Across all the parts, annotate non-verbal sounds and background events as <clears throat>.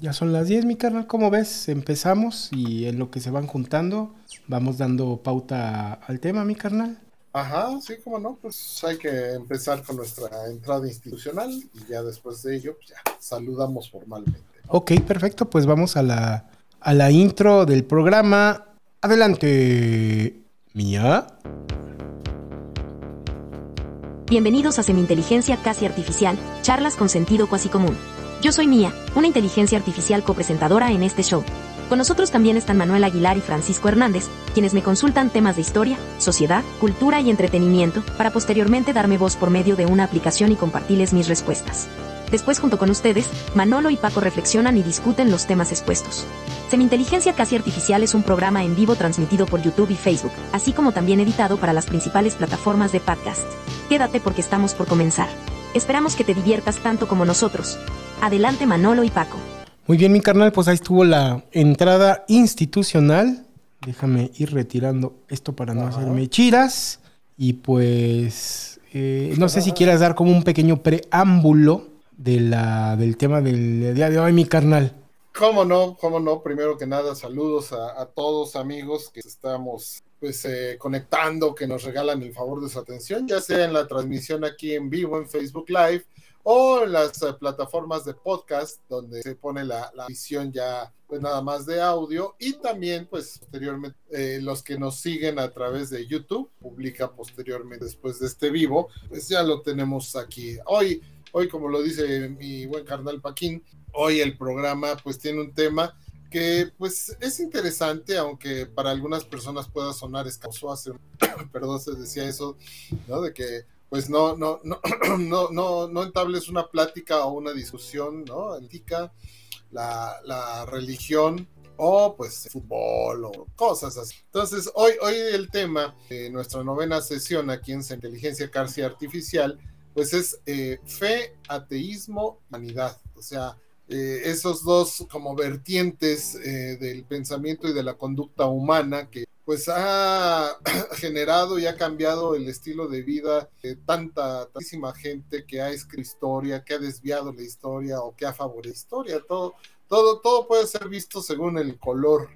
Ya son las 10, mi carnal, ¿cómo ves? Empezamos y en lo que se van juntando vamos dando pauta al tema, mi carnal. Ajá, sí, cómo no, pues hay que empezar con nuestra entrada institucional y ya después de ello, pues ya saludamos formalmente. Ok, perfecto, pues vamos a la, a la intro del programa. Adelante, Mía. Bienvenidos a Semi-Inteligencia Casi Artificial, charlas con sentido cuasi común. Yo soy Mía, una inteligencia artificial copresentadora en este show. Con nosotros también están Manuel Aguilar y Francisco Hernández, quienes me consultan temas de historia, sociedad, cultura y entretenimiento, para posteriormente darme voz por medio de una aplicación y compartirles mis respuestas. Después, junto con ustedes, Manolo y Paco reflexionan y discuten los temas expuestos. Semi-Inteligencia Casi Artificial es un programa en vivo transmitido por YouTube y Facebook, así como también editado para las principales plataformas de podcast. Quédate porque estamos por comenzar. Esperamos que te diviertas tanto como nosotros. Adelante Manolo y Paco. Muy bien, mi carnal, pues ahí estuvo la entrada institucional. Déjame ir retirando esto para no hacerme chiras. Y pues, eh, no sé si quieras dar como un pequeño preámbulo de la, del tema del día de hoy, mi carnal. ¿Cómo no? ¿Cómo no? Primero que nada, saludos a, a todos amigos que estamos pues eh, conectando, que nos regalan el favor de su atención, ya sea en la transmisión aquí en vivo en Facebook Live o en las eh, plataformas de podcast donde se pone la, la, visión ya pues nada más de audio. Y también pues posteriormente eh, los que nos siguen a través de YouTube publica posteriormente después de este vivo pues ya lo tenemos aquí. Hoy hoy como lo dice mi buen carnal Paquín hoy el programa pues tiene un tema que pues es interesante, aunque para algunas personas pueda sonar escaso, hace, <coughs> perdón, se decía eso, ¿no? De que pues no, no, no, <coughs> no, no, no entables una plática o una discusión, ¿no? Indica la, la religión o pues fútbol o cosas así. Entonces, hoy, hoy el tema de nuestra novena sesión aquí en Inteligencia Cárcel Artificial, pues es eh, fe, ateísmo, humanidad. O sea, eh, esos dos como vertientes eh, del pensamiento y de la conducta humana que pues ha <clears throat> generado y ha cambiado el estilo de vida de tanta, tantísima gente que ha escrito historia, que ha desviado la historia o que ha favorecido historia. Todo, todo, todo puede ser visto según el color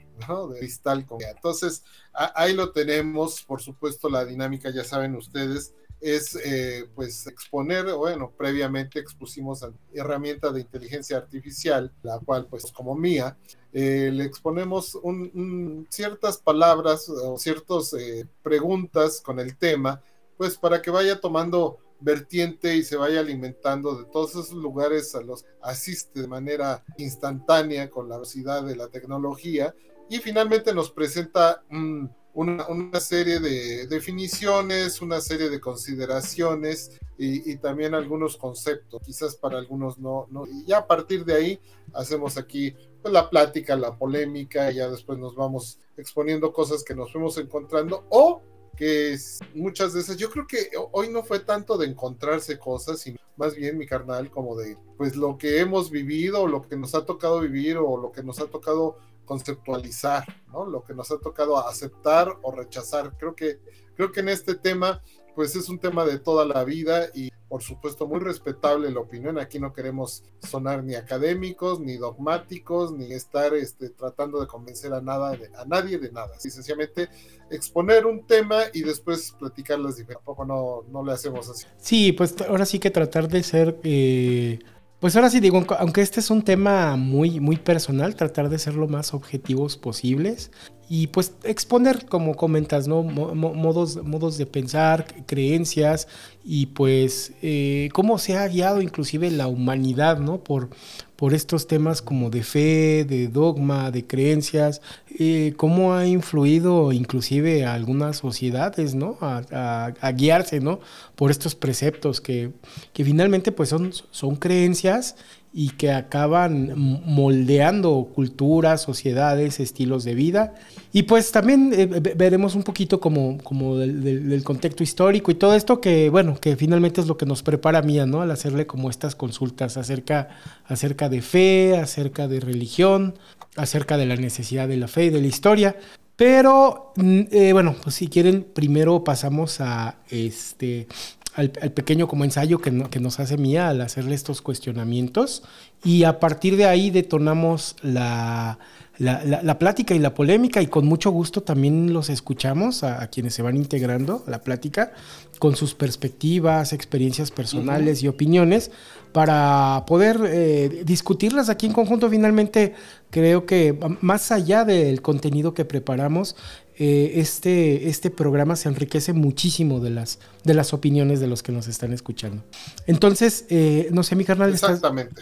de cristal. Entonces, ahí lo tenemos, por supuesto, la dinámica, ya saben ustedes, es eh, pues exponer, bueno, previamente expusimos herramienta de inteligencia artificial, la cual pues como mía, eh, le exponemos un, ciertas palabras o ciertas eh, preguntas con el tema, pues para que vaya tomando vertiente y se vaya alimentando de todos esos lugares a los asiste de manera instantánea con la velocidad de la tecnología. Y finalmente nos presenta un una, una, serie de definiciones, una serie de consideraciones y, también algunos conceptos, quizás para algunos no, no, y ya a partir de ahí hacemos aquí pues, la plática, la polémica, y ya después nos vamos exponiendo cosas que nos fuimos encontrando o que muchas veces yo creo que hoy no fue tanto de encontrarse cosas, sino más bien mi carnal como de pues lo que hemos vivido, lo que nos ha tocado vivir o lo que nos ha tocado conceptualizar, ¿no? Lo que nos ha tocado aceptar o rechazar. Creo que, creo que en este tema, pues es un tema de toda la vida y por supuesto muy respetable la opinión. Aquí no queremos sonar ni académicos, ni dogmáticos, ni estar este, tratando de convencer a, nada a nadie de nada. Sencillamente exponer un tema y después platicar las diferencias. Tampoco no, no le hacemos así. Sí, pues ahora sí que tratar de ser... Eh pues ahora sí digo, aunque este es un tema muy, muy personal, tratar de ser lo más objetivos posibles y pues exponer, como comentas, ¿no? Modos, modos de pensar, creencias y pues eh, cómo se ha guiado inclusive la humanidad, ¿no? Por, por estos temas como de fe, de dogma, de creencias, eh, cómo ha influido inclusive a algunas sociedades, ¿no? A, a, guiarse, ¿no? Por estos preceptos que, que finalmente pues son, son creencias y que acaban moldeando culturas, sociedades, estilos de vida. Y pues también eh, veremos un poquito como, como del, del, del, contexto histórico y todo esto que, bueno, que finalmente es lo que nos prepara a Mía, ¿no? Al hacerle como estas consultas acerca, acerca de fe, acerca de religión, acerca de la necesidad de la fe y de la historia. Pero, eh, bueno, pues si quieren, primero pasamos a, este, al, pequeño como ensayo que, que, nos hace Mía al hacerle estos cuestionamientos y a partir de ahí detonamos la, la, plática y la polémica y con mucho gusto también los escuchamos a, quienes se van integrando a la plática con sus perspectivas, experiencias personales y opiniones para poder eh, discutirlas aquí en conjunto. Finalmente, creo que más allá del contenido que preparamos, eh, este, este programa se enriquece muchísimo de las, de las opiniones de los que nos están escuchando. Entonces, eh, no sé, mi carnal,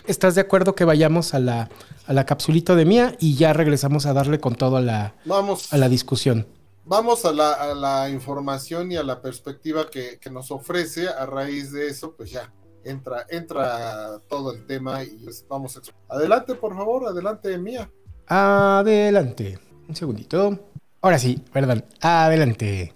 ¿estás, de acuerdo que vayamos a la, a la capsulita de mía y ya regresamos a darle con todo a la, vamos, a la discusión? Vamos a la, a la información y a la perspectiva que, que, nos ofrece. A raíz de eso, pues ya entra, entra todo el tema y vamos a... Adelante, por favor, adelante, mía. Adelante. Un segundito. Ahora sí, perdón. Adelante.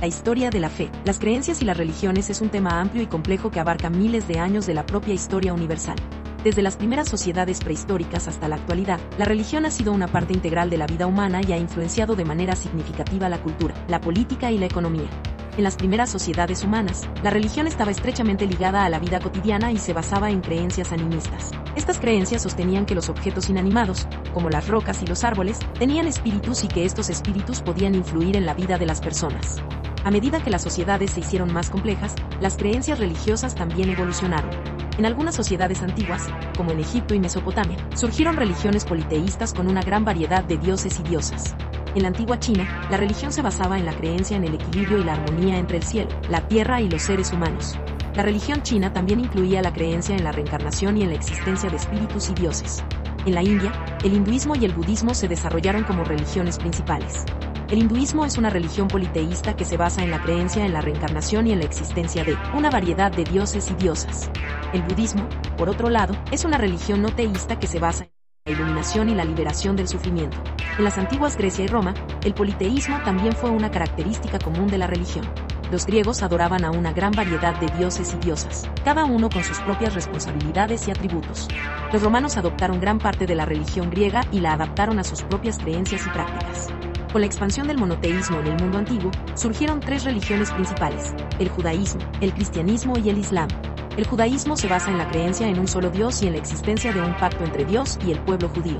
La historia de la fe, las creencias y las religiones es un tema amplio y complejo que abarca miles de años de la propia historia universal. Desde las primeras sociedades prehistóricas hasta la actualidad, la religión ha sido una parte integral de la vida humana y ha influenciado de manera significativa la cultura, la política y la economía. En las primeras sociedades humanas, la religión estaba estrechamente ligada a la vida cotidiana y se basaba en creencias animistas. Estas creencias sostenían que los objetos inanimados, como las rocas y los árboles, tenían espíritus y que estos espíritus podían influir en la vida de las personas. A medida que las sociedades se hicieron más complejas, las creencias religiosas también evolucionaron. En algunas sociedades antiguas, como en Egipto y Mesopotamia, surgieron religiones politeístas con una gran variedad de dioses y diosas. En la antigua China, la religión se basaba en la creencia en el equilibrio y la armonía entre el cielo, la tierra y los seres humanos. La religión china también incluía la creencia en la reencarnación y en la existencia de espíritus y dioses. En la India, el hinduismo y el budismo se desarrollaron como religiones principales. El hinduismo es una religión politeísta que se basa en la creencia en la reencarnación y en la existencia de una variedad de dioses y diosas. El budismo, por otro lado, es una religión no teísta que se basa en la iluminación y la liberación del sufrimiento. En las antiguas Grecia y Roma, el politeísmo también fue una característica común de la religión. Los griegos adoraban a una gran variedad de dioses y diosas, cada uno con sus propias responsabilidades y atributos. Los romanos adoptaron gran parte de la religión griega y la adaptaron a sus propias creencias y prácticas. Con la expansión del monoteísmo en el mundo antiguo, surgieron tres religiones principales, el judaísmo, el cristianismo y el islam. El judaísmo se basa en la creencia en un solo Dios y en la existencia de un pacto entre Dios y el pueblo judío.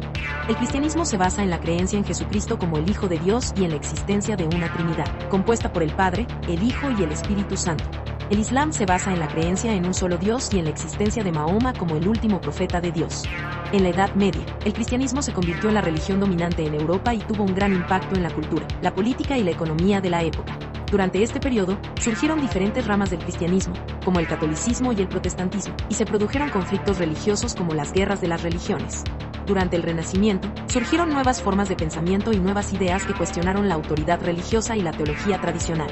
El cristianismo se basa en la creencia en Jesucristo como el Hijo de Dios y en la existencia de una Trinidad, compuesta por el Padre, el Hijo y el Espíritu Santo. El Islam se basa en la creencia en un solo Dios y en la existencia de Mahoma como el último profeta de Dios. En la Edad Media, el cristianismo se convirtió en la religión dominante en Europa y tuvo un gran impacto en la cultura, la política y la economía de la época. Durante este periodo, surgieron diferentes ramas del cristianismo, como el catolicismo y el protestantismo, y se produjeron conflictos religiosos como las guerras de las religiones. Durante el Renacimiento, surgieron nuevas formas de pensamiento y nuevas ideas que cuestionaron la autoridad religiosa y la teología tradicional.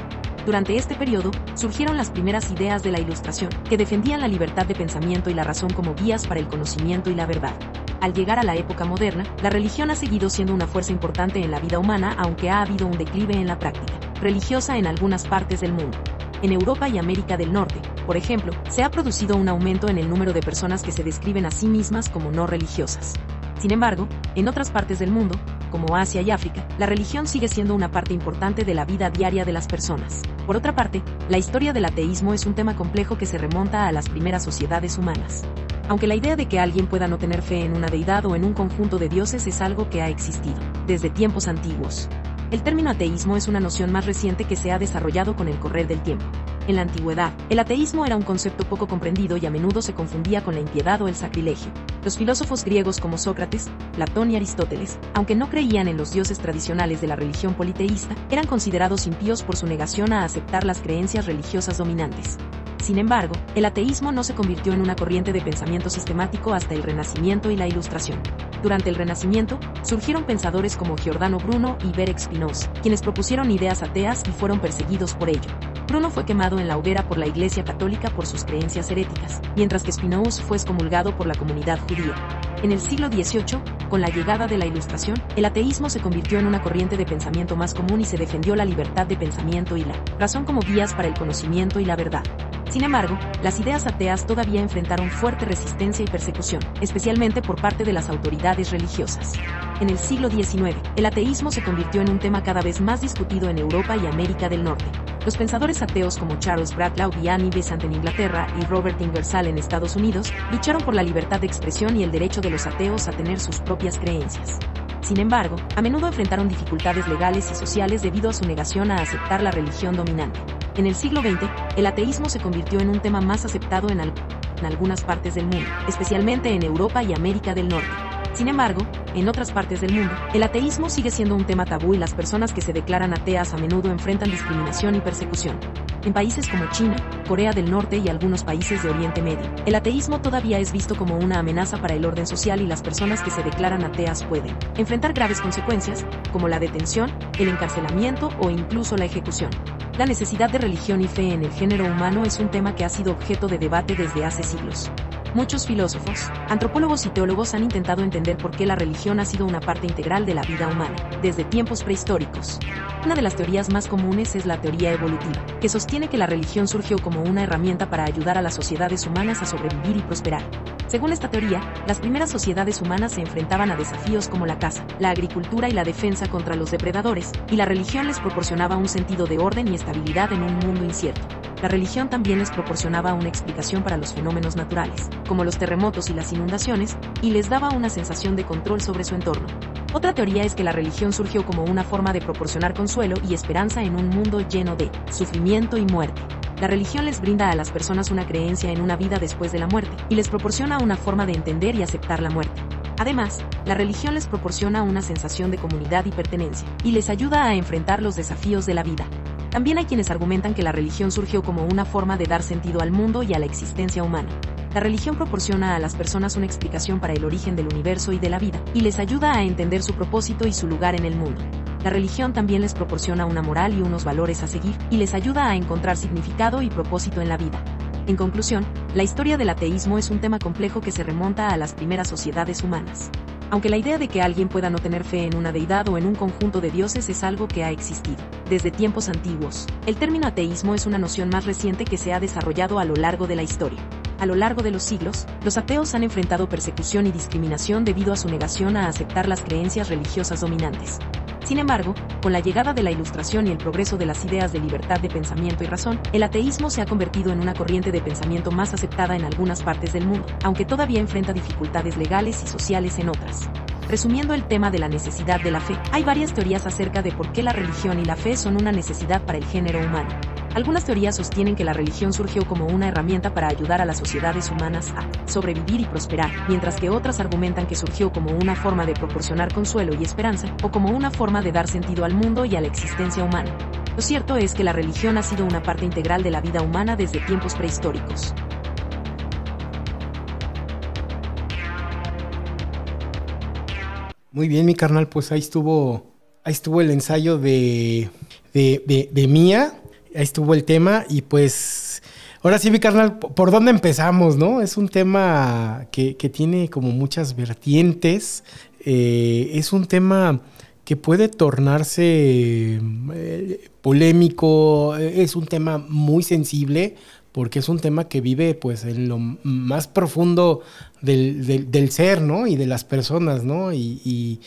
Durante este periodo, surgieron las primeras ideas de la Ilustración, que defendían la libertad de pensamiento y la razón como guías para el conocimiento y la verdad. Al llegar a la época moderna, la religión ha seguido siendo una fuerza importante en la vida humana aunque ha habido un declive en la práctica religiosa en algunas partes del mundo. En Europa y América del Norte, por ejemplo, se ha producido un aumento en el número de personas que se describen a sí mismas como no religiosas. Sin embargo, en otras partes del mundo, como Asia y África, la religión sigue siendo una parte importante de la vida diaria de las personas. Por otra parte, la historia del ateísmo es un tema complejo que se remonta a las primeras sociedades humanas. Aunque la idea de que alguien pueda no tener fe en una deidad o en un conjunto de dioses es algo que ha existido desde tiempos antiguos. El término ateísmo es una noción más reciente que se ha desarrollado con el correr del tiempo. En la antigüedad, el ateísmo era un concepto poco comprendido y a menudo se confundía con la impiedad o el sacrilegio. Los filósofos griegos como Sócrates, Platón y Aristóteles, aunque no creían en los dioses tradicionales de la religión politeísta, eran considerados impíos por su negación a aceptar las creencias religiosas dominantes. Sin embargo, el ateísmo no se convirtió en una corriente de pensamiento sistemático hasta el Renacimiento y la Ilustración. Durante el Renacimiento, surgieron pensadores como Giordano Bruno y Berek Spinoza, quienes propusieron ideas ateas y fueron perseguidos por ello. Bruno fue quemado en la hoguera por la Iglesia Católica por sus creencias heréticas, mientras que Spinoza fue excomulgado por la comunidad judía. En el siglo XVIII, con la llegada de la Ilustración, el ateísmo se convirtió en una corriente de pensamiento más común y se defendió la libertad de pensamiento y la razón como guías para el conocimiento y la verdad. Sin embargo, las ideas ateas todavía enfrentaron fuerte resistencia y persecución, especialmente por parte de las autoridades religiosas. En el siglo XIX, el ateísmo se convirtió en un tema cada vez más discutido en Europa y América del Norte. Los pensadores ateos como Charles Bradlaugh y Annie Besant en Inglaterra y Robert Ingersoll en Estados Unidos lucharon por la libertad de expresión y el derecho de los ateos a tener sus propias creencias. Sin embargo, a menudo enfrentaron dificultades legales y sociales debido a su negación a aceptar la religión dominante. En el siglo XX, el ateísmo se convirtió en un tema más aceptado en, algunas partes del mundo, especialmente en Europa y América del Norte. Sin embargo, en otras partes del mundo, el ateísmo sigue siendo un tema tabú y las personas que se declaran ateas a menudo enfrentan discriminación y persecución. En países como China, Corea del Norte y algunos países de Oriente Medio, el ateísmo todavía es visto como una amenaza para el orden social y las personas que se declaran ateas pueden enfrentar graves consecuencias, como la detención, el encarcelamiento o incluso la ejecución. La necesidad de religión y fe en el género humano es un tema que ha sido objeto de debate desde hace siglos. Muchos filósofos, antropólogos y teólogos han intentado entender por qué la religión ha sido una parte integral de la vida humana, desde tiempos prehistóricos. Una de las teorías más comunes es la teoría evolutiva, que sostiene que la religión surgió como una herramienta para ayudar a las sociedades humanas a sobrevivir y prosperar. Según esta teoría, las primeras sociedades humanas se enfrentaban a desafíos como la caza, la agricultura y la defensa contra los depredadores, y la religión les proporcionaba un sentido de orden y estabilidad en un mundo incierto la religión también les proporcionaba una explicación para los fenómenos naturales, como los terremotos y las inundaciones, y les daba una sensación de control sobre su entorno. Otra teoría es que la religión surgió como una forma de proporcionar consuelo y esperanza en un mundo lleno de sufrimiento y muerte. La religión les brinda a las personas una creencia en una vida después de la muerte, y les proporciona una forma de entender y aceptar la muerte. Además, la religión les proporciona una sensación de comunidad y pertenencia, y les ayuda a enfrentar los desafíos de la vida. También hay quienes argumentan que la religión surgió como una forma de dar sentido al mundo y a la existencia humana. La religión proporciona a las personas una explicación para el origen del universo y de la vida, y les ayuda a entender su propósito y su lugar en el mundo. La religión también les proporciona una moral y unos valores a seguir, y les ayuda a encontrar significado y propósito en la vida. En conclusión, la historia del ateísmo es un tema complejo que se remonta a las primeras sociedades humanas. Aunque la idea de que alguien pueda no tener fe en una deidad o en un conjunto de dioses es algo que ha existido desde tiempos antiguos, el término ateísmo es una noción más reciente que se ha desarrollado a lo largo de la historia. A lo largo de los siglos, los ateos han enfrentado persecución y discriminación debido a su negación a aceptar las creencias religiosas dominantes. Sin embargo, con la llegada de la Ilustración y el progreso de las ideas de libertad de pensamiento y razón, el ateísmo se ha convertido en una corriente de pensamiento más aceptada en algunas partes del mundo, aunque todavía enfrenta dificultades legales y sociales en otras. Resumiendo el tema de la necesidad de la fe, hay varias teorías acerca de por qué la religión y la fe son una necesidad para el género humano. Algunas teorías sostienen que la religión surgió como una herramienta para ayudar a las sociedades humanas a sobrevivir y prosperar, mientras que otras argumentan que surgió como una forma de proporcionar consuelo y esperanza, o como una forma de dar sentido al mundo y a la existencia humana. Lo cierto es que la religión ha sido una parte integral de la vida humana desde tiempos prehistóricos. Muy bien, mi carnal, pues ahí estuvo, ahí estuvo el ensayo de, de, de Mía ahí estuvo el tema y pues ahora sí, mi carnal, ¿por dónde empezamos, no? Es un tema que, tiene como muchas vertientes, eh, es un tema que puede tornarse eh, polémico, es un tema muy sensible, porque es un tema que vive pues en lo más profundo del, ser, ¿no? Y de las personas, ¿no? Y,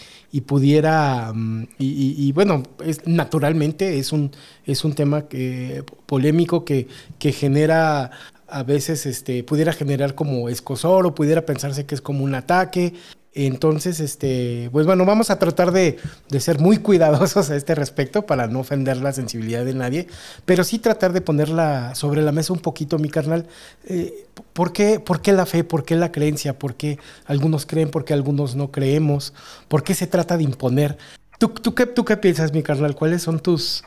pudiera, mm, y, bueno, es, naturalmente es un, es un tema que, polémico que, que genera a veces este, pudiera generar como escosor pudiera pensarse que es como un ataque. Entonces, este, pues bueno, vamos a tratar de, ser muy cuidadosos a este respecto para no ofender la sensibilidad de nadie, pero sí tratar de ponerla sobre la mesa un poquito, mi carnal. Eh, ¿por, qué, ¿Por qué la fe? ¿Por qué la creencia? ¿Por qué algunos creen? ¿Por qué algunos no creemos? ¿Por qué se trata de imponer? ¿Tú, qué, ¿Tú qué piensas, mi carnal? ¿Cuáles son tus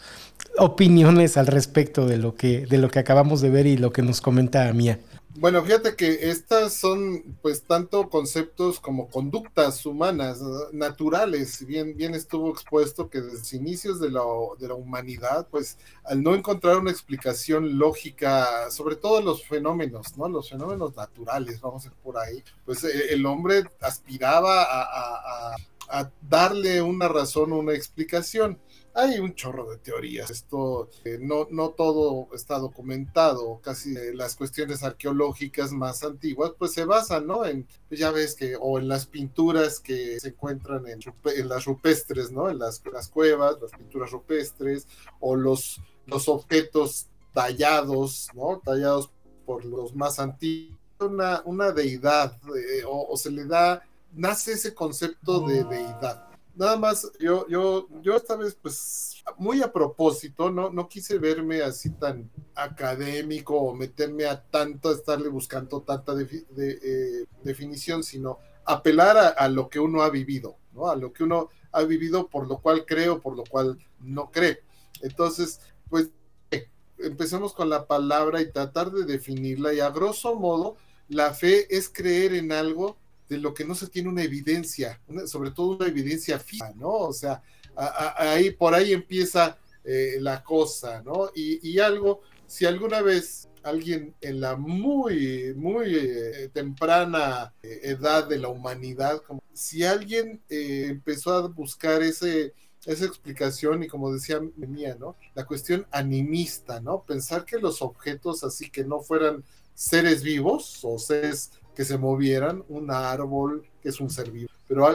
opiniones al respecto de lo que, de lo que acabamos de ver y lo que nos comenta Mía? Bueno, fíjate que estas son pues tanto conceptos como conductas humanas naturales, bien, bien estuvo expuesto que desde los inicios de la, de la humanidad, pues al no encontrar una explicación lógica, sobre todo los fenómenos, ¿no? Los fenómenos naturales, vamos a ir por ahí, pues eh, el hombre aspiraba a darle una razón, una explicación. Hay un chorro de teorías. Esto eh, no, no todo está documentado. Casi eh, las cuestiones arqueológicas más antiguas, pues se basan, ¿no? En, pues, ya ves que, o en las pinturas que se encuentran en, en las rupestres, ¿no? En las, las, cuevas, las pinturas rupestres, o los, los objetos tallados, ¿no? Tallados por los más antiguos. Una, una deidad, eh, o, o se le da, nace ese concepto de deidad nada más, yo, yo, yo esta vez, pues, muy a propósito, no, no quise verme así tan académico o meterme a tanto, estarle buscando tanta de, eh, definición, sino apelar a, lo que uno ha vivido, ¿no? A lo que uno ha vivido, por lo cual creo, por lo cual no cree. Entonces, pues, eh, empecemos con la palabra y tratar de definirla, y a grosso modo, la fe es creer en algo de lo que no se tiene una evidencia, sobre todo una evidencia fija, ¿no? O sea, ahí por ahí empieza eh, la cosa, ¿no? Y, algo, si alguna vez alguien en la muy, muy eh, temprana eh, edad de la humanidad, como si alguien empezó a buscar ese, esa explicación y como decía mía, ¿no? La cuestión animista, ¿no? Pensar que los objetos así que no fueran seres vivos o seres que se movieran, un árbol, que es un ser vivo, pero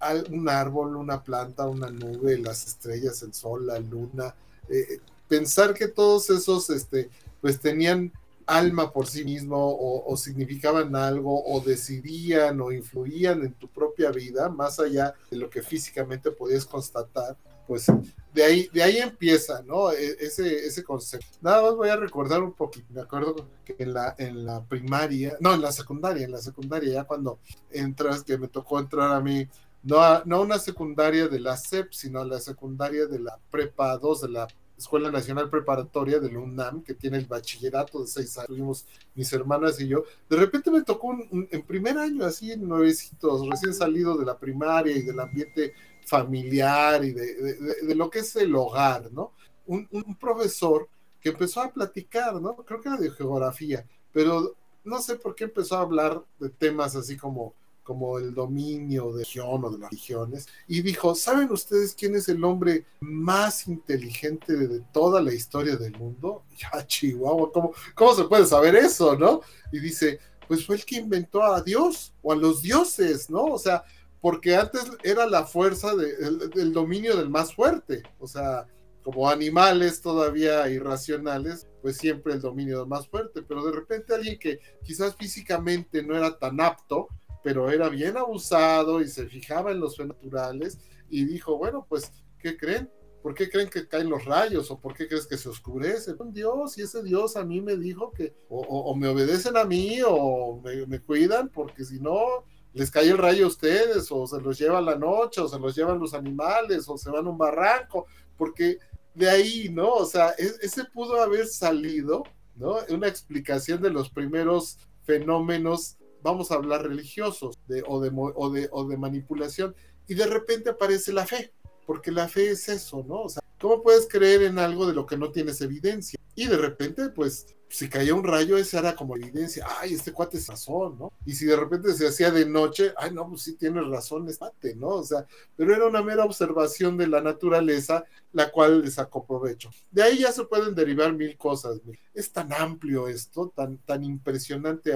al, un árbol, una planta, una nube, las estrellas, el sol, la luna, eh, pensar que todos esos, este, pues tenían alma por sí mismo o, significaban algo o decidían o influían en tu propia vida, más allá de lo que físicamente podías constatar, pues de ahí, de ahí empieza, ¿no? E, ese, ese concepto. Nada más voy a recordar un poquito. Me acuerdo que en la, en la primaria, no, en la secundaria, en la secundaria, ya cuando entras, que me tocó entrar a mí, no a, no una secundaria de la SEP, sino a la secundaria de la Prepa 2, de la Escuela Nacional Preparatoria de la UNAM, que tiene el bachillerato de seis años, tuvimos mis hermanas y yo. De repente me tocó un, en primer año, así, nuevecitos, recién salido de la primaria y del ambiente familiar y de, lo que es el hogar, ¿no? Un, profesor que empezó a platicar, ¿no? Creo que era de geografía, pero no sé por qué empezó a hablar de temas así como, como el dominio de región o de las regiones, y dijo, ¿saben ustedes quién es el hombre más inteligente de, toda la historia del mundo? <laughs> Ya, Chihuahua, ¿cómo, ¿cómo se puede saber eso, no? Y dice, pues fue el que inventó a Dios o a los dioses, ¿no? O sea, porque antes era la fuerza del dominio del más fuerte, o sea, como animales todavía irracionales, pues siempre el dominio del más fuerte, pero de repente alguien que quizás físicamente no era tan apto, pero era bien abusado y se fijaba en los naturales y dijo, bueno, pues, ¿qué creen? ¿Por qué creen que caen los rayos? ¿O por qué crees que se oscurece? Un Dios, y ese Dios a mí me dijo que o, me obedecen a mí o me, me cuidan, porque si no, les cae el rayo a ustedes, o se los lleva la noche, o se los llevan los animales, o se van a un barranco, porque de ahí, ¿no? O sea, ese pudo haber salido, ¿no? Una explicación de los primeros fenómenos, vamos a hablar religiosos, de, o, de, o, de, o de manipulación, y de repente aparece la fe, porque la fe es eso, ¿no? O sea, ¿cómo puedes creer en algo de lo que no tienes evidencia? Y de repente, pues, si caía un rayo, esa era como evidencia, ay, este cuate es razón, ¿no? Y si de repente se hacía de noche, ay, no, pues sí tienes razón, es cuate, ¿no? O sea, pero era una mera observación de la naturaleza, la cual le sacó provecho. De ahí ya se pueden derivar mil cosas. Es tan amplio esto, tan, tan impresionante.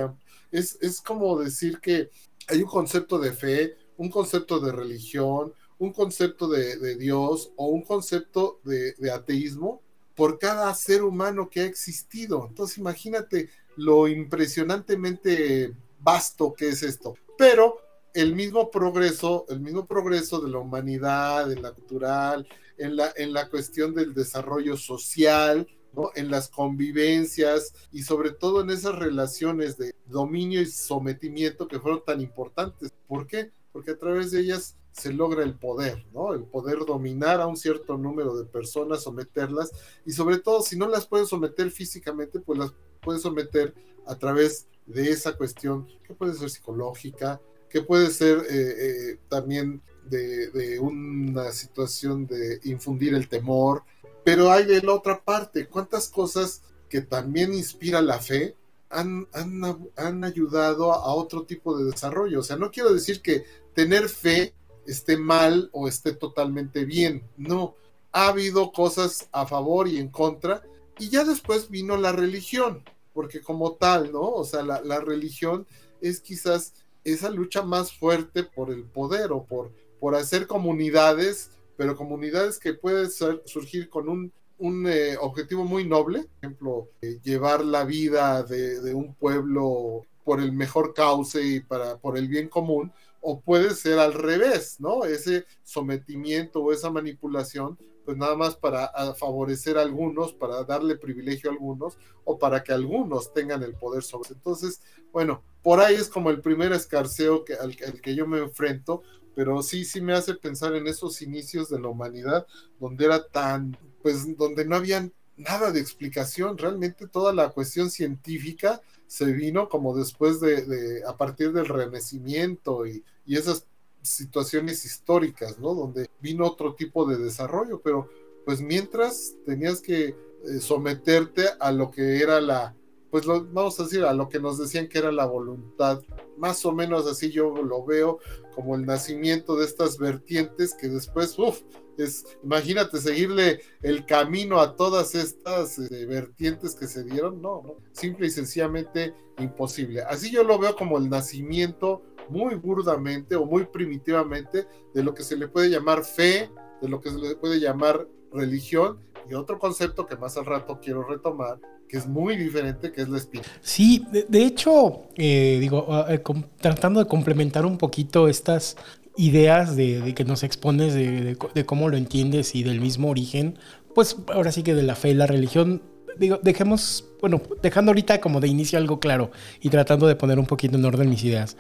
Es, es como decir que hay un concepto de fe, un concepto de religión, un concepto de, de Dios o un concepto de, de ateísmo por cada ser humano que ha existido. Entonces imagínate lo impresionantemente vasto que es esto. Pero el mismo progreso, el mismo progreso de la humanidad, en la cultural, en la, en la cuestión del desarrollo social, en las convivencias y sobre todo en esas relaciones de dominio y sometimiento que fueron tan importantes. ¿Por qué? Porque a través de ellas se logra el poder, ¿no? El poder dominar a un cierto número de personas, someterlas y sobre todo si no las puedes someter físicamente, pues las puedes someter a través de esa cuestión que puede ser psicológica, que puede ser eh, eh, también de, una situación de infundir el temor, pero hay de la otra parte, cuántas cosas que también inspira la fe han, han, han ayudado a otro tipo de desarrollo. O sea, no quiero decir que tener fe esté mal o esté totalmente bien. No, ha habido cosas a favor y en contra, y ya después vino la religión, porque como tal, ¿no? O sea, la, la religión es quizás esa lucha más fuerte por el poder o por, por hacer comunidades, pero comunidades que pueden surgir con un, un eh, objetivo muy noble, por ejemplo, eh, llevar la vida de, de, un pueblo por el mejor cauce y para, por el bien común, o puede ser al revés, ¿no? Ese sometimiento o esa manipulación, pues nada más para favorecer a algunos, para darle privilegio a algunos, o para que algunos tengan el poder sobre. Entonces, bueno, por ahí es como el primer escarceo que, al, que yo me enfrento, pero sí, sí me hace pensar en esos inicios de la humanidad, donde era tan, pues, donde no había nada de explicación, realmente toda la cuestión científica se vino como después de, a partir del Renacimiento y, y, esas situaciones históricas, ¿no? Donde vino otro tipo de desarrollo, pero pues mientras tenías que eh, someterte a lo que era la, pues lo, vamos a decir, a lo que nos decían que era la voluntad, más o menos así yo lo veo como el nacimiento de estas vertientes que después, uff, es, imagínate seguirle el camino a todas estas eh, vertientes que se dieron, no, no, simple y sencillamente imposible. Así yo lo veo como el nacimiento muy burdamente o muy primitivamente de lo que se le puede llamar fe, de lo que se le puede llamar religión y otro concepto que más al rato quiero retomar, que es muy diferente, que es la espíritu. Sí, de, hecho, eh, digo, eh, tratando de complementar un poquito estas ideas de, que nos expones de, de, cómo lo entiendes y del mismo origen, pues ahora sí que de la fe y la religión, digo, dejemos, bueno, dejando ahorita como de inicio algo claro y tratando de poner un poquito en orden mis ideas.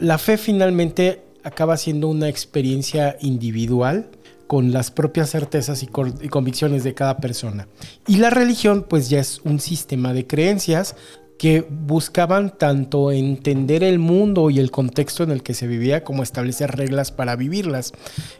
La fe finalmente acaba siendo una experiencia individual con las propias certezas y, convicciones de cada persona. Y la religión pues ya es un sistema de creencias que buscaban tanto entender el mundo y el contexto en el que se vivía como establecer reglas para vivirlas.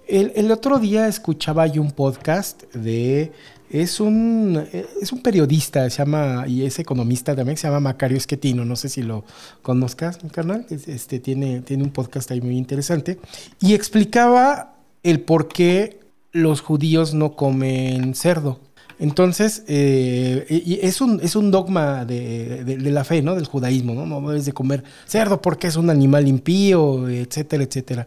El, otro día escuchaba yo un podcast de... Es un, es un periodista, se llama, y es economista también, se llama Macario Esquetino, no sé si lo conozcas, mi canal, este, tiene, tiene un podcast ahí muy interesante, y explicaba el por qué los judíos no comen cerdo. Entonces, eh, es, un, es un dogma de, de, la fe, ¿no? Del judaísmo, ¿no? No debes de comer cerdo porque es un animal impío, etcétera, etcétera.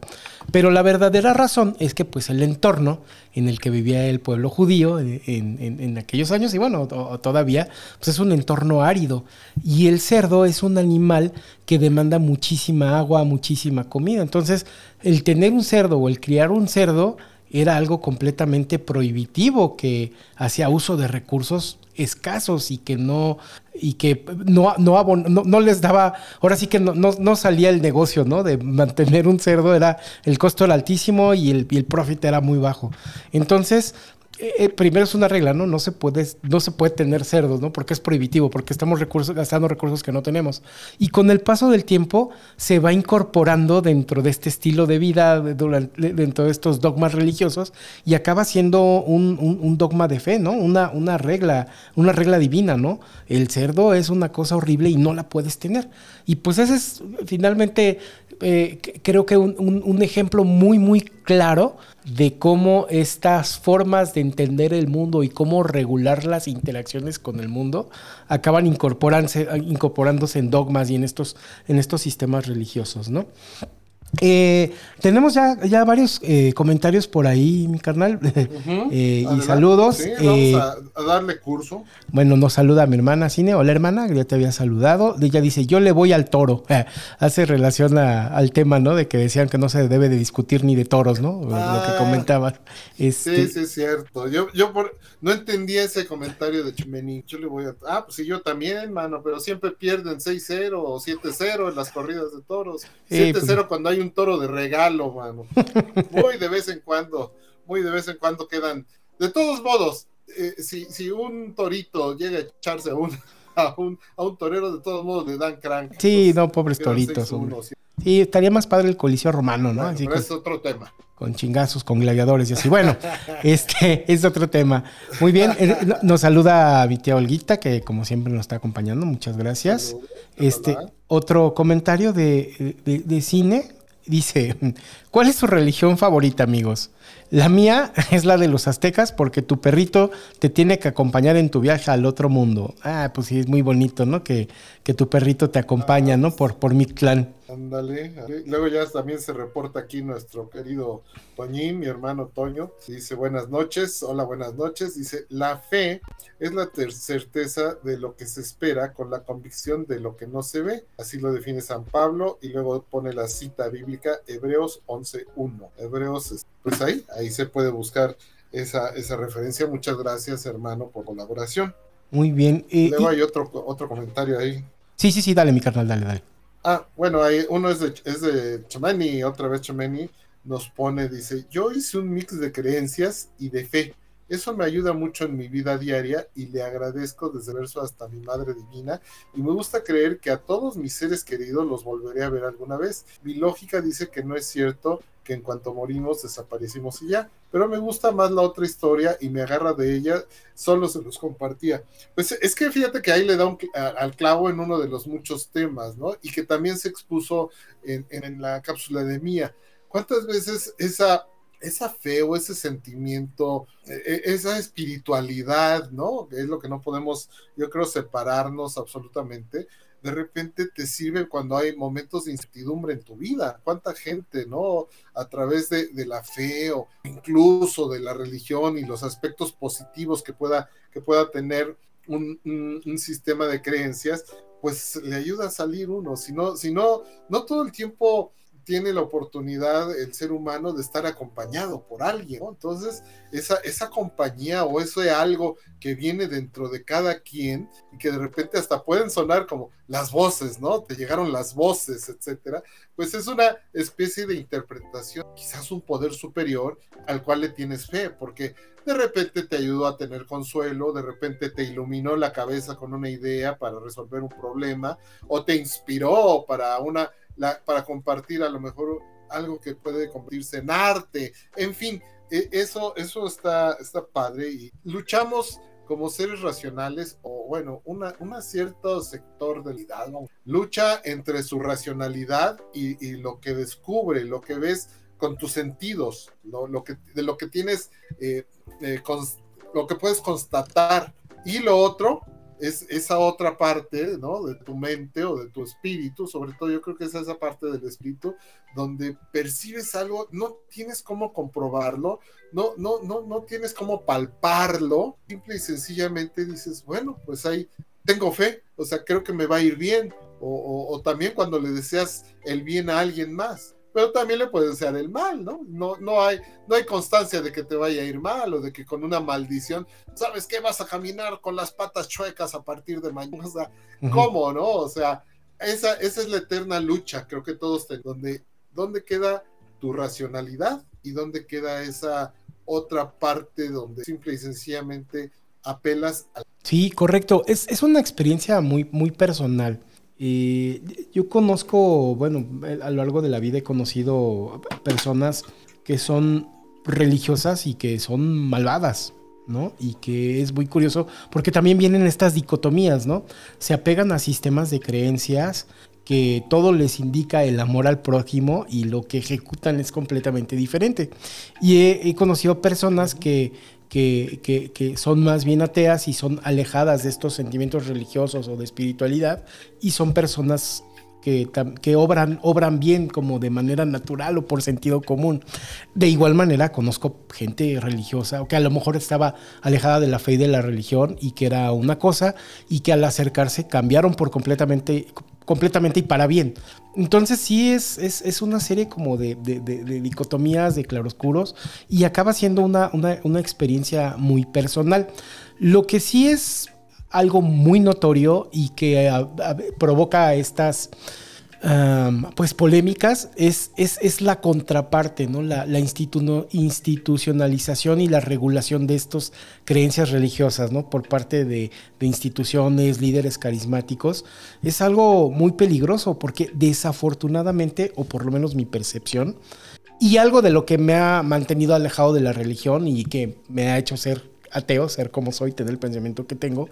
Pero la verdadera razón es que, pues, el entorno en el que vivía el pueblo judío en, en aquellos años, y bueno, todavía, pues es un entorno árido. Y el cerdo es un animal que demanda muchísima agua, muchísima comida. Entonces, el tener un cerdo o el criar un cerdo era algo completamente prohibitivo que hacía uso de recursos escasos y que no y que no, no, no, les daba, ahora sí que no, no, salía el negocio, ¿no? De mantener un cerdo era, el costo era altísimo y el, y el profit era muy bajo. Entonces, eh, primero es una regla, ¿no? No se puede, no se puede tener cerdos, ¿no? Porque es prohibitivo, porque estamos recursos, gastando recursos que no tenemos. Y con el paso del tiempo se va incorporando dentro de este estilo de vida, durante, dentro de estos dogmas religiosos, y acaba siendo un, un, un, dogma de fe, ¿no? Una, una regla, una regla divina, ¿no? El cerdo es una cosa horrible y no la puedes tener. Y pues ese es finalmente eh, creo que un, un, ejemplo muy, muy claro de cómo estas formas de entender el mundo y cómo regular las interacciones con el mundo acaban incorporándose, incorporándose en dogmas y en estos, en estos sistemas religiosos, ¿no? Eh, tenemos ya, ya varios eh, comentarios por ahí, mi carnal. Uh <laughs> -huh. eh, y saludos. Sí, vamos a, a, darle curso. Bueno, nos saluda mi hermana Cine. Hola, hermana, ya te había saludado. Ella dice: Yo le voy al toro. <laughs> hace relación a, al tema, ¿no? De que decían que no se debe de discutir ni de toros, ¿no? Ah, Lo que comentaban. Este... Sí, sí, es cierto. Yo, yo por... no entendía ese comentario de Chimení. Yo le voy a. Ah, pues sí, yo también, mano, pero siempre pierden 6-0 o 7-0 en las corridas de toros. 7-0 sí, pues... cuando hay un toro de regalo, mano. <laughs> Muy de vez en cuando, muy de vez en cuando quedan. De todos modos, eh, si, si, un torito llega a echarse a un, <laughs> a un, a un torero, de todos modos le dan crank. Sí, Entonces, no, pobres toritos. Sí, estaría más padre el coliseo romano, ¿no? Bueno, Así pero con, es otro tema. Con chingazos, con gladiadores y así. Bueno, <laughs> este es otro tema. Muy bien, eh, nos saluda a mi tía Olguita, que como siempre nos está acompañando. Muchas gracias. Este, otro comentario de, de, de cine Dice, ¿cuál es su religión favorita, amigos? La mía <laughs> es la de los aztecas porque tu perrito te tiene que acompañar en tu viaje al otro mundo. Ah, pues sí, es muy bonito, ¿no? Que, que tu perrito te acompaña, ¿no? Por, por mi clan. Ándale. Luego ya también se reporta aquí nuestro querido Toñín, mi hermano Toño. Dice buenas noches. Hola, buenas noches. Dice, la fe es la certeza de lo que se espera con la convicción de lo que no se ve. Así lo define San Pablo y luego pone la cita bíblica Hebreos 11.1. Hebreos, pues ahí, ahí se puede buscar esa, esa referencia. Muchas gracias, hermano, por colaboración. Muy bien. luego hay otro, otro comentario ahí. Sí, sí, sí, dale, mi carnal, dale, dale. Ah, bueno, hay, uno es de, es de Chomani, otra vez Chomani nos pone, dice, yo hice un mix de creencias y de fe. Eso me ayuda mucho en mi vida diaria y le agradezco desde verso hasta mi Madre Divina y me gusta creer que a todos mis seres queridos los volveré a ver alguna vez. Mi lógica dice que no es cierto que en cuanto morimos desaparecimos y ya. Pero me gusta más la otra historia y me agarra de ella, solo se los compartía. Pues es que fíjate que ahí le da al clavo en uno de los muchos temas, ¿no? Y que también se expuso en la cápsula de Mía. ¿Cuántas veces esa, esa fe o ese sentimiento, e, e, esa espiritualidad, ¿no? Es lo que no podemos, yo creo, separarnos absolutamente de repente te sirve cuando hay momentos de incertidumbre en tu vida. ¿Cuánta gente, no? A través de, la fe o incluso de la religión y los aspectos positivos que pueda, que pueda tener un, un, sistema de creencias, pues le ayuda a salir uno. Si no, si no, no todo el tiempo tiene la oportunidad el ser humano de estar acompañado por alguien. Entonces, esa, esa compañía o ese algo que viene dentro de cada quien y que de repente hasta pueden sonar como las voces, ¿no? Te llegaron las voces, etcétera. Pues es una especie de interpretación, quizás un poder superior al cual le tienes fe, porque de repente te ayudó a tener consuelo, de repente te iluminó la cabeza con una idea para resolver un problema, o te inspiró para una para compartir a lo mejor algo que puede convertirse en arte, en fin, e, eso, eso está, está padre y luchamos como seres racionales o bueno, una, una cierto sector de la lucha entre su racionalidad y, lo que descubre, lo que ves con tus sentidos, lo, que, de lo que tienes, eh, eh, lo que puedes constatar. Y lo otro, es esa otra parte, ¿no? De tu mente o de tu espíritu, sobre todo yo creo que es esa parte del espíritu donde percibes algo, no tienes cómo comprobarlo, no, no, no, no tienes cómo palparlo, simple y sencillamente dices, bueno, pues ahí tengo fe, o sea, creo que me va a ir bien, o, o también cuando le deseas el bien a alguien más pero también le puede desear el mal, ¿no? No, no, hay, no hay constancia de que te vaya a ir mal o de que con una maldición, ¿sabes qué? Vas a caminar con las patas chuecas a partir de mañana. <laughs> O sea, ¿cómo, no? O sea, esa, esa es la eterna lucha, creo que todos tenemos, donde, ¿dónde queda tu racionalidad y dónde queda esa otra parte donde simple y sencillamente apelas a... Sí, correcto. Es, es una experiencia muy, muy personal yo conozco, bueno, a lo largo de la vida he conocido personas que son religiosas y que son malvadas, ¿no? Y que es muy curioso porque también vienen estas dicotomías, ¿no? Se apegan a sistemas de creencias que todo les indica el amor al prójimo y lo que ejecutan es completamente diferente. Y he conocido personas que que, son más bien ateas y son alejadas de estos sentimientos religiosos o de espiritualidad y son personas que, que, obran, obran bien como de manera natural o por sentido común. De igual manera, conozco gente religiosa que a lo mejor estaba alejada de la fe y de la religión y que era una cosa y que al acercarse cambiaron por completamente, completamente y para bien. Entonces sí es, es, una serie como de, dicotomías, de claroscuros, y acaba siendo una, una, experiencia muy personal. Lo que sí es algo muy notorio y que provoca estas pues polémicas es, es, la contraparte, ¿no? La, institucionalización y la regulación de estas creencias religiosas, ¿no? Por parte de, instituciones, líderes carismáticos, es algo muy peligroso porque desafortunadamente, o por lo menos mi percepción, y algo de lo que me ha mantenido alejado de la religión y que me ha hecho ser ateo, ser como soy, tener el pensamiento que tengo.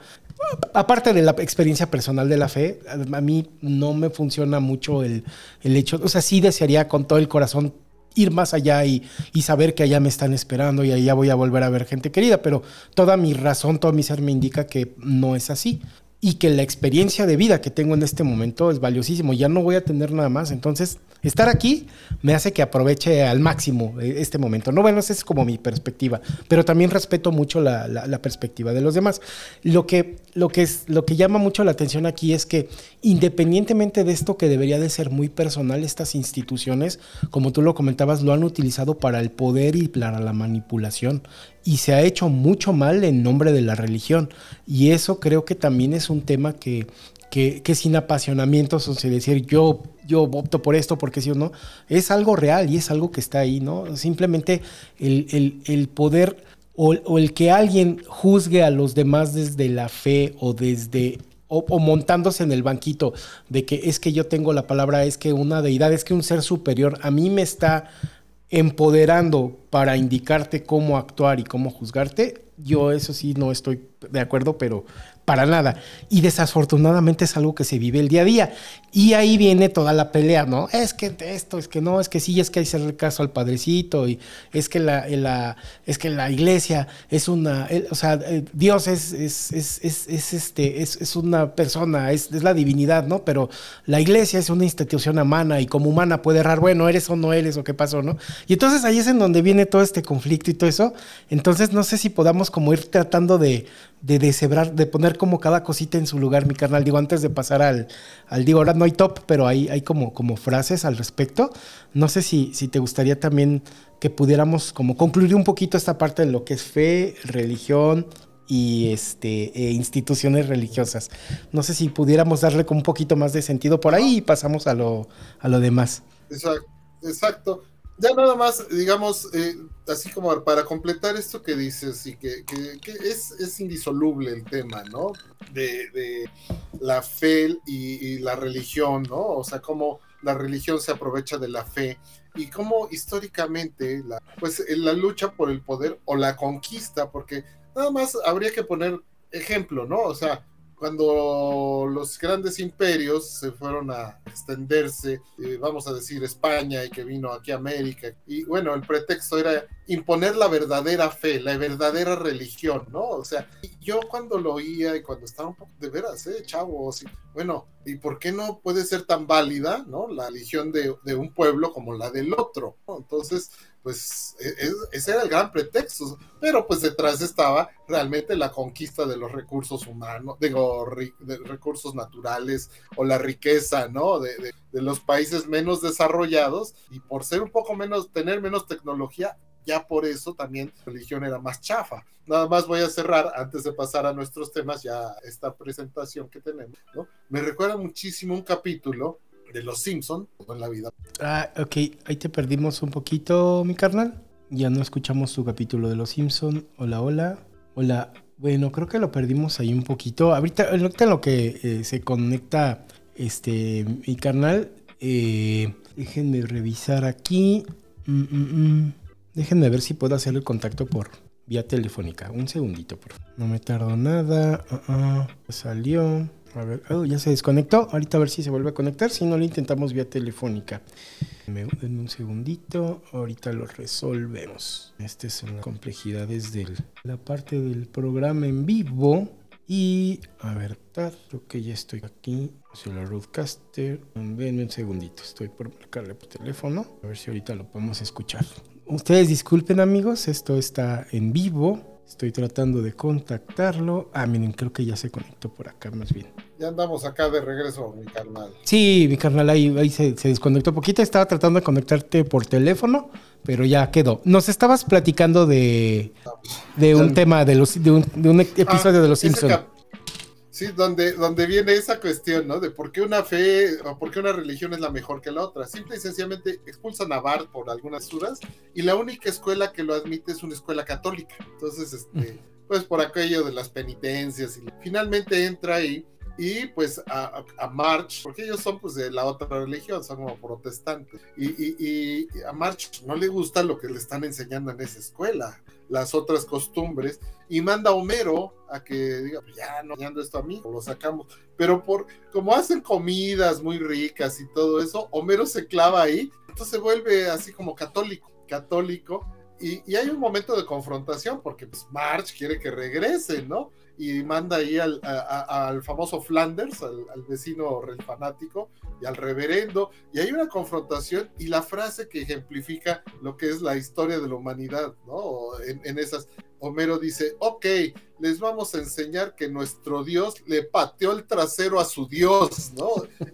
Aparte de la experiencia personal de la fe, a mí no me funciona mucho el, el hecho, o sea, sí desearía con todo el corazón ir más allá y, y, saber que allá me están esperando y allá voy a volver a ver gente querida, pero toda mi razón, todo mi ser me indica que no es así y que la experiencia de vida que tengo en este momento es valiosísimo, ya no voy a tener nada más, entonces estar aquí me hace que aproveche al máximo eh, este momento. No, bueno, esa es como mi perspectiva, pero también respeto mucho la, la, perspectiva de los demás. Lo que, lo, que es, lo que llama mucho la atención aquí es que independientemente de esto que debería de ser muy personal, estas instituciones, como tú lo comentabas, lo han utilizado para el poder y para la manipulación y se ha hecho mucho mal en nombre de la religión. Y eso creo que también es un tema que, que, sin apasionamientos, o sea, decir yo, yo opto por esto porque sí o no, es algo real y es algo que está ahí, ¿no? Simplemente el, el, poder o, el que alguien juzgue a los demás desde la fe o desde... O, montándose en el banquito de que es que yo tengo la palabra, es que una deidad, es que un ser superior a mí me está empoderando para indicarte cómo actuar y cómo juzgarte, yo eso sí no estoy de acuerdo, pero para nada. Y desafortunadamente es algo que se vive el día a día. Y ahí viene toda la pelea, ¿no? Es que esto, es que no, es que sí, es que hay que hacer caso al padrecito y es que la, la es que la iglesia es una, o sea, eh, Dios es, es, es, es este, es, una persona, es, la divinidad, ¿no? Pero la iglesia es una institución humana y como humana puede errar, bueno, eres o no eres o qué pasó, ¿no? Y entonces ahí es en donde viene todo este conflicto y todo eso. Entonces no sé si podamos como ir tratando de, de deshebrar, de poner como cada cosita en su lugar, mi carnal. Digo, antes de pasar al, al digo, ahora no hay top, pero hay, hay como, como frases al respecto. No sé si, si te gustaría también que pudiéramos como concluir un poquito esta parte de lo que es fe, religión y este, e instituciones religiosas. No sé si pudiéramos darle como un poquito más de sentido por ahí y pasamos a lo, a lo demás. Exacto. ya nada más, digamos, eh, así como para completar esto que dices y que, es, indisoluble el tema, ¿no? De, la fe y, la religión, ¿no? O sea, cómo la religión se aprovecha de la fe y cómo históricamente, la, pues la lucha por el poder o la conquista, porque nada más habría que poner ejemplo, ¿no? O sea, cuando los grandes imperios se fueron a extenderse, eh, vamos a decir España y que vino aquí América, y bueno, el pretexto era imponer la verdadera fe, la verdadera religión, ¿no? O sea, yo cuando lo oía y cuando estaba un poco de veras, ¿eh? Chavo, bueno, ¿y por qué no puede ser tan válida, ¿no? La religión de, de un pueblo como la del otro, ¿no? Entonces, pues e, e, ese era el gran pretexto, pero pues detrás estaba realmente la conquista de los recursos humanos, digo, de recursos naturales o la riqueza, ¿no? De, de, los países menos desarrollados y por ser un poco menos, tener menos tecnología, ya por eso también la religión era más chafa. Nada más voy a cerrar antes de pasar a nuestros temas, ya esta presentación que tenemos, ¿no? Me recuerda muchísimo un capítulo de Los Simpson en la vida. Ah, ok, ahí te perdimos un poquito, mi carnal. Ya no escuchamos su capítulo de Los Simpson. Hola, hola. Hola. Bueno, creo que lo perdimos ahí un poquito. Ahorita, en lo que eh, se conecta este mi carnal, eh, déjenme revisar aquí. Mm, mm, mm. Déjenme ver si puedo hacer el contacto por vía telefónica. Un segundito, por favor. No me tardo nada. Uh Salió. A ver, oh, ya se desconectó. Ahorita a ver si se vuelve a conectar. Si no, lo intentamos vía telefónica. Den un segundito. Ahorita lo resolvemos. Estas son las complejidades de la parte del programa en vivo. Y a ver, creo que ya estoy aquí. Soy la Roadcaster. Denme un segundito. Estoy por marcarle por teléfono. A ver si ahorita lo podemos escuchar. Ustedes disculpen amigos, esto está en vivo. Estoy tratando de contactarlo. Ah, miren, creo que ya se conectó por acá más bien. Ya andamos acá de regreso, mi carnal. Sí, mi carnal, ahí, se, desconectó poquito. Estaba tratando de conectarte por teléfono, pero ya quedó. Nos estabas platicando de, de un tema, de, los, de, un, episodio de Los ah, Simpsons. Sí, donde, donde viene esa cuestión, ¿no? De por qué una fe o por qué una religión es la mejor que la otra. Simple y sencillamente expulsan a Bart por algunas dudas y la única escuela que lo admite es una escuela católica. Entonces, este, <laughs> pues por aquello de las penitencias y finalmente entra ahí y pues a, March, porque ellos son pues de la otra religión, son como protestantes, y, a March no le gusta lo que le están enseñando en esa escuela, las otras costumbres, y manda a Homero a que diga, pues ya no enseñando esto a mí, lo sacamos, pero por como hacen comidas muy ricas y todo eso, Homero se clava ahí, entonces se vuelve así como católico, católico, y, hay un momento de confrontación porque pues, March quiere que regrese, ¿no? Y manda ahí al, al famoso Flanders, al, vecino fanático, y al reverendo, y hay una confrontación y la frase que ejemplifica lo que es la historia de la humanidad, ¿no? En, en esas, Homero dice, ok, les vamos a enseñar que nuestro Dios le pateó el trasero a su Dios, ¿no?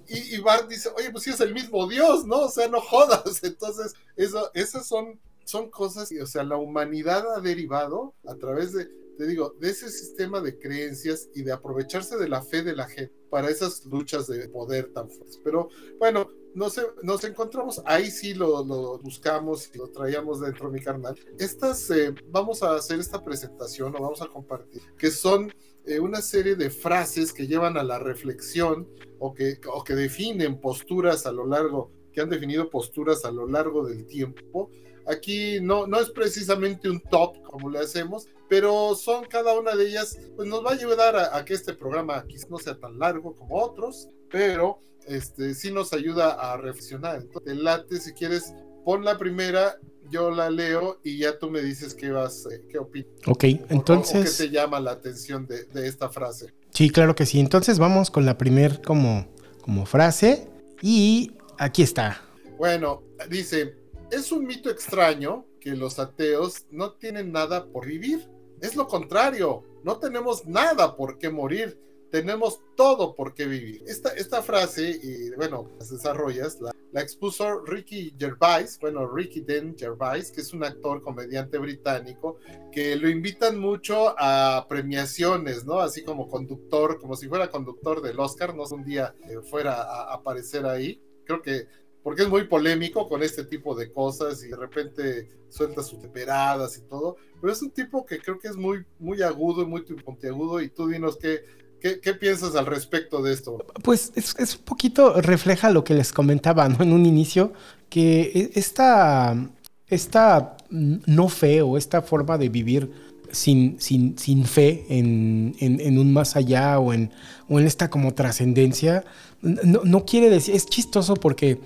Y, y Bart dice, oye, pues sí es el mismo Dios, ¿no? O sea, no jodas. Entonces, eso, esas son son cosas, o sea, la humanidad ha derivado a través de, te digo, de ese sistema de creencias y de aprovecharse de la fe de la gente para esas luchas de poder tan fuertes. Pero bueno, nos, nos encontramos, ahí sí lo, buscamos y lo traíamos dentro de mi carnal. Estas, eh, vamos a hacer esta presentación o vamos a compartir, que son eh, una serie de frases que llevan a la reflexión o que, o que definen posturas a lo largo, que han definido posturas a lo largo del tiempo Aquí no, no es precisamente un top como le hacemos, pero son cada una de ellas, pues nos va a ayudar a, que este programa quizás no sea tan largo como otros, pero este sí nos ayuda a reflexionar. Entonces, late si quieres, pon la primera, yo la leo y ya tú me dices qué vas, eh, qué opinas. Ok, entonces. ¿Qué te llama la atención de, de, esta frase? Sí, claro que sí. Entonces vamos con la primer como, como frase y aquí está. Bueno, dice, es un mito extraño que los ateos no tienen nada por vivir. Es lo contrario, no tenemos nada por qué morir, tenemos todo por qué vivir. Esta, esta frase, y bueno, las desarrollas, la, expuso Ricky Gervais, bueno, Ricky Den Gervais, que es un actor comediante británico, que lo invitan mucho a premiaciones, ¿no? Así como conductor, como si fuera conductor del Oscar, no un día fuera a aparecer ahí. Creo que porque es muy polémico con este tipo de cosas y de repente suelta sus teperadas y todo, pero es un tipo que creo que es muy, muy agudo y muy puntiagudo y tú dinos qué, qué, piensas al respecto de esto. Pues es, es, un poquito, refleja lo que les comentaba ¿no? en un inicio, que e, esta, esta no fe o esta forma de vivir sin, sin, sin fe en, en, un más allá o en, o en esta como trascendencia, no, no, quiere decir, es chistoso porque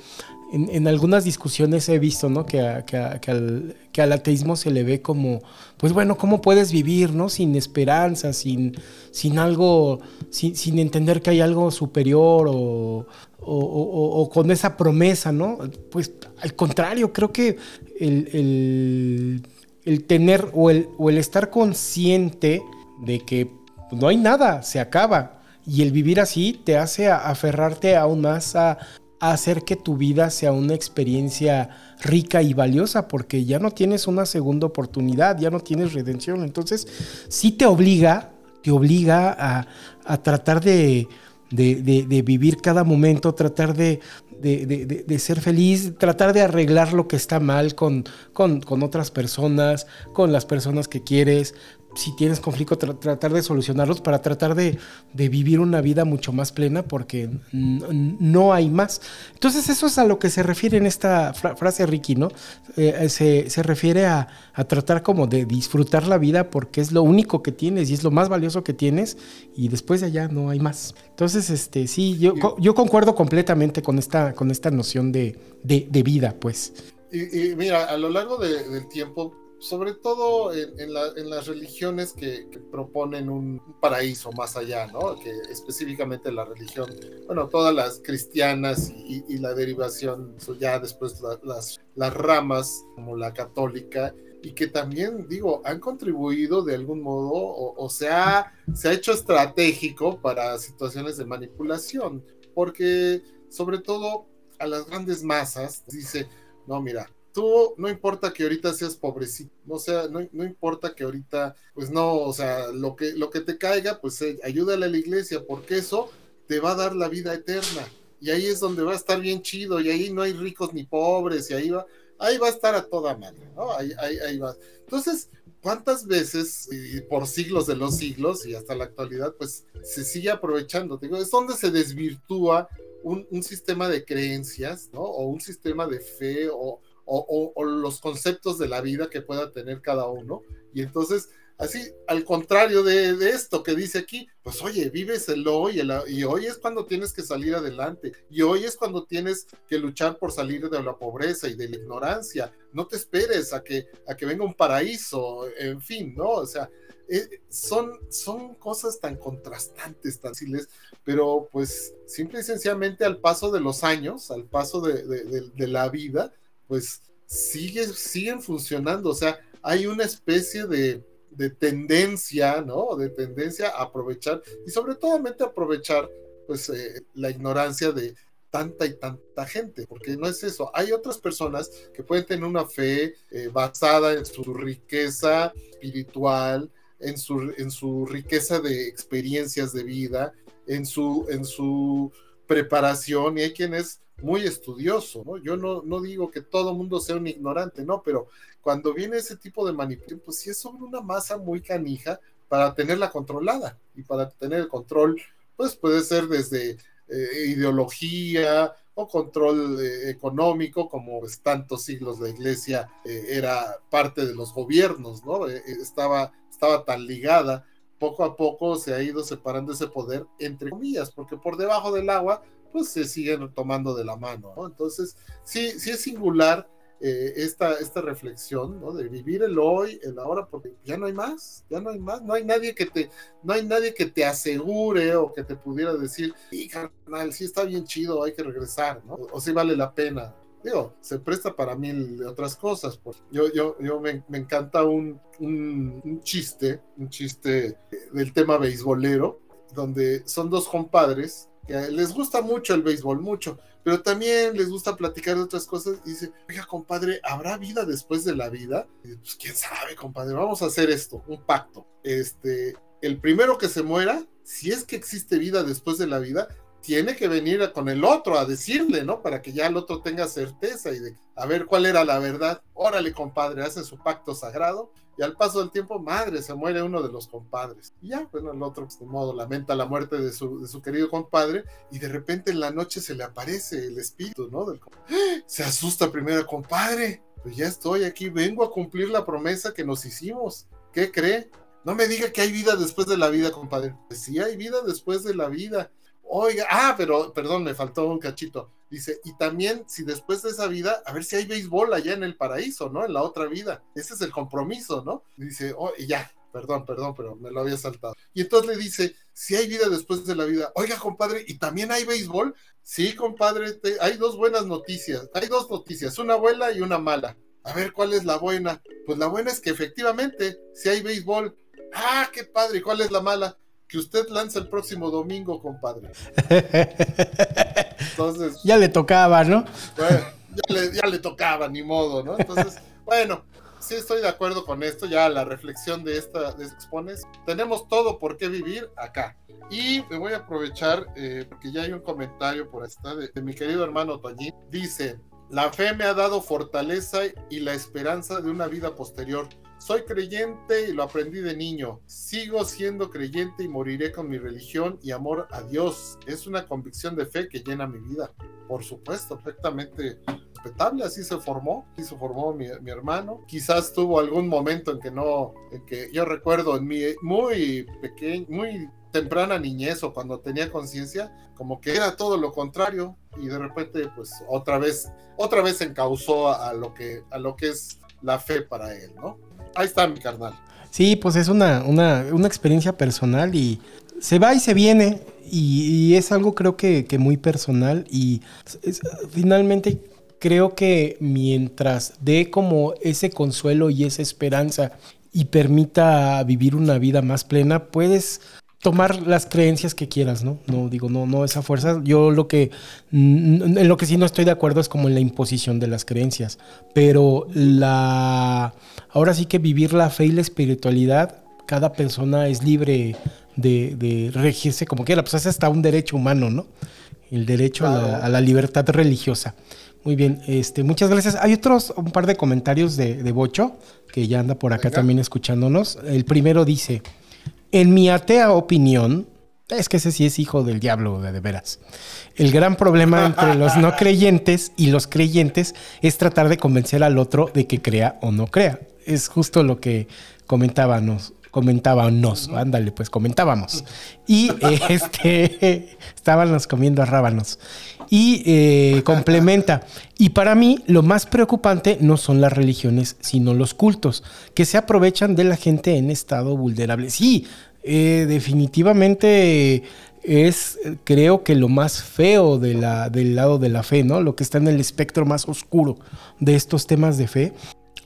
en, algunas discusiones he visto, ¿no? Que, al, ateísmo se le ve como, pues bueno, ¿cómo puedes vivir, ¿no? Sin esperanza, sin, sin algo, sin, entender que hay algo superior o, con esa promesa, ¿no? Pues al contrario, creo que el, el, tener o el, o el estar consciente de que no hay nada, se acaba. Y el vivir así te hace aferrarte aún más a, hacer que tu vida sea una experiencia rica y valiosa porque ya no tienes una segunda oportunidad, ya no tienes redención. Entonces, sí te obliga, te obliga a, tratar de, vivir cada momento, tratar de, ser feliz, tratar de arreglar lo que está mal con, con, con, otras personas, con las personas que quieres, si tienes conflicto, tratar de solucionarlos para tratar de, vivir una vida mucho más plena porque no hay más. Entonces eso es a lo que se refiere en esta frase Ricky, ¿no? Eh, se, refiere a, tratar como de disfrutar la vida porque es lo único que tienes y es lo más valioso que tienes y después de allá no hay más. Entonces, este, sí, yo, yo concuerdo completamente con esta, con esta noción de, vida, pues. Y, mira, a lo largo del tiempo sobre todo en, las religiones que, proponen un paraíso más allá, ¿no? Que específicamente la religión, bueno, todas las cristianas y, la derivación, ya después las, ramas como la católica, y que también, digo, han contribuido de algún modo o, ha, se ha hecho estratégico para situaciones de manipulación, porque sobre todo a las grandes masas dice, no, mira, tú no importa que ahorita seas pobrecito, no sea, no, no, importa que ahorita, pues no, o sea, lo que, lo que te caiga, pues eh, ayúdale a la iglesia, porque eso te va a dar la vida eterna. Y ahí es donde va a estar bien chido, y ahí no hay ricos ni pobres, y ahí va. ahí va a estar a toda madre, ¿no? Ahí, ahí, ahí va. Entonces, ¿cuántas veces, y por siglos de los siglos y hasta la actualidad, pues se sigue aprovechando? Digo, es donde se desvirtúa un, un sistema de creencias, ¿no? O un sistema de fe o, o, los conceptos de la vida que pueda tener cada uno. Y entonces Así, al contrario de, esto que dice aquí, pues oye, vives el hoy el, y hoy es cuando tienes que salir adelante y hoy es cuando tienes que luchar por salir de la pobreza y de la ignorancia. No te esperes a que, a que venga un paraíso, en fin, ¿no? O sea, eh, son, son cosas tan contrastantes, tan simples, pero pues simple y sencillamente al paso de los años, al paso de la vida, pues sigue, siguen funcionando. O sea, hay una especie de de tendencia, ¿no? De tendencia a aprovechar y sobre todo aprovechar pues eh, la ignorancia de tanta y tanta gente, porque no es eso. Hay otras personas que pueden tener una fe eh, basada en su riqueza espiritual, en su, en su riqueza de experiencias de vida, en su, en su preparación, y hay quien es muy estudioso, ¿no? Yo no, no digo que todo mundo sea un ignorante, no, pero cuando viene ese tipo de manipulación, pues sí es sobre una masa muy canija para tenerla controlada y para tener el control, pues puede ser desde eh, ideología o control eh, económico, como pues, tantos siglos la iglesia eh, era parte de los gobiernos, ¿no? Eh, estaba, estaba tan ligada, poco a poco se ha ido separando ese poder, entre comillas, porque por debajo del agua, pues se siguen tomando de la mano, ¿no? Entonces, sí, sí es singular eh, esta, esta reflexión, ¿no? De vivir el hoy, el ahora, porque ya no hay más, ya no hay más, no hay nadie que te, no hay nadie que te asegure o que te pudiera decir, y carnal, sí está bien chido, hay que regresar, ¿no? O, si vale la pena. Digo, se presta para mil otras cosas. Pues. Yo, yo, yo me, me encanta un, un, chiste, un chiste del tema beisbolero, donde son dos compadres que les gusta mucho el béisbol, mucho, pero también les gusta platicar de otras cosas y dice, oiga, compadre, ¿habrá vida después de la vida? Y pues quién sabe, compadre, vamos a hacer esto, un pacto. Este, el primero que se muera, si es que existe vida después de la vida, tiene que venir con el otro a decirle, ¿no? Para que ya el otro tenga certeza y de a ver cuál era la verdad. Órale, compadre, hace su pacto sagrado y al paso del tiempo, madre, se muere uno de los compadres. Y ya, bueno, el otro, pues, de modo, lamenta la muerte de su, de su, querido compadre y de repente en la noche se le aparece el espíritu, ¿no? Del, se asusta primero, compadre, pues ya estoy aquí, vengo a cumplir la promesa que nos hicimos. ¿Qué cree? No me diga que hay vida después de la vida, compadre. Pues sí hay vida después de la vida. Oiga, ah, pero perdón, me faltó un cachito. Dice, y también si después de esa vida, a ver si hay béisbol allá en el paraíso, ¿no? En la otra vida. Ese es el compromiso, ¿no? dice, oh, y ya, perdón, perdón, pero me lo había saltado. Y entonces le dice, si hay vida después de la vida, oiga, compadre, ¿y también hay béisbol? Sí, compadre, hay dos buenas noticias. Hay dos noticias, una buena y una mala. A ver, ¿cuál es la buena? Pues la buena es que efectivamente, si hay béisbol. Ah, qué padre, ¿cuál es la mala? Que usted lanza el próximo domingo, compadre. Entonces. <laughs> Ya le tocaba, ¿no? Bueno, ya le, ya le tocaba, ni modo, ¿no? Entonces, <laughs> bueno, sí estoy de acuerdo con esto, ya la reflexión de esta de expones. Tenemos todo por qué vivir acá. Y me voy a aprovechar, eh, porque ya hay un comentario por esta de, de mi querido hermano Toñín. Dice, la fe me ha dado fortaleza y la esperanza de una vida posterior soy creyente y lo aprendí de niño. Sigo siendo creyente y moriré con mi religión y amor a Dios. Es una convicción de fe que llena mi vida. Por supuesto, perfectamente respetable, así se formó, así se formó mi, mi, hermano. Quizás tuvo algún momento en que no, en que yo recuerdo en mi muy pequeño, muy temprana niñez o cuando tenía conciencia, como que era todo lo contrario y de repente pues otra vez, otra vez encauzó a, a lo que, a lo que es la fe para él, ¿no? Ahí está mi carnal. Sí, pues es una, una, una experiencia personal y se va y se viene y, es algo creo que, que muy personal y finalmente creo que mientras dé como ese consuelo y esa esperanza y permita vivir una vida más plena, puedes tomar las creencias que quieras, ¿no? No digo, no, no esa fuerza. Yo lo que, en lo que sí no estoy de acuerdo es como en la imposición de las creencias. Pero la, ahora sí que vivir la fe y la espiritualidad, cada persona es libre de, de regirse como quiera. Pues es hasta un derecho humano, ¿no? El derecho claro. a, la, a, la, libertad religiosa. Muy bien, este, muchas gracias. Hay otros, un par de comentarios de, de Bocho, que ya anda por acá también escuchándonos. El primero dice, en mi atea opinión, es que ese sí es hijo del diablo, de, de veras. El gran problema entre los no creyentes y los creyentes es tratar de convencer al otro de que crea o no crea. Es justo lo que comentábamos, comentábamos, ándale, pues comentábamos. Y eh, <laughs> este, estábamos comiendo rábanos. Y eh, complementa. Y para mí, lo más preocupante no son las religiones, sino los cultos, que se aprovechan de la gente en estado vulnerable. Sí, eh, definitivamente es, creo que lo más feo del lado de la fe, ¿no? Lo que está en el espectro más oscuro de estos temas de fe.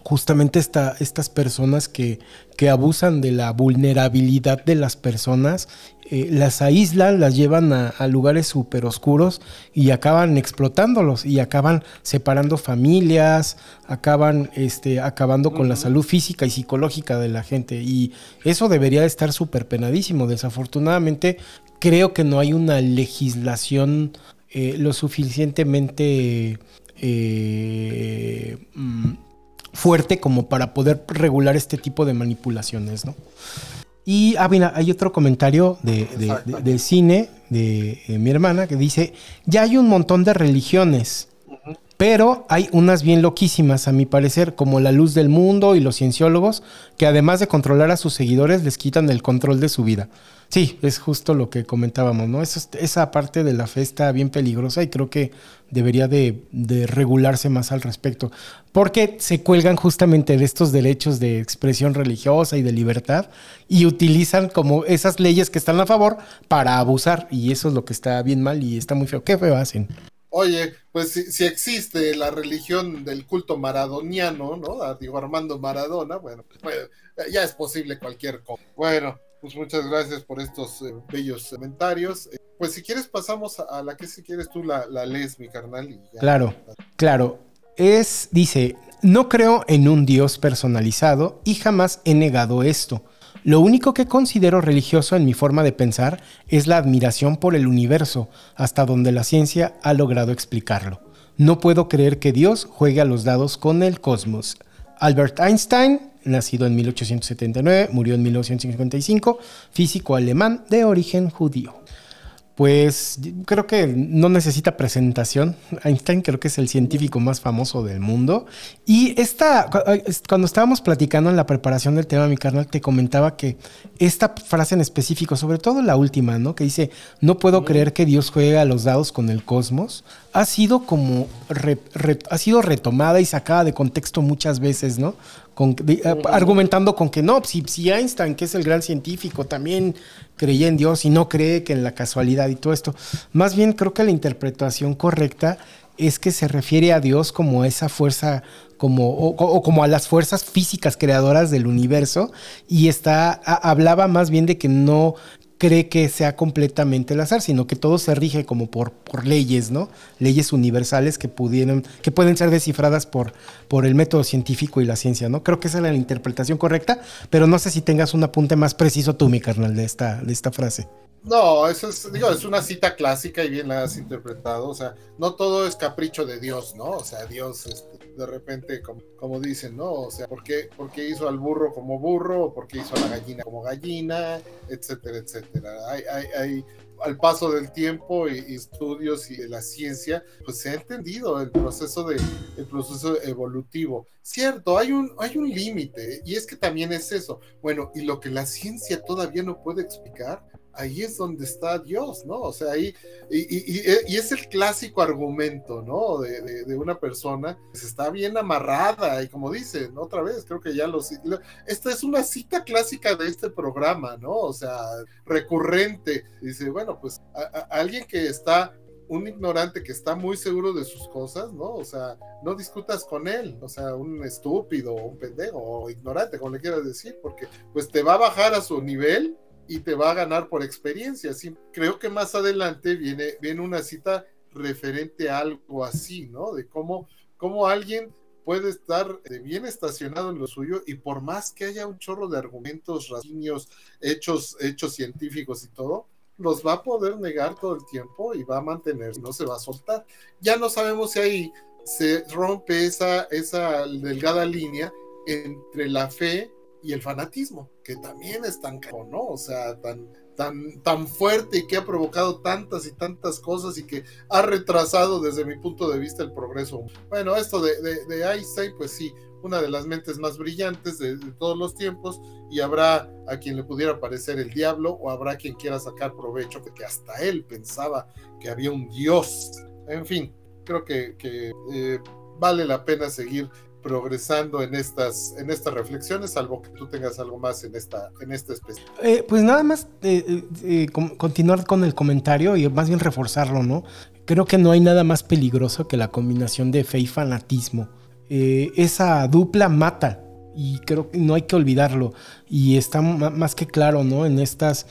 Justamente esta, estas personas que, que abusan de la vulnerabilidad de las personas eh, las aíslan, las llevan a, a lugares súper oscuros y acaban explotándolos y acaban separando familias, acaban este, acabando con la salud física y psicológica de la gente. Y eso debería estar súper penadísimo. Desafortunadamente, creo que no hay una legislación eh, lo suficientemente eh, mm, fuerte como para poder regular este tipo de manipulaciones, ¿no? Y ah, mira, hay otro comentario de, de- de- de cine de eh, mi hermana que dice, ya hay un montón de religiones, pero hay unas bien loquísimas, a mi parecer, como la luz del mundo y los cienciólogos, que además de controlar a sus seguidores, les quitan el control de su vida. Sí, es justo lo que comentábamos, ¿no? Eso- esa parte de la fe está bien peligrosa y creo que debería de, de regularse más al respecto, porque se cuelgan justamente de estos derechos de expresión religiosa y de libertad y utilizan como esas leyes que están a favor para abusar y eso es lo que está bien mal y está muy feo. ¿Qué feo hacen? Oye, pues si, existe la religión del culto maradoniano, ¿no? A Diego Armando Maradona, bueno, pues, ya es posible cualquier cosa. Bueno, pues muchas gracias por estos eh, bellos comentarios. Eh, pues si quieres pasamos a, la que si quieres tú la, la lees, mi carnal. Y ya. Claro, claro. Es, dice, no creo en un Dios personalizado y jamás he negado esto. Lo único que considero religioso en mi forma de pensar es la admiración por el universo, hasta donde la ciencia ha logrado explicarlo. No puedo creer que Dios juegue a los dados con el cosmos. Albert Einstein, nacido en 1879, murió en 1955, físico alemán de origen judío. Pues creo que no necesita presentación. Einstein creo que es el científico más famoso del mundo. Y esta, cu- es- cuando estábamos platicando en la preparación del tema, mi carnal te comentaba que esta frase en específico, sobre todo la última, ¿no? Que dice, no puedo creer que Dios juegue a los dados con el cosmos, ha sido como, re- re- ha sido retomada y sacada de contexto muchas veces, ¿no? Con- de- eh, argumentando con que no, si, si Einstein, que es el gran científico, también creía en Dios y no cree que en la casualidad y todo esto. Más bien creo que la interpretación correcta es que se refiere a Dios como esa fuerza, como, o, o como a las fuerzas físicas creadoras del universo, y está, a- hablaba más bien de que no cree que sea completamente el azar, sino que todo se rige como por, por leyes, ¿no? Leyes universales que pudieran, que pueden ser descifradas por, por el método científico y la ciencia, ¿no? Creo que esa es la interpretación correcta, pero no sé si tengas un apunte más preciso tú, mi carnal, de esta, de esta frase. No, eso es, digo, es una cita clásica y bien la has interpretado. O sea, no todo es capricho de Dios, ¿no? O sea, Dios, este, de repente, como, como dicen, ¿no? O sea, ¿por qué, por qué hizo al burro como burro? ¿O por qué hizo a la gallina como gallina? Etcétera, etcétera. Hay, hay, al paso del tiempo y, estudios y la ciencia, pues se ha entendido el proceso de el proceso evolutivo. Cierto, hay un, hay un límite, y es que también es eso. Bueno, y lo que la ciencia todavía no puede explicar, ahí es donde está Dios, ¿no? O sea, ahí, y, y, y, y es el clásico argumento, ¿no? De, de, de, una persona que está bien amarrada, y como dicen, otra vez, creo que ya lo, lo, esta es una cita clásica de este programa, ¿no? O sea, recurrente. Dice, bueno, pues a, a, alguien que está un ignorante que está muy seguro de sus cosas, ¿no? O sea, no discutas con él, o sea, un estúpido, un pendejo, o ignorante, como le quieras decir, porque pues te va a bajar a su nivel y te va a ganar por experiencia. Sí, creo que más adelante viene, viene una cita referente a algo así, ¿no? De cómo, cómo alguien puede estar bien estacionado en lo suyo y por más que haya un chorro de argumentos, racios, hechos, hechos científicos y todo, los va a poder negar todo el tiempo y va a mantener, no se va a soltar. Ya no sabemos si hay se rompe esa, esa delgada línea entre la fe y el fanatismo, que también es tan ¿no? O sea, tan, tan, tan fuerte y que ha provocado tantas y tantas cosas y que ha retrasado desde mi punto de vista el progreso. Bueno, esto de, de, pues sí, una de las mentes más brillantes de, todos los tiempos y habrá a quien le pudiera parecer el diablo o habrá quien quiera sacar provecho que hasta él pensaba que había un dios. En fin, creo que, eh, vale la pena seguir progresando en estas, en estas reflexiones, salvo que tú tengas algo más en esta, en esta especie. Eh, pues nada más eh, continuar con el comentario y más bien reforzarlo, ¿no? Creo que no hay nada más peligroso que la combinación de fe y fanatismo. esa dupla mata y creo que no hay que olvidarlo. Y está más que claro, ¿no? En estas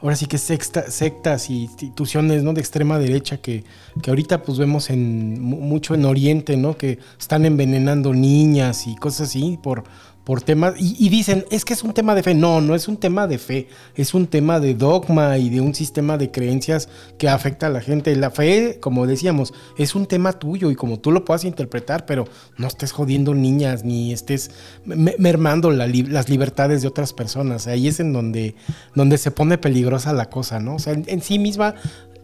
ahora sí que sectas y instituciones ¿no? de extrema derecha que, que ahorita pues vemos en, mucho en Oriente, ¿no? que están envenenando niñas y cosas así por, por temas, y, dicen, es que es un tema de fe. No, no es un tema de fe, es un tema de dogma y de un sistema de creencias que afecta a la gente. La fe, como decíamos, es un tema tuyo y como tú lo puedas interpretar, pero no estés jodiendo niñas ni estés mermando las libertades de otras personas. Ahí es en donde, donde se pone peligrosa la cosa, ¿no? O sea, en, sí misma,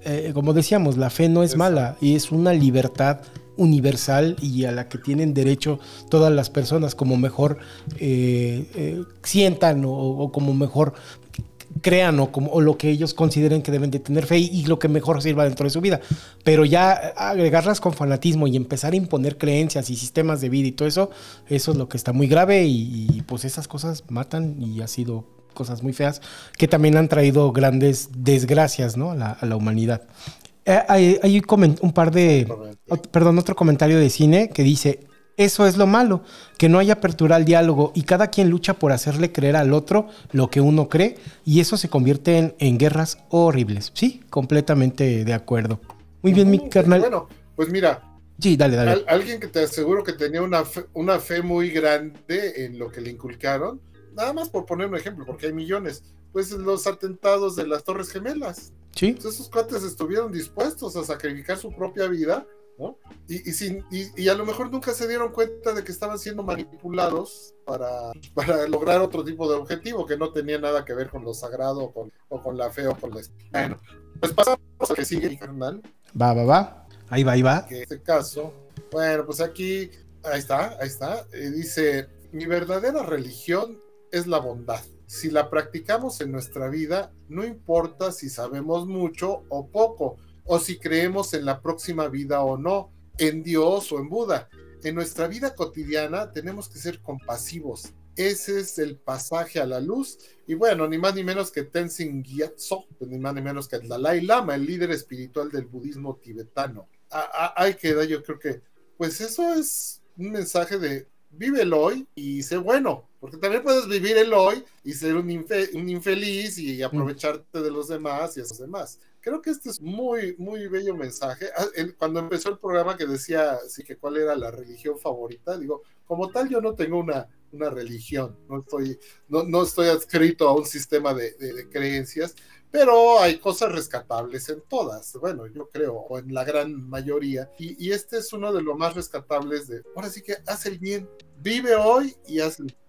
eh, como decíamos, la fe no es mala y es una libertad universal y a la que tienen derecho todas las personas como mejor eh, eh, sientan o, como mejor crean o, como, lo que ellos consideren que deben de tener fe y, lo que mejor sirva dentro de su vida. Pero ya agregarlas con fanatismo y empezar a imponer creencias y sistemas de vida y todo eso, eso es lo que está muy grave y, pues esas cosas matan y ha sido cosas muy feas que también han traído grandes desgracias ¿no? a la humanidad. Eh, hay, un par de. perdón, otro comentario de cine que dice: Eso es lo malo, que no hay apertura al diálogo y cada quien lucha por hacerle creer al otro lo que uno cree y eso se convierte en, guerras horribles. Sí, completamente de acuerdo. Muy bien, mi carnal. Bueno, pues mira. Sí, dale, dale. alguien que te aseguro que tenía una una fe muy grande en lo que le inculcaron, nada más por poner un ejemplo, porque hay millones pues los atentados de las Torres Gemelas. Sí. Pues, esos cuates estuvieron dispuestos a sacrificar su propia vida, ¿no? Y, sin, y, a lo mejor nunca se dieron cuenta de que estaban siendo manipulados para, para lograr otro tipo de objetivo que no tenía nada que ver con lo sagrado o con, o con la fe o con la... Bueno, pues pasamos a que sigue, carnal. Va, va, va. Ahí va, ahí va. En este caso, bueno, pues aquí, ahí está, ahí está. Eh, dice, mi verdadera religión es la bondad si la practicamos en nuestra vida, no importa si sabemos mucho o poco, o si creemos en la próxima vida o no, en Dios o en Buda. En nuestra vida cotidiana tenemos que ser compasivos. Ese es el pasaje a la luz. Y bueno, ni más ni menos que Tenzin Gyatso, ni más ni menos que el Dalai Lama, el líder espiritual del budismo tibetano. Hay que dar, yo creo que, pues eso es un mensaje de vive el hoy y sé bueno, porque también puedes vivir el hoy y ser un, infeliz y aprovecharte de los demás y esos demás. Creo que este es muy, muy bello mensaje. Ah, cuando empezó el programa que decía, sí, que cuál era la religión favorita, digo, como tal yo no tengo una, una religión, no estoy, no, no estoy adscrito a un sistema de, de creencias, pero hay cosas rescatables en todas, bueno, yo creo, o en la gran mayoría, y, este es uno de los más rescatables de, ahora sí que haz el bien, vive hoy y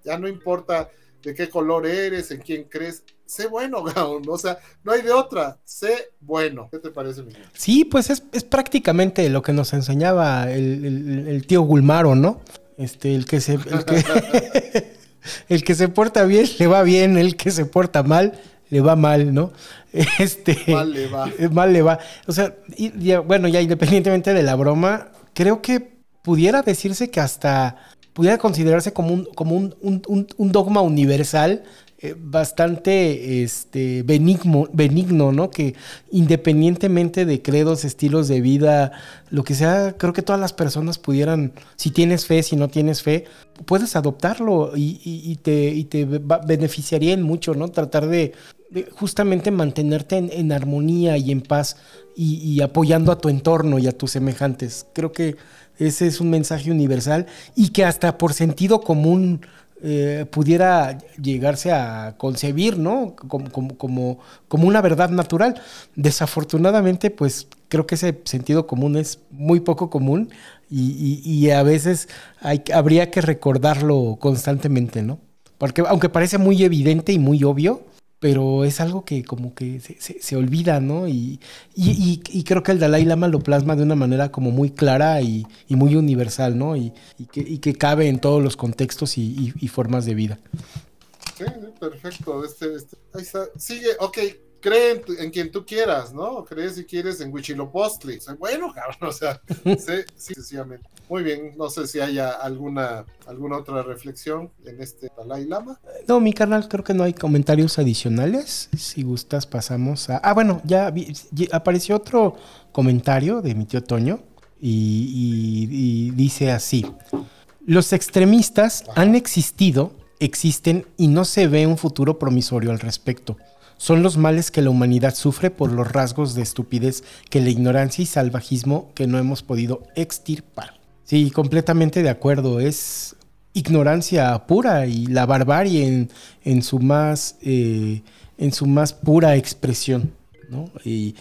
ya no importa de qué color eres, en quién crees, sé bueno, <laughs> Gaun, o sea, no hay de otra, sé bueno. ¿Qué te parece, Miguel? Sí, pues es, prácticamente lo que nos enseñaba el, tío Gulmaro, ¿no? Este, el que se... El que, <laughs> el que se porta bien le va bien, el que se porta mal le va mal, ¿no? <laughs> Este, mal le va. Mal le va. O sea, bueno, ya independientemente de la broma, creo que pudiera decirse que hasta pudiera considerarse como un, como un dogma universal eh, bastante este, benigno, benigno, ¿no? Que independientemente de credos, estilos de vida, lo que sea, creo que todas las personas pudieran, si tienes fe, si no tienes fe, puedes adoptarlo y, te, te beneficiaría en mucho, ¿no? Tratar de, justamente mantenerte en, armonía y en paz y, apoyando a tu entorno y a tus semejantes. Creo que ese es un mensaje universal y que hasta por sentido común eh, pudiera llegarse a concebir, ¿no? Como, como, como, una verdad natural. Desafortunadamente, pues creo que ese sentido común es muy poco común y, a veces hay, habría que recordarlo constantemente, ¿no? Porque aunque parece muy evidente y muy obvio, pero es algo que como que se, olvida, ¿no? Y, y, creo que el Dalai Lama lo plasma de una manera como muy clara y, muy universal, ¿no? Y, que, que, cabe en todos los contextos y, formas de vida. Sí, perfecto. Este, este, ahí está. Sigue, ok, cree en, quien tú quieras, ¿no? Cree si quieres en Huichilopostli. bueno, <laughs> cabrón, o sea, sí, sencillamente. Muy bien, no sé si haya alguna, alguna otra reflexión en este Dalai Lama. No, mi canal creo que no hay comentarios adicionales. Si gustas, pasamos a. Ah, bueno, ya, apareció otro comentario de mi tío Toño y, dice así: Los extremistas han existido, existen y no se ve un futuro promisorio al respecto son los males que la humanidad sufre por los rasgos de estupidez que la ignorancia y salvajismo que no hemos podido extirpar. Sí, completamente de acuerdo. Es ignorancia pura y la barbarie en, su, más, eh, en su más pura expresión. Y,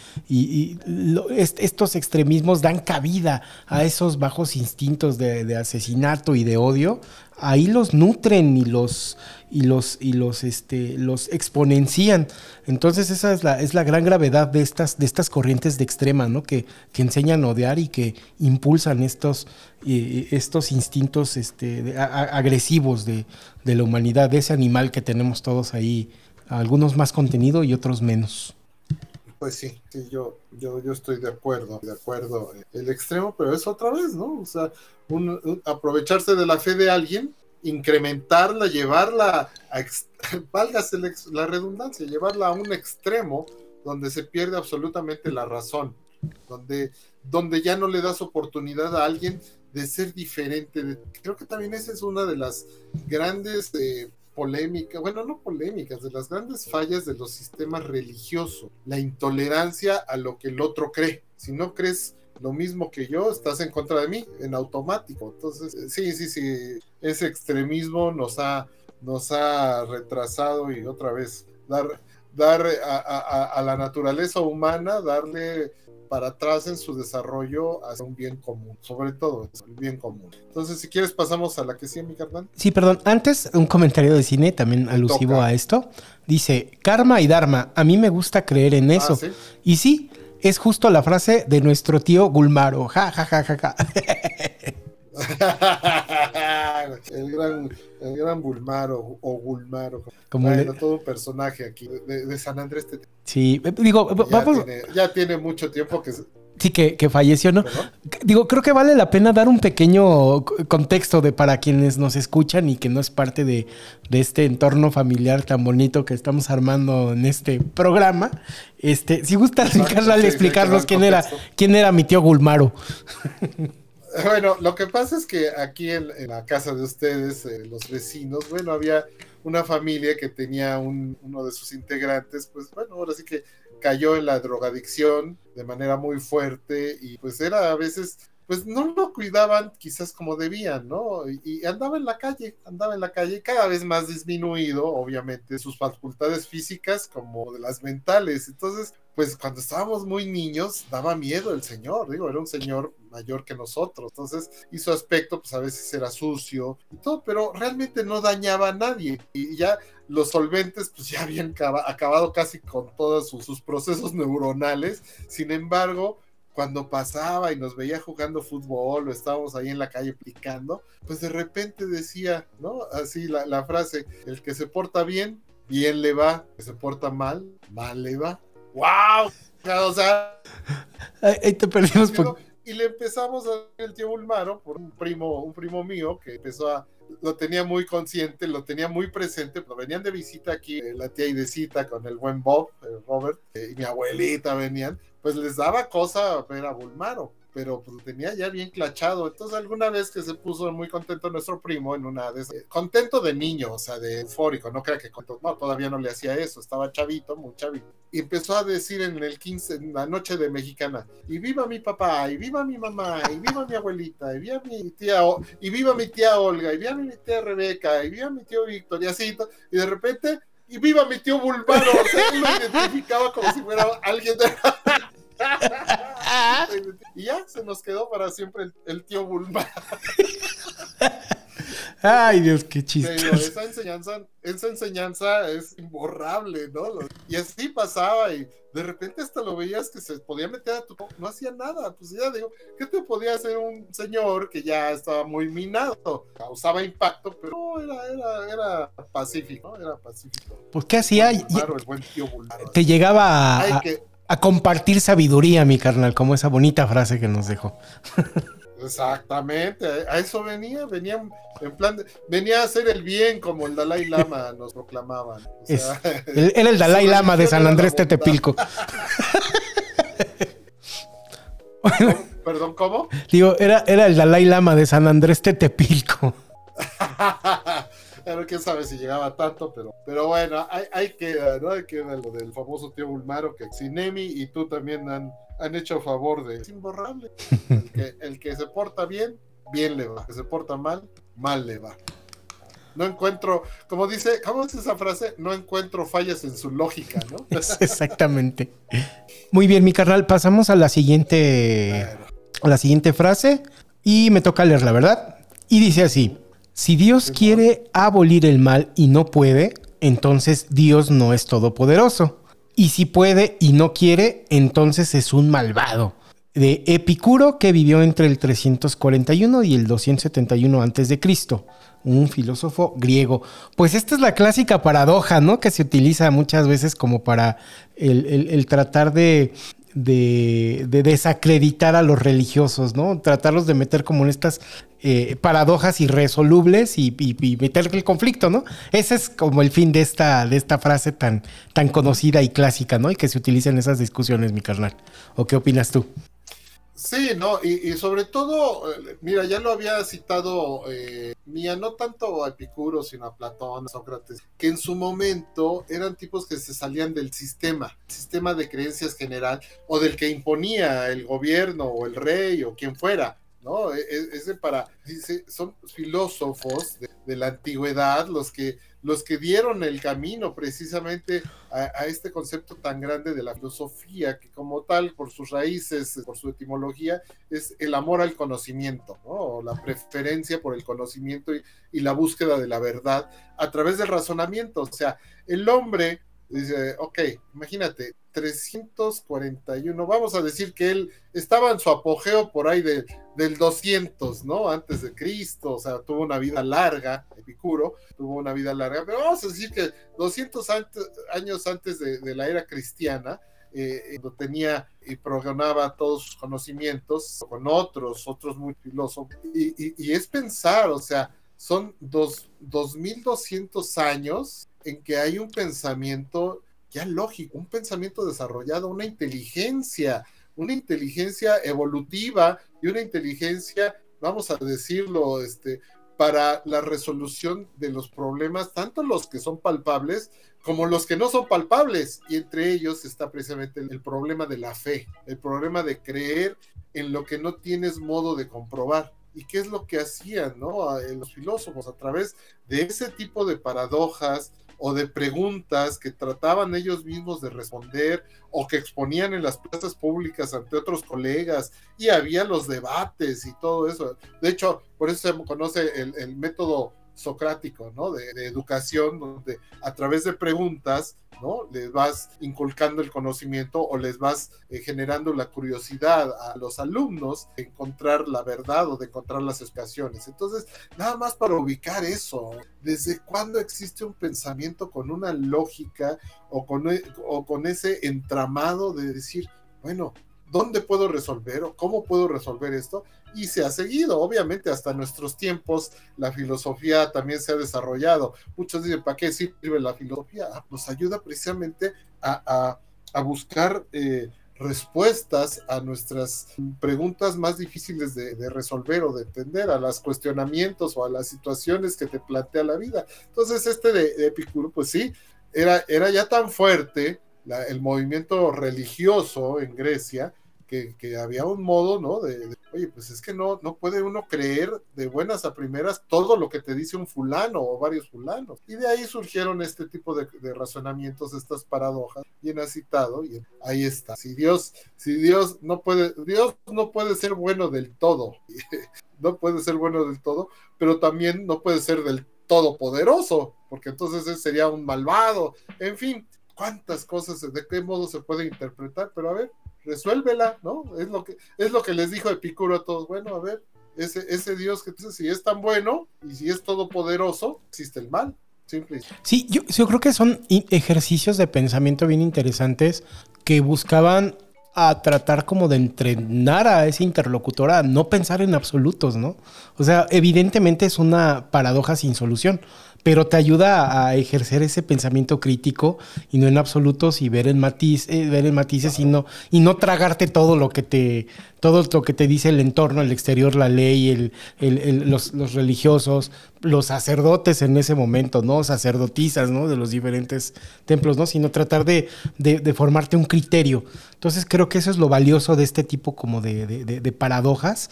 estos extremismos dan cabida a esos bajos instintos de, asesinato y de odio. Ahí los nutren y los, y los, y los, este, los exponencian. Entonces esa es la, es la gran gravedad de estas, de estas corrientes de extrema, ¿no? Que, que enseñan a odiar y que impulsan estos, estos instintos este, agresivos de, de la humanidad, de ese animal que tenemos todos ahí, algunos más contenido y otros menos. Pues sí, sí, yo, yo, yo estoy de acuerdo, de acuerdo. El extremo, pero es otra vez, ¿no? O sea, aprovecharse de la fe de alguien, incrementarla, llevarla, a, <laughs> válgase la redundancia, llevarla a un extremo donde se pierde absolutamente la razón, donde, donde ya no le das oportunidad a alguien de ser diferente. Creo que también esa es una de las grandes... Eh, polémica, bueno, no polémicas, de las grandes fallas de los sistemas religiosos, la intolerancia a lo que el otro cree. Si no crees lo mismo que yo, estás en contra de mí, en automático. Entonces, eh, sí, sí, sí, ese extremismo nos ha, nos ha retrasado y otra vez dar, dar a la naturaleza humana, darle para atrás en su desarrollo hacia un bien común, sobre todo el bien común. Entonces, si quieres, pasamos a la que sí, mi carnal. Sí, perdón, antes un comentario de cine también alusivo a esto. Dice, karma y dharma, a mí me gusta creer en eso. Ah, y sí, es justo la frase de nuestro tío Gulmaro. Ja, ja, ja, ja, ja. <laughs> <laughs> el gran, el gran Bulmaro o Gulmaro. Como todo un personaje aquí de, San Andrés. Sí, digo, ya vamos. Tiene, ya tiene mucho tiempo que. Sí, que, falleció, ¿no? Digo, creo que vale la pena dar un pequeño contexto de para quienes nos escuchan y que no es parte de, este entorno familiar tan bonito que estamos armando en este programa. Este, si gusta, Ricardo, explicarnos quién era, quién era mi tío Gulmaro. <laughs> Bueno, lo que pasa es que aquí en, la casa de ustedes, eh, los vecinos, bueno, había una familia que tenía uno de sus integrantes, pues bueno, ahora sí que cayó en la drogadicción de manera muy fuerte y pues era a veces pues no lo cuidaban quizás como debían, ¿no? Y, andaba en la calle, andaba en la calle, cada vez más disminuido, obviamente, sus facultades físicas como de las mentales. Entonces, pues cuando estábamos muy niños, daba miedo el señor, digo, era un señor mayor que nosotros, entonces, y su aspecto, pues a veces era sucio y todo, pero realmente no dañaba a nadie. Y ya los solventes, pues ya habían acabado casi con todos sus, procesos neuronales, sin embargo, cuando pasaba y nos veía jugando fútbol o estábamos ahí en la calle picando, pues de repente decía, ¿no? Así la, frase, el que se porta bien, bien le va, el que se porta mal, mal le va. ¡Wow! O sea... Ahí te perdimos. Y le empezamos a el tío Bulmaro por un primo, un primo mío que empezó a, lo tenía muy consciente, lo tenía muy presente, pero venían de visita aquí, eh, la tía Idecita con el buen Bob, eh, Robert, eh, y mi abuelita venían, pues les daba cosa ver a Bulmaro. Pero pues, tenía ya bien clachado. Entonces, alguna vez que se puso muy contento nuestro primo en una de contento de niño, o sea, de eufórico, no crea que no, todavía no le hacía eso, estaba chavito, muy chavito. Y empezó a decir en el 15, en la noche de mexicana, y viva mi papá, y viva mi mamá, y viva mi abuelita, y viva mi tía, y viva mi tía Olga, y viva mi tía Rebeca, y viva mi tío Víctor, y así, y de repente, y viva mi tío Bulbaro, o sea, él lo identificaba como si fuera alguien de... y ya se nos quedó para siempre el, tío Bulbaro. Ay, Dios, qué chiste. Esa enseñanza, esa enseñanza es imborrable, ¿no? Y así pasaba y de repente hasta lo veías que se podía meter a tu... No hacía nada, pues ya digo, ¿qué te podía hacer un señor que ya estaba muy minado? Causaba impacto, pero no, era, era, era pacífico, Era pacífico. Pues, ¿qué hacía? te llegaba a, a compartir sabiduría, mi carnal, como esa bonita frase que nos dejó. Exactamente, a eso venía, venía en plan, venía a hacer el bien como el Dalai Lama <laughs> nos proclamaban. era el Dalai Lama de San Andrés Tetepilco. <laughs> Perdón, ¿cómo? Digo, era, era el Dalai Lama de San Andrés Tetepilco. <laughs> Pero quién sabe si llegaba tanto, pero, pero bueno, hay, hay que, ¿no? Hay que lo del famoso tío Bulmaro que Cinemi y tú también han, han hecho favor de. Es imborrable. <laughs> El que, el que se porta bien, bien le va. El que se porta mal, mal le va. No encuentro, como dice, ¿cómo es esa frase? No encuentro fallas en su lógica, ¿no? <laughs> Exactamente. Muy bien, mi carnal, pasamos a la siguiente, a la siguiente frase y me toca leerla, ¿verdad? Y dice así: Si Dios quiere abolir el mal y no puede, entonces Dios no es todopoderoso. Y si puede y no quiere, entonces es un malvado. De Epicuro, que vivió entre el 341 y el 271 a.C., un filósofo griego. Pues esta es la clásica paradoja, ¿no? Que se utiliza muchas veces como para el tratar de de, desacreditar a los religiosos, ¿no? Tratarlos de meter como en estas eh, paradojas irresolubles y, meterle el conflicto, ¿no? Ese es como el fin de esta, de esta frase tan, tan conocida y clásica, ¿no? Y que se utiliza en esas discusiones, mi carnal. ¿O qué opinas tú? Sí, no, y, sobre todo, eh, mira, ya lo había citado eh, Mía, no tanto a Epicuro, sino a Platón, Sócrates, que en su momento eran tipos que se salían del sistema, sistema de creencias general, o del que imponía el gobierno o el rey o quien fuera. ¿no? E, e, es, de para, dice, son filósofos de, la antigüedad los que, los que dieron el camino precisamente a, este concepto tan grande de la filosofía, que como tal, por sus raíces, por su etimología, es el amor al conocimiento, ¿no? la preferencia por el conocimiento y, y la búsqueda de la verdad a través del razonamiento. O sea, el hombre dice, ok, imagínate, 341, vamos a decir que él estaba en su apogeo por ahí de, del 200, ¿no? Antes de Cristo, o sea, tuvo una vida larga, Epicuro tuvo una vida larga, pero vamos a decir que 200 años antes de, la era cristiana, eh, cuando tenía y programaba todos sus conocimientos con otros, otros muy filósofos, y, es pensar, o sea, son dos, 2200 años en que hay un pensamiento ya lógico, un pensamiento desarrollado, una inteligencia, una inteligencia evolutiva y una inteligencia, vamos a decirlo, este, para la resolución de los problemas, tanto los que son palpables como los que no son palpables. Y entre ellos está precisamente el, problema de la fe, el problema de creer en lo que no tienes modo de comprobar. ¿Y qué es lo que hacían ¿no? los filósofos a través de ese tipo de paradojas, o de preguntas que trataban ellos mismos de responder o que exponían en las plazas públicas ante otros colegas y había los debates y todo eso. De hecho, por eso se conoce el, el método socrático, ¿no? De, educación, donde a través de preguntas, ¿no? Les vas inculcando el conocimiento o les vas eh, generando la curiosidad a los alumnos de encontrar la verdad o de encontrar las explicaciones. Entonces, nada más para ubicar eso, ¿desde cuándo existe un pensamiento con una lógica o con, e, o con ese entramado de decir, bueno, ¿dónde puedo resolver o cómo puedo resolver esto? Y se ha seguido, obviamente, hasta nuestros tiempos, la filosofía también se ha desarrollado. Muchos dicen, ¿para qué sirve la filosofía? Ah, nos ayuda precisamente a, buscar eh, respuestas a nuestras preguntas más difíciles de, resolver o de entender, a los cuestionamientos o a las situaciones que te plantea la vida. Entonces, este de, Epicuro, pues sí, era, era ya tan fuerte el movimiento religioso en Grecia, que, había un modo, ¿no? De, oye, pues es que no, no puede uno creer de buenas a primeras todo lo que te dice un fulano o varios fulanos. Y de ahí surgieron este tipo de, razonamientos, estas paradojas, bien ha citado, y ahí está. Si Dios, si Dios no puede, Dios no puede ser bueno del todo, <laughs> no puede ser bueno del todo, pero también no puede ser del todopoderoso, porque entonces él sería un malvado, en fin, cuántas cosas, de qué modo se puede interpretar, pero a ver, resuélvela, ¿no? Es lo que, es lo que les dijo Epicuro a todos. Bueno, a ver, ese, ese Dios que si es tan bueno y si es todopoderoso, existe el mal. Simple. Sí, yo, yo creo que son ejercicios de pensamiento bien interesantes que buscaban a tratar como de entrenar a ese interlocutor a no pensar en absolutos, ¿no? O sea, evidentemente es una paradoja sin solución pero te ayuda a ejercer ese pensamiento crítico y no en absolutos y ver en matiz, eh, ver en matices no y no tragarte todo lo que te todo lo que te dice el entorno, el exterior, la ley, el, los, religiosos, los sacerdotes en ese momento, no sacerdotisas, no de los diferentes templos, no, sino tratar de, de, formarte un criterio. Entonces creo que eso es lo valioso de este tipo como de, de paradojas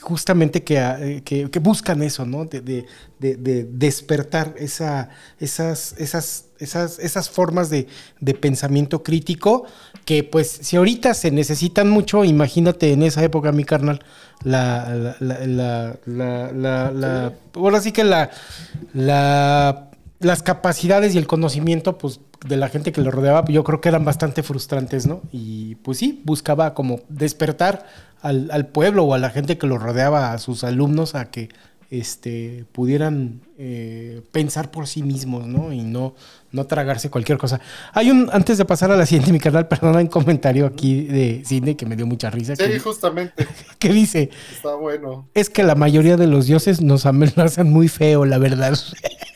justamente eh, que, que, buscan eso, ¿no? De, de, de, despertar esa, esas, esas, esas, esas formas de, pensamiento crítico que pues si ahorita se necesitan mucho, imagínate en esa época, mi carnal, la, la, la, la, ahora sí que la, las capacidades y el conocimiento, pues de la gente que lo rodeaba, yo creo que eran bastante frustrantes, ¿no? Y pues sí, buscaba como despertar al, pueblo o a la gente que lo rodeaba, a sus alumnos, a que este, pudieran eh, pensar por sí mismos, ¿no? Y no, no tragarse cualquier cosa. Hay un, antes de pasar a la siguiente, <laughs> mi canal, perdón, un comentario aquí de cine que me dio mucha risa. Sí, justamente. <laughs> Que dice. Está bueno. Es que la mayoría de los dioses nos amenazan muy feo, la verdad. <laughs>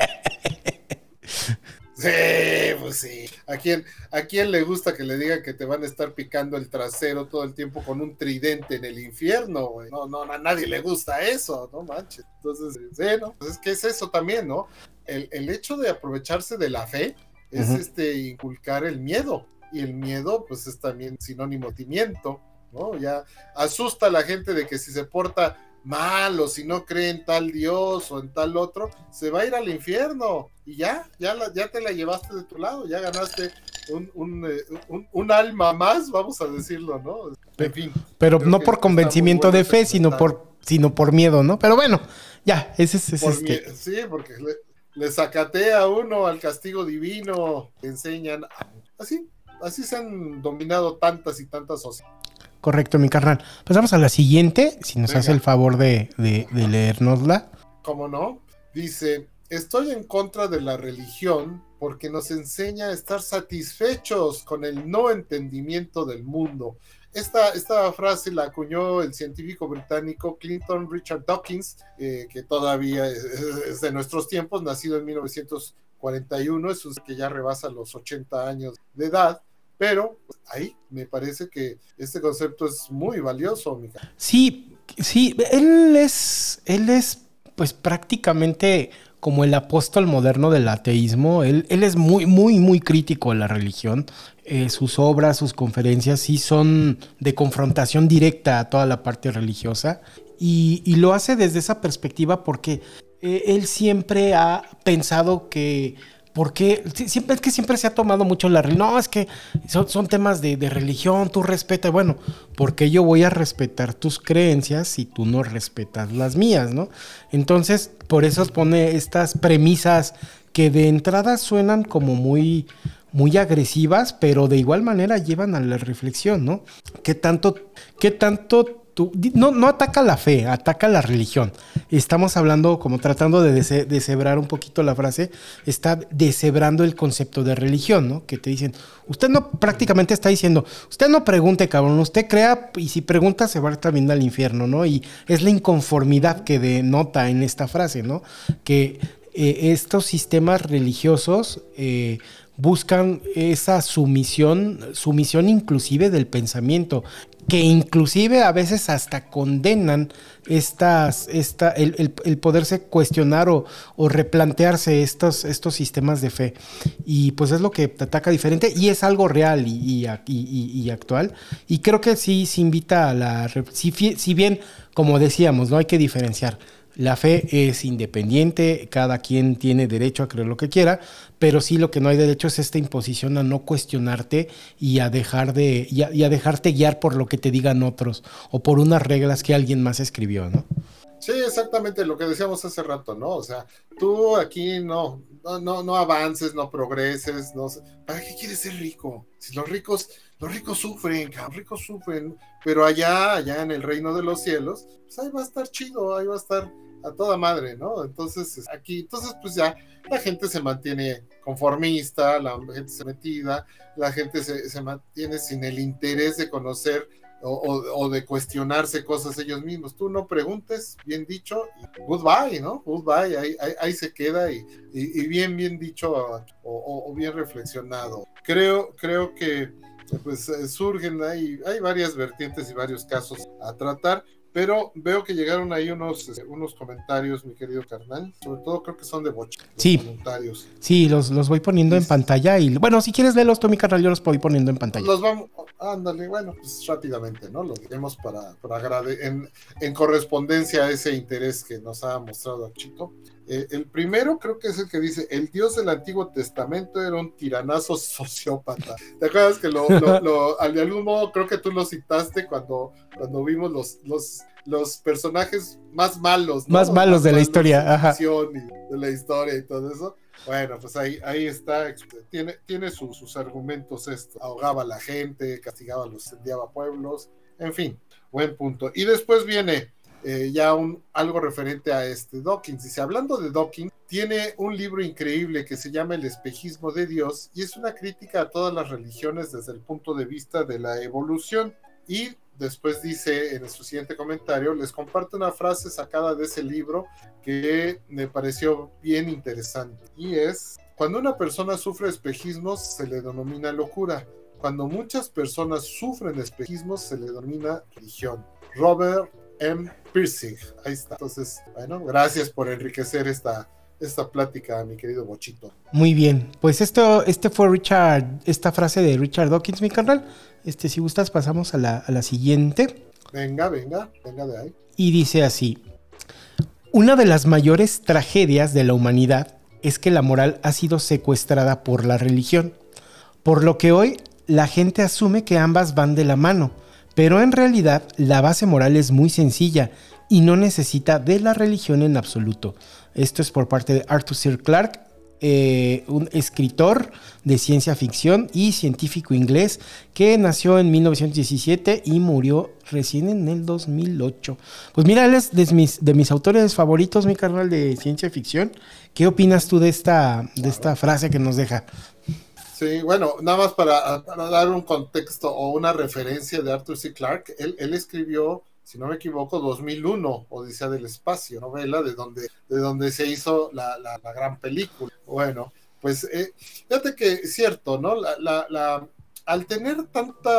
Sí, pues sí. ¿A quién, ¿A quién le gusta que le digan que te van a estar picando el trasero todo el tiempo con un tridente en el infierno, güey? No, no, a nadie le gusta eso, no manches. Entonces, sí, ¿no? Pues es que es eso también, ¿no? El, el hecho de aprovecharse de la fe es este inculcar el miedo. Y el miedo, pues es también sinónimo de timiento, ¿no? Ya asusta a la gente de que si se porta mal o si no cree en tal Dios o en tal otro, se va a ir al infierno y ya, ya, la, ya te la llevaste de tu lado, ya ganaste un, un, eh, un, alma más, vamos a decirlo, ¿no? En fin. Pero no por convencimiento de fe, sino por, sino por miedo, ¿no? Pero bueno, ya, ese es... este... Sí, porque le, le sacate a uno al castigo divino, enseñan así, así se han dominado tantas y tantas sociedades. Correcto, mi carnal. Pasamos a la siguiente, si nos hace el favor de, de, de leernosla. ¿Cómo no? Dice, estoy en contra de la religión porque nos enseña a estar satisfechos con el no entendimiento del mundo. Esta, esta frase la acuñó el científico británico Clinton Richard Dawkins, eh, que todavía es, de nuestros tiempos, nacido en 1941, es un que ya rebasa los 80 años de edad. Pero ahí me parece que este concepto es muy valioso, Mika. Sí, sí, él es, él es pues prácticamente como el apóstol moderno del ateísmo. Él, él es muy, muy, muy crítico de la religión. Eh, sus obras, sus conferencias sí son de confrontación directa a toda la parte religiosa. Y, y lo hace desde esa perspectiva porque eh, él siempre ha pensado que porque siempre es que siempre se ha tomado mucho la religión. No, es que son, temas de, religión, tú respetas. Bueno, porque yo voy a respetar tus creencias si tú no respetas las mías, ¿no? Entonces, por eso pone estas premisas que de entrada suenan como muy, muy agresivas, pero de igual manera llevan a la reflexión, ¿no? ¿Qué tanto, qué tanto no, no ataca la fe, ataca la religión. Estamos hablando, como tratando de deshebrar un poquito la frase, está deshebrando el concepto de religión, ¿no? Que te dicen, usted no, prácticamente está diciendo, usted no pregunte, cabrón, usted crea y si pregunta se va también al infierno, ¿no? Y es la inconformidad que denota en esta frase, ¿no? Que eh, estos sistemas religiosos, eh, buscan esa sumisión, sumisión inclusive del pensamiento, que inclusive a veces hasta condenan estas, esta, el, poderse cuestionar o, replantearse estos, estos sistemas de fe. Y pues es lo que ataca diferente y es algo real y, y, actual. Y creo que sí se invita a la... Si bien, como decíamos, no hay que diferenciar la fe es independiente, cada quien tiene derecho a creer lo que quiera, pero sí lo que no hay derecho es esta imposición a no cuestionarte y a dejar de a, dejarte guiar por lo que te digan otros o por unas reglas que alguien más escribió, ¿no? Sí, exactamente lo que decíamos hace rato, ¿no? O sea, tú aquí no, no, no, avances, no progreses, no ¿para qué quieres ser rico? Si los ricos, los ricos sufren, los ricos sufren, pero allá, allá en el reino de los cielos, pues ahí va a estar chido, ahí va a estar a toda madre, ¿no? Entonces, aquí, entonces, pues ya la gente se mantiene conformista, la gente se metida, la gente se, mantiene sin el interés de conocer o, de cuestionarse cosas ellos mismos. Tú no preguntes, bien dicho, y goodbye, ¿no? Goodbye, ahí, ahí, se queda y, y, bien, bien dicho o, bien reflexionado. Creo, creo que pues surgen ahí, hay varias vertientes y varios casos a tratar. Pero veo que llegaron ahí unos, este, unos comentarios, mi querido carnal. Sobre todo creo que son de boche. Sí. Comentarios. Sí, los, los voy poniendo en pantalla. Y bueno, si quieres verlos tú, mi carnal, yo los voy poniendo en pantalla. Los vamos. Ándale, bueno, pues rápidamente, ¿no? Lo diremos para, para en, en correspondencia a ese interés que nos ha mostrado Chico. Eh, el primero creo que es el que dice, el Dios del Antiguo Testamento era un tiranazo <laughs> sociópata. ¿Te acuerdas que lo, lo, <laughs> de algún modo creo que tú lo citaste cuando, cuando vimos los, los, los personajes más malos? Más malos de la historia, ajá. de la historia y todo eso. Bueno, pues ahí, ahí está, tiene, tiene sus argumentos esto. Ahogaba a la gente, castigaba a los, enviaba pueblos, en fin, buen punto. Y después viene eh, ya un, algo referente a este Dawkins. Dice, hablando de Dawkins, tiene un libro increíble que se llama El espejismo de Dios y es una crítica a todas las religiones desde el punto de vista de la evolución. Y después dice en su siguiente comentario, les comparto una frase sacada de ese libro que me pareció bien interesante y es, cuando una persona sufre espejismos se le denomina locura. Cuando muchas personas sufren espejismos se le denomina religión. Robert M. Piercing. Ahí está. Entonces, bueno, gracias por enriquecer esta, esta plática, mi querido Bochito. Muy bien. Pues esto, este fue Richard, esta frase de Richard Dawkins, mi canal. Este, si gustas, pasamos a la, a la siguiente. Venga, venga, venga de ahí. Y dice así. Una de las mayores tragedias de la humanidad es que la moral ha sido secuestrada por la religión, por lo que hoy la gente asume que ambas van de la mano pero en realidad la base moral es muy sencilla y no necesita de la religión en absoluto. Esto es por parte de Arthur C. Clarke, eh, un escritor de ciencia ficción y científico inglés que nació en 1917 y murió recién en el 2008. Pues mira, es de mis, de mis autores favoritos, mi carnal de ciencia ficción. ¿Qué opinas tú de esta, de esta frase que nos deja? Sí, bueno, nada más para, dar un contexto o una referencia de Arthur C. Clarke, él, escribió, si no me equivoco, 2001, Odisea del Espacio, novela de donde, de donde se hizo la, gran película. Bueno, pues eh, fíjate que es cierto, ¿no? La, al tener tanta,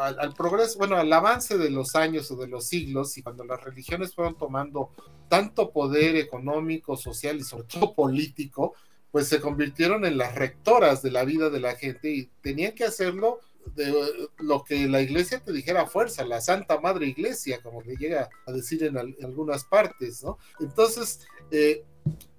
al, progreso, bueno, al avance de los años o de los siglos y cuando las religiones fueron tomando tanto poder económico, social y sobre todo político, pues se convirtieron en las rectoras de la vida de la gente y tenían que hacerlo de lo que la iglesia te dijera fuerza, la Santa Madre Iglesia, como le llega a decir en, algunas partes, ¿no? Entonces, eh,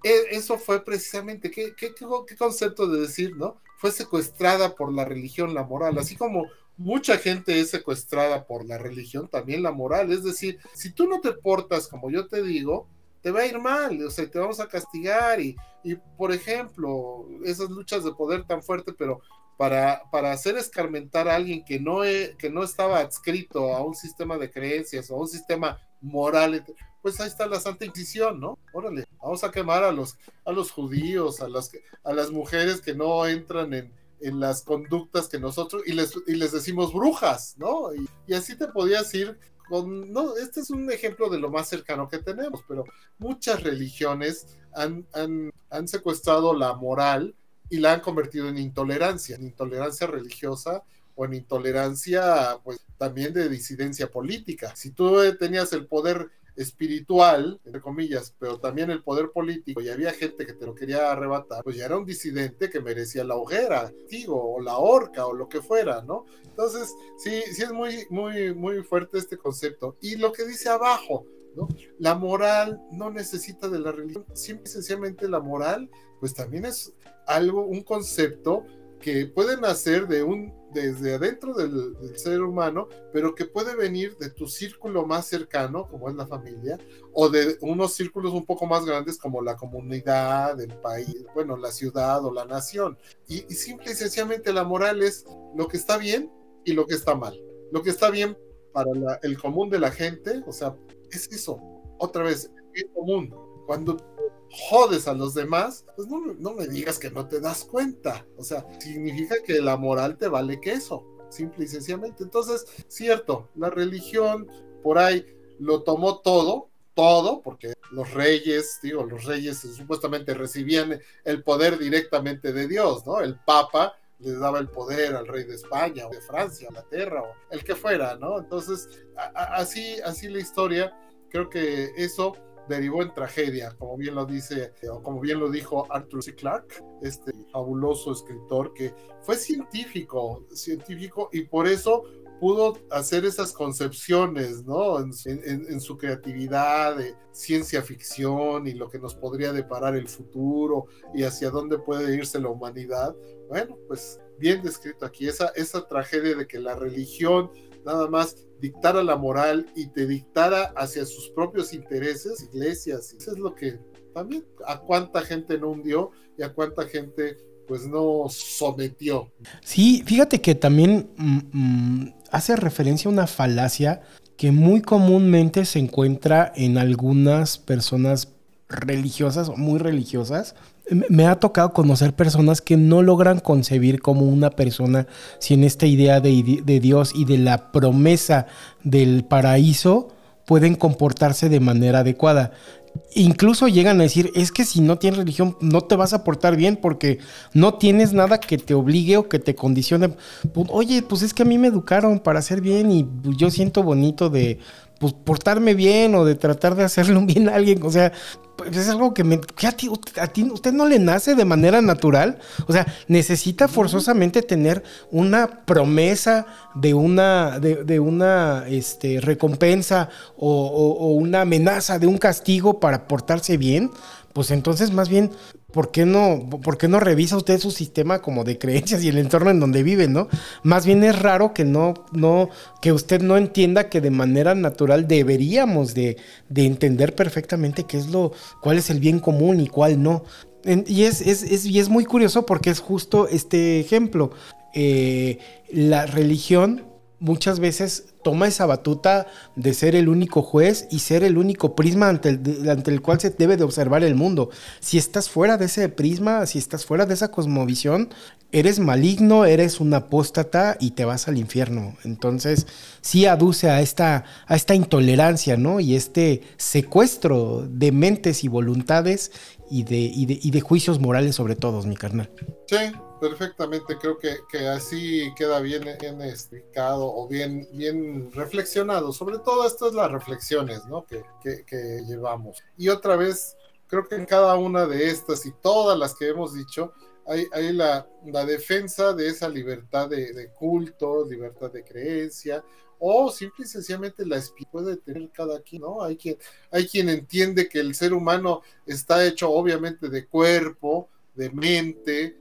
e, eso fue precisamente, ¿qué, ¿qué, qué, concepto de decir, ¿no? Fue secuestrada por la religión, la moral, así como mucha gente es secuestrada por la religión, también la moral, es decir, si tú no te portas como yo te digo, te va a ir mal, o sea, te vamos a castigar y, y por ejemplo, esas luchas de poder tan fuerte, pero para, para hacer escarmentar a alguien que no, que no estaba adscrito a un sistema de creencias o a un sistema moral, pues ahí está la Santa Inquisición, ¿no? Órale, vamos a quemar a los, a los judíos, a las, a las mujeres que no entran en, en las conductas que nosotros, y les, y les decimos brujas, ¿no? Y, y así te podías ir no, este es un ejemplo de lo más cercano que tenemos, pero muchas religiones han, han, secuestrado la moral y la han convertido en intolerancia, en intolerancia religiosa o en intolerancia, pues también de disidencia política. Si tú tenías el poder espiritual, entre comillas, pero también el poder político y había gente que te lo quería arrebatar, pues ya era un disidente que merecía la hoguera, digo, o la horca o lo que fuera, ¿no? Entonces, sí, sí es muy, muy, muy fuerte este concepto. Y lo que dice abajo, ¿no? La moral no necesita de la religión, simple y sencillamente la moral, pues también es algo, un concepto que puede nacer de un, desde adentro del, ser humano, pero que puede venir de tu círculo más cercano, como es la familia, o de unos círculos un poco más grandes como la comunidad, el país, bueno, la ciudad o la nación. Y, simple y sencillamente la moral es lo que está bien y lo que está mal. Lo que está bien para el común de la gente, o sea, es eso. Otra vez, el común. Cuando jodes a los demás, pues no, no, me digas que no te das cuenta. O sea, significa que la moral te vale queso, simple y sencillamente. Entonces, cierto, la religión por ahí lo tomó todo, todo, porque los reyes, digo, los reyes supuestamente recibían el poder directamente de Dios, ¿no? El Papa les daba el poder al rey de España o de Francia, Inglaterra o el que fuera, ¿no? Entonces, así, así la historia, creo que eso derivó en tragedia, como bien lo dice, o como bien lo dijo Arthur C. Clarke, este fabuloso escritor que fue científico, científico, y por eso pudo hacer esas concepciones, ¿no? En, su creatividad de ciencia ficción y lo que nos podría deparar el futuro y hacia dónde puede irse la humanidad. Bueno, pues bien descrito aquí, esa, esa tragedia de que la religión nada más dictara la moral y te dictara hacia sus propios intereses, iglesias. Eso es lo que también a cuánta gente no hundió y a cuánta gente pues no sometió. Sí, fíjate que también mm, mm, hace referencia a una falacia que muy comúnmente se encuentra en algunas personas religiosas o muy religiosas, me ha tocado conocer personas que no logran concebir como una persona sin esta idea de, de, Dios y de la promesa del paraíso pueden comportarse de manera adecuada. Incluso llegan a decir, es que si no tienes religión no te vas a portar bien porque no tienes nada que te obligue o que te condicione. Oye, pues es que a mí me educaron para hacer bien y yo siento bonito de pues, portarme bien o de tratar de hacerle un <laughs> bien a alguien. O sea, pues es algo que, me, a, ti, a ti usted no le nace de manera natural. O sea, necesita forzosamente tener una promesa de una, de, una este, recompensa o, una amenaza de un castigo para portarse bien. Pues entonces más bien ¿por qué no, por qué no revisa usted su sistema como de creencias y el entorno en donde vive, no? Más bien es raro que no, no, que usted no entienda que de manera natural deberíamos de, de entender perfectamente qué es lo, cuál es el bien común y cuál no. y, es, es, y es muy curioso porque es justo este ejemplo. Eh, la religión muchas veces toma esa batuta de ser el único juez y ser el único prisma ante el, ante el cual se debe de observar el mundo. Si estás fuera de ese prisma, si estás fuera de esa cosmovisión, eres maligno, eres un apóstata y te vas al infierno. Entonces, sí aduce a esta, a esta intolerancia, ¿no? Y este secuestro de mentes y voluntades y de, y de juicios morales sobre todos, mi carnal. Sí, perfectamente, creo que, que así queda bien, bien, explicado o bien, bien reflexionado. Sobre todo esto es las reflexiones ¿no? que, que, que, llevamos. Y otra vez, creo que en cada una de estas y todas las que hemos dicho, hay, hay la, la, defensa de esa libertad de, de, culto, libertad de creencia, o simple y sencillamente la puede tener cada quien, ¿no? Hay quien, hay quien entiende que el ser humano está hecho obviamente de cuerpo, de mente,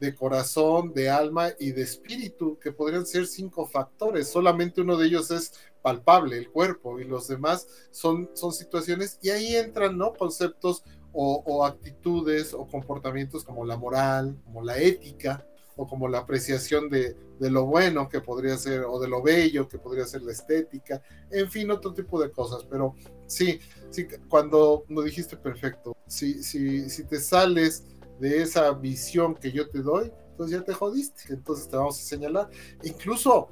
de corazón, de alma y de espíritu, que podrían ser cinco factores. Solamente uno de ellos es palpable, el cuerpo, y los demás son, son situaciones, y ahí entran, ¿no? Conceptos o, actitudes o comportamientos como la moral, como la ética, o como la apreciación de, de, lo bueno que podría ser, o de lo bello que podría ser la estética, en fin, otro tipo de cosas. Pero sí, sí, cuando lo dijiste perfecto, si, si, si te sales de esa visión que yo te doy, entonces ya te jodiste, entonces te vamos a señalar. Incluso,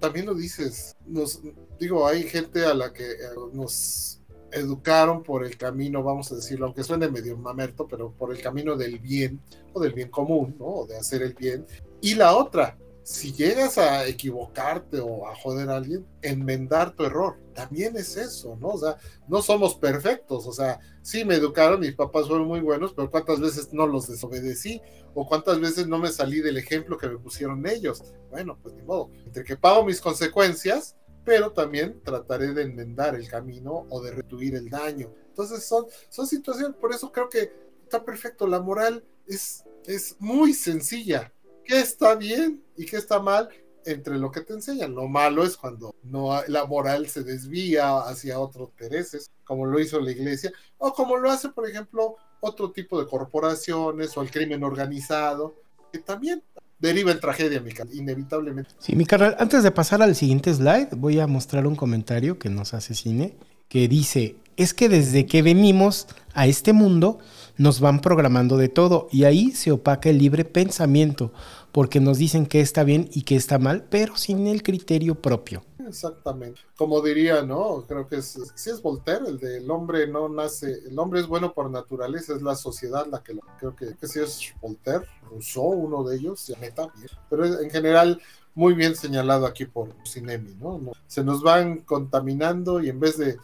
también lo dices, nos, digo, hay gente a la que eh, nos educaron por el camino, vamos a decirlo, aunque suene medio mamerto, pero por el camino del bien o del bien común, ¿no? O de hacer el bien. Y la otra, si llegas a equivocarte o a joder a alguien, enmendar tu error. También es eso, ¿no? O sea, no somos perfectos. O sea, sí me educaron, mis papás fueron muy buenos, pero cuántas veces no los desobedecí o cuántas veces no me salí del ejemplo que me pusieron ellos. Bueno, pues ni modo. Entre que pago mis consecuencias, pero también trataré de enmendar el camino o de retuir el daño. Entonces son, son situaciones, por eso creo que está perfecto. La moral es, es muy sencilla qué está bien y qué está mal entre lo que te enseñan. Lo malo es cuando no la moral se desvía hacia otros intereses, como lo hizo la iglesia, o como lo hace, por ejemplo, otro tipo de corporaciones o el crimen organizado, que también deriva en tragedia, mi inevitablemente. Sí, mi carnal, antes de pasar al siguiente slide, voy a mostrar un comentario que nos hace cine, que dice, es que desde que venimos a este mundo, nos van programando de todo y ahí se opaca el libre pensamiento porque nos dicen que está bien y que está mal, pero sin el criterio propio. Exactamente. Como diría, ¿no? Creo que es, sí es Voltaire, el de el hombre no nace, el hombre es bueno por naturaleza, es la sociedad la que lo, creo que, que sí es Voltaire, Rousseau, uno de ellos, neta, pero en general muy bien señalado aquí por Cinemi, ¿no? Se nos van contaminando y en vez de,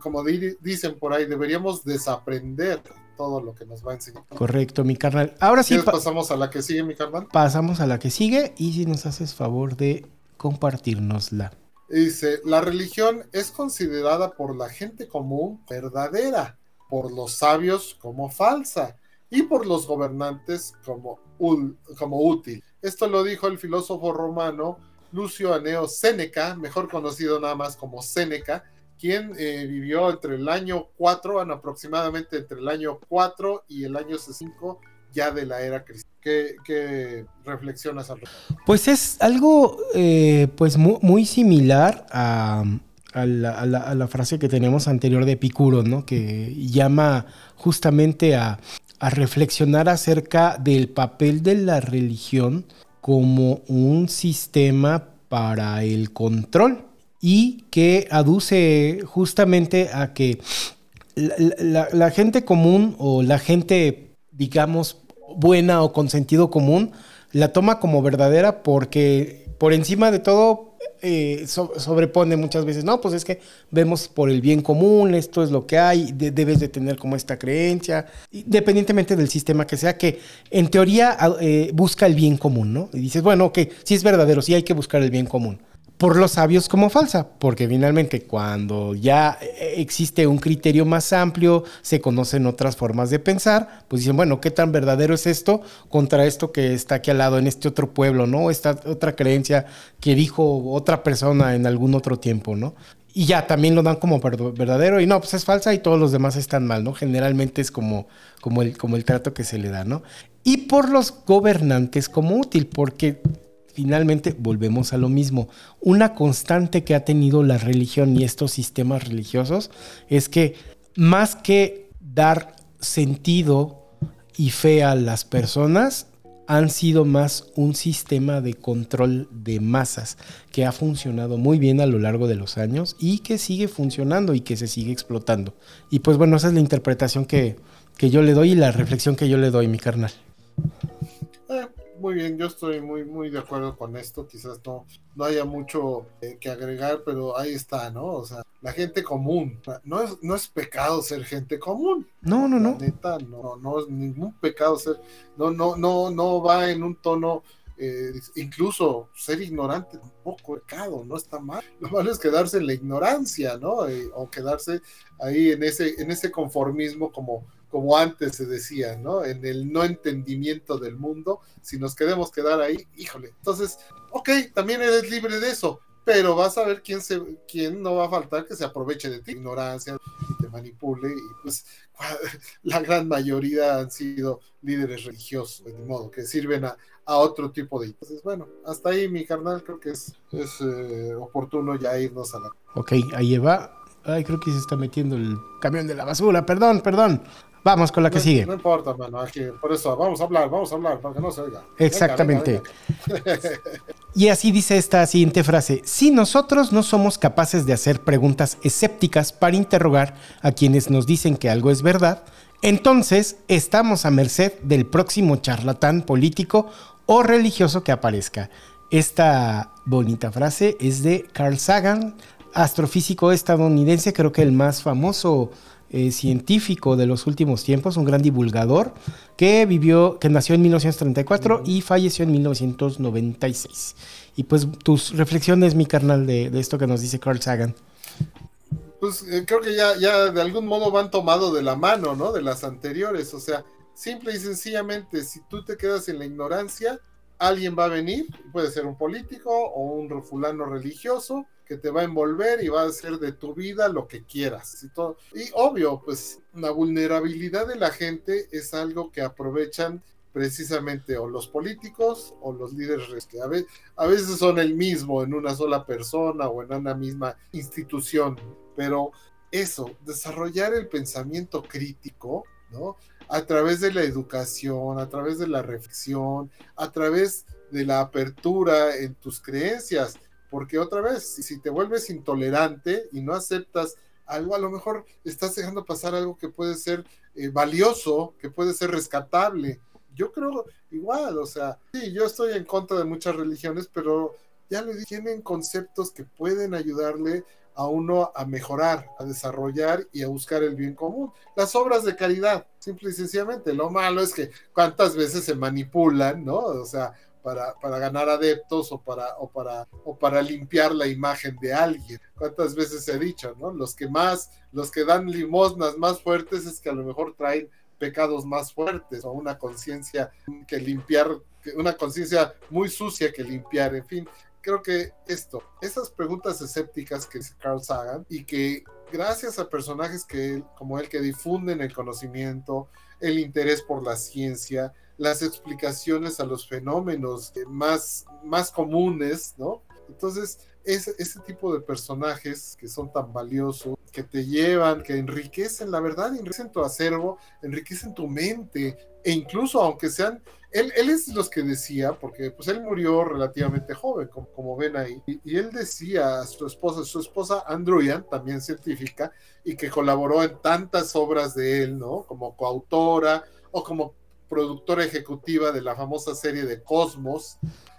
como dicen por ahí, deberíamos desaprender todo lo que nos va a enseñar. Correcto, mi carnal. Ahora sí. pasamos a la que sigue, mi carnal? Pasamos a la que sigue y si nos haces favor de compartirnosla. Dice, la religión es considerada por la gente común verdadera, por los sabios como falsa y por los gobernantes como, útil. Esto lo dijo el filósofo romano Lucio Aneo Séneca, mejor conocido nada más como Séneca, quien eh, vivió entre el año 4, aproximadamente entre el año 4 y el año 5 ya de la era cristiana. ¿Qué, reflexionas al Pues es algo eh, pues muy, similar a, la, frase que tenemos anterior de Epicuro, ¿no? que llama justamente a reflexionar acerca del papel de la religión como un sistema para el control y que aduce justamente a que la, gente común o la gente, digamos, buena o con sentido común, la toma como verdadera porque por encima de todo eh, sobrepone muchas veces, no, pues es que vemos por el bien común, esto es lo que hay, debes de tener como esta creencia, independientemente del sistema que sea, que en teoría eh, busca el bien común, ¿no? Y dices, bueno, ok, sí es verdadero, sí hay que buscar el bien común por los sabios como falsa, porque finalmente cuando ya existe un criterio más amplio, se conocen otras formas de pensar, pues dicen, bueno, ¿qué tan verdadero es esto contra esto que está aquí al lado en este otro pueblo, ¿no? Esta otra creencia que dijo otra persona en algún otro tiempo, ¿no? Y ya también lo dan como verdadero y no, pues es falsa y todos los demás están mal, ¿no? Generalmente es como, como, el, como el trato que se le da, ¿no? Y por los gobernantes como útil, porque finalmente volvemos a lo mismo. Una constante que ha tenido la religión y estos sistemas religiosos es que más que dar sentido y fe a las personas, han sido más un sistema de control de masas que ha funcionado muy bien a lo largo de los años y que sigue funcionando y que se sigue explotando. Y pues bueno, esa es la interpretación que, que yo le doy y la reflexión que yo le doy, mi carnal. Muy bien, yo estoy muy, muy de acuerdo con esto. Quizás no, no haya mucho eh, que agregar, pero ahí está, ¿no? O sea, la gente común. No es, no es pecado ser gente común. No, no, no. neta, no, no es ningún pecado ser. No, no, no, no va en un tono. Eh, incluso ser ignorante un poco pecado, no está mal. Lo malo es quedarse en la ignorancia, ¿no? Eh, o quedarse ahí en ese, en ese conformismo como como antes se decía, ¿no? En el no entendimiento del mundo, si nos queremos quedar ahí, híjole. Entonces, ok, también eres libre de eso, pero vas a ver quién, se, quién no va a faltar que se aproveche de ti, ignorancia, te manipule, y pues <laughs> la gran mayoría han sido líderes religiosos, de modo que sirven a, otro tipo de... Entonces, bueno, hasta ahí mi carnal, creo que es, es eh, oportuno ya irnos a la... Ok, ahí va. Ay, creo que se está metiendo el camión de la basura, perdón, perdón. Vamos con la que no, sigue. No importa, mano. Aquí, por eso, vamos a hablar, vamos a hablar, para que no se oiga. Exactamente. Venga, venga, venga. Y así dice esta siguiente frase. Si nosotros no somos capaces de hacer preguntas escépticas para interrogar a quienes nos dicen que algo es verdad, entonces estamos a merced del próximo charlatán político o religioso que aparezca. Esta bonita frase es de Carl Sagan, astrofísico estadounidense, creo que el más famoso eh, científico de los últimos tiempos, un gran divulgador, que vivió, que nació en 1934 y falleció en 1996. Y pues tus reflexiones, mi carnal, de, esto que nos dice Carl Sagan. Pues eh, creo que ya, ya de algún modo van tomado de la mano, ¿no? De las anteriores. O sea, simple y sencillamente, si tú te quedas en la ignorancia, alguien va a venir, puede ser un político o un fulano religioso, que te va a envolver y va a hacer de tu vida lo que quieras. Y, todo. y obvio, pues la vulnerabilidad de la gente es algo que aprovechan precisamente o los políticos o los líderes que a a veces son el mismo en una sola persona o en una misma institución, pero eso, desarrollar el pensamiento crítico, ¿no? A través de la educación, a través de la reflexión, a través de la apertura en tus creencias, porque otra vez, si te vuelves intolerante y no aceptas algo, a lo mejor estás dejando pasar algo que puede ser eh, valioso, que puede ser rescatable. Yo creo igual, o sea, sí, yo estoy en contra de muchas religiones, pero ya le tienen conceptos que pueden ayudarle a uno a mejorar, a desarrollar y a buscar el bien común. Las obras de caridad, simple y sencillamente. Lo malo es que cuántas veces se manipulan, ¿no? O sea, para, para, ganar adeptos o para, o, para, o para limpiar la imagen de alguien. ¿Cuántas veces he dicho, no? Los que más, los que dan limosnas más fuertes es que a lo mejor traen pecados más fuertes o una conciencia que limpiar, una conciencia muy sucia que limpiar, en fin. Creo que esto, esas preguntas escépticas que Carl Sagan y que gracias a personajes que como él que difunden el conocimiento, el interés por la ciencia, las explicaciones a los fenómenos más, más comunes, ¿no? Entonces, ese, ese tipo de personajes que son tan valiosos, que te llevan, que enriquecen, la verdad, enriquecen tu acervo, enriquecen tu mente, e incluso aunque sean, él, es los que decía, porque pues él murió relativamente joven, como, como ven ahí, y, y, él decía a su esposa, su esposa Andruyan, también científica, y que colaboró en tantas obras de él, ¿no? Como coautora o como productora ejecutiva de la famosa serie de Cosmos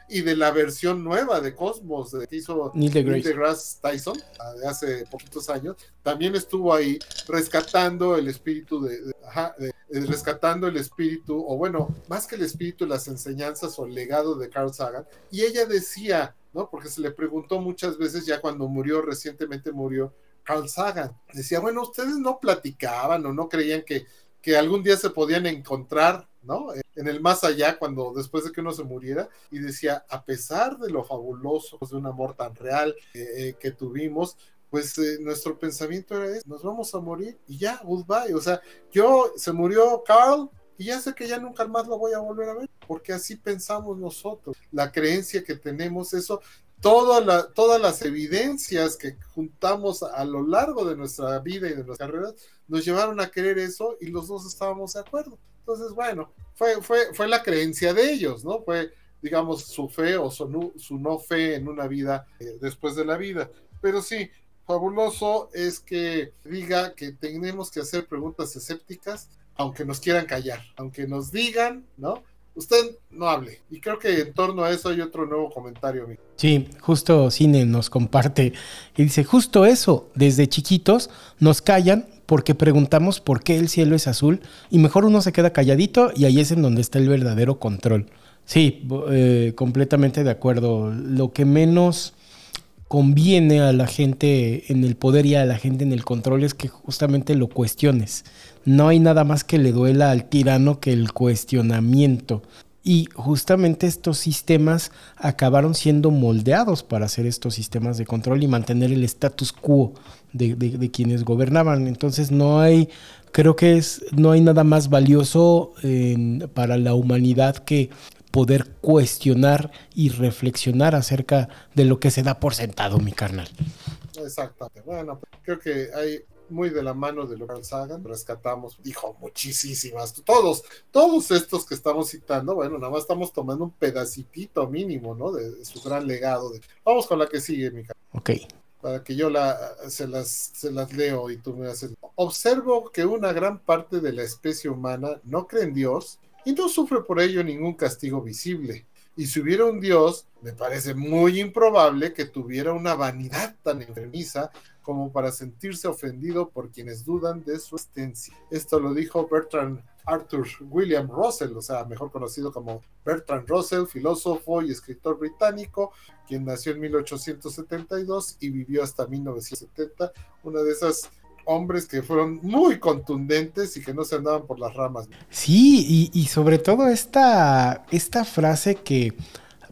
y de la versión nueva de Cosmos de que hizo Neil deGrasse, Tyson de hace poquitos años, también estuvo ahí rescatando el espíritu de, de, ajá, de, de, rescatando el espíritu, o bueno, más que el espíritu, las enseñanzas o el legado de Carl Sagan. Y ella decía, ¿no? Porque se le preguntó muchas veces ya cuando murió, recientemente murió Carl Sagan. Decía, bueno, ustedes no platicaban o no creían que, que algún día se podían encontrar ¿no? En el más allá, cuando después de que uno se muriera, y decía, a pesar de lo fabuloso de un amor tan real eh, que tuvimos, pues eh, nuestro pensamiento era eso, nos vamos a morir y ya, goodbye. O sea, yo, se murió Carl y ya sé que ya nunca más lo voy a volver a ver, porque así pensamos nosotros. La creencia que tenemos, eso, toda todas las evidencias que juntamos a lo largo de nuestra vida y de nuestras carreras, nos llevaron a creer eso y los dos estábamos de acuerdo. Entonces, bueno, fue, fue, fue la creencia de ellos, ¿no? Fue, digamos, su fe o su, su no fe en una vida eh, después de la vida. Pero sí, fabuloso es que diga que tenemos que hacer preguntas escépticas, aunque nos quieran callar, aunque nos digan, ¿no? Usted no hable. Y creo que en torno a eso hay otro nuevo comentario. Amigo. Sí, justo Cine nos comparte y dice, justo eso, desde chiquitos nos callan porque preguntamos por qué el cielo es azul y mejor uno se queda calladito y ahí es en donde está el verdadero control. Sí, eh, completamente de acuerdo. Lo que menos conviene a la gente en el poder y a la gente en el control es que justamente lo cuestiones. No hay nada más que le duela al tirano que el cuestionamiento. Y justamente estos sistemas acabaron siendo moldeados para hacer estos sistemas de control y mantener el status quo de, quienes gobernaban. Entonces no hay, creo que es, no hay nada más valioso para la humanidad que poder cuestionar y reflexionar acerca de lo que se da por sentado, mi carnal. Exactamente. Bueno, creo que hay muy de la mano de lo Carl Sagan, rescatamos, dijo muchísimas, todos, todos estos que estamos citando, bueno, nada más estamos tomando un pedacitito mínimo, ¿no? De, su gran legado. Vamos con la que sigue, mi Ok. Para que yo la, se, las, se las leo y tú me haces. Observo que una gran parte de la especie humana no cree en Dios y no sufre por ello ningún castigo visible. Y si hubiera un Dios, me parece muy improbable que tuviera una vanidad tan enfermiza como para sentirse ofendido por quienes dudan de su existencia. Esto lo dijo Bertrand Arthur William Russell, o sea, mejor conocido como Bertrand Russell, filósofo y escritor británico, quien nació en 1872 y vivió hasta 1970, una de esas hombres que fueron muy contundentes y que no se andaban por las ramas. Sí, y, sobre todo esta, esta frase que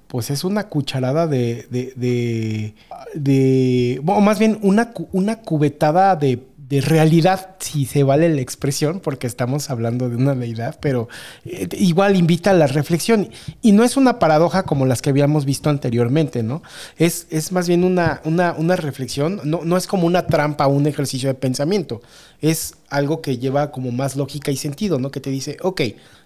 pues es una cucharada de, de, de, de o más bien una, una cubetada de de realidad, si se vale la expresión, porque estamos hablando de una deidad, pero eh, igual invita a la reflexión. Y no es una paradoja como las que habíamos visto anteriormente, ¿no? Es, es más bien una, una, una reflexión, no, no es como una trampa un ejercicio de pensamiento, es algo que lleva como más lógica y sentido, ¿no? Que te dice, ok,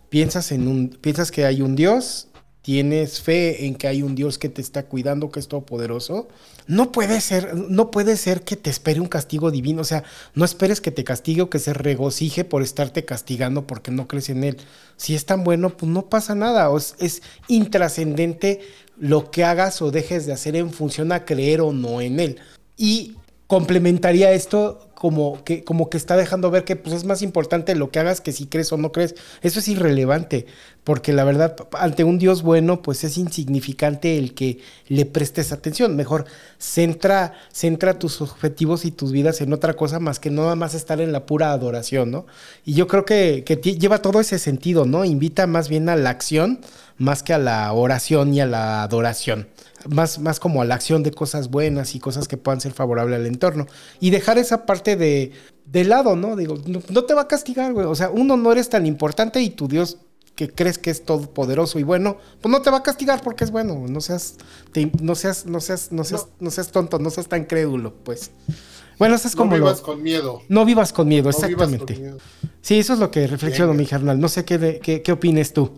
piensas, en un, piensas que hay un Dios, tienes fe en que hay un Dios que te está cuidando, que es todopoderoso, no puede ser, no puede ser que te espere un castigo divino. O sea, no esperes que te castigue o que se regocije por estarte castigando porque no crees en él. Si es tan bueno, pues no pasa nada. es, es intrascendente lo que hagas o dejes de hacer en función a creer o no en él. Y complementaría esto como que, como que está dejando ver que pues, es más importante lo que hagas que si crees o no crees. Eso es irrelevante, porque la verdad, ante un Dios bueno, pues es insignificante el que le prestes atención. Mejor centra, centra tus objetivos y tus vidas en otra cosa más que nada más estar en la pura adoración, ¿no? Y yo creo que, que lleva todo ese sentido, ¿no? Invita más bien a la acción más que a la oración y a la adoración más, más como a la acción de cosas buenas y cosas que puedan ser favorables al entorno. Y dejar esa parte de, de lado, ¿no? Digo, no, te va a castigar, güey. O sea, uno no eres tan importante y tu Dios que crees que es todopoderoso y bueno, pues no te va a castigar porque es bueno. No seas, no seas, no seas, no seas, no. seas tonto, no seas tan crédulo, pues. Bueno, eso es como. No vivas con miedo. No vivas con miedo, exactamente. Sí, eso es lo que reflexiono, mi carnal. No sé qué, qué, qué opines tú.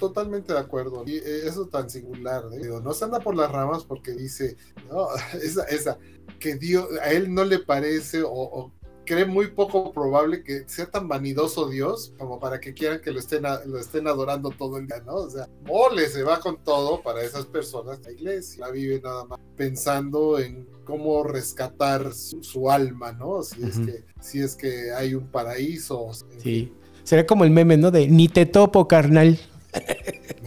Totalmente de acuerdo. Y eh, eso tan singular, ¿eh? no se anda por las ramas porque dice, no, <laughs> esa, esa, que Dios, a él no le parece o, cree muy poco probable que sea tan vanidoso Dios como para que quieran que lo estén, lo estén adorando todo el día, ¿no? O sea, mole se va con todo para esas personas. La iglesia la vive nada más pensando en cómo rescatar su, alma, ¿no? Si, es que, si es que hay un paraíso. Sí. Sería como el meme, ¿no? De ni te topo, carnal.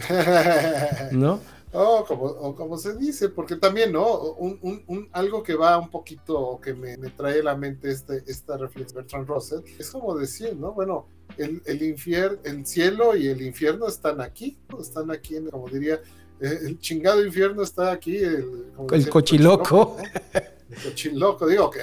<laughs> ¿No? Oh, como, como se dice, porque también, ¿no? Un, un, algo que va un poquito, que me, me, trae a la mente este, esta reflexión de Bertrand Russell, es como decir, ¿no? Bueno, el, el infierno, el cielo y el infierno están aquí, están aquí, como diría, eh, el chingado infierno está aquí. El, el cochiloco. <laughs> loco, digo que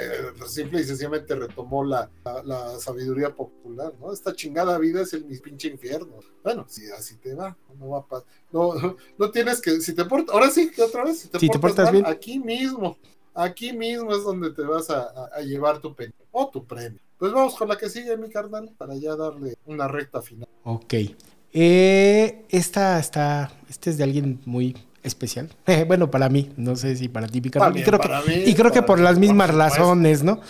simple y sencillamente retomó la, la, sabiduría popular, ¿no? Esta chingada vida es el mi pinche infierno. Bueno, si así te va, no va a no, <laughs> no tienes que, si te portas, ahora sí, otra vez, si te, portas, bien, aquí mismo, aquí mismo es donde te vas a, a llevar tu premio, o tu premio. Pues vamos con la que sigue, mi carnal, para ya darle una recta final. Ok. Eh, esta está, este es de alguien muy especial. <laughs> bueno, para mí, no sé si para ti, y creo, que, y creo que por las mismas razones, ¿no?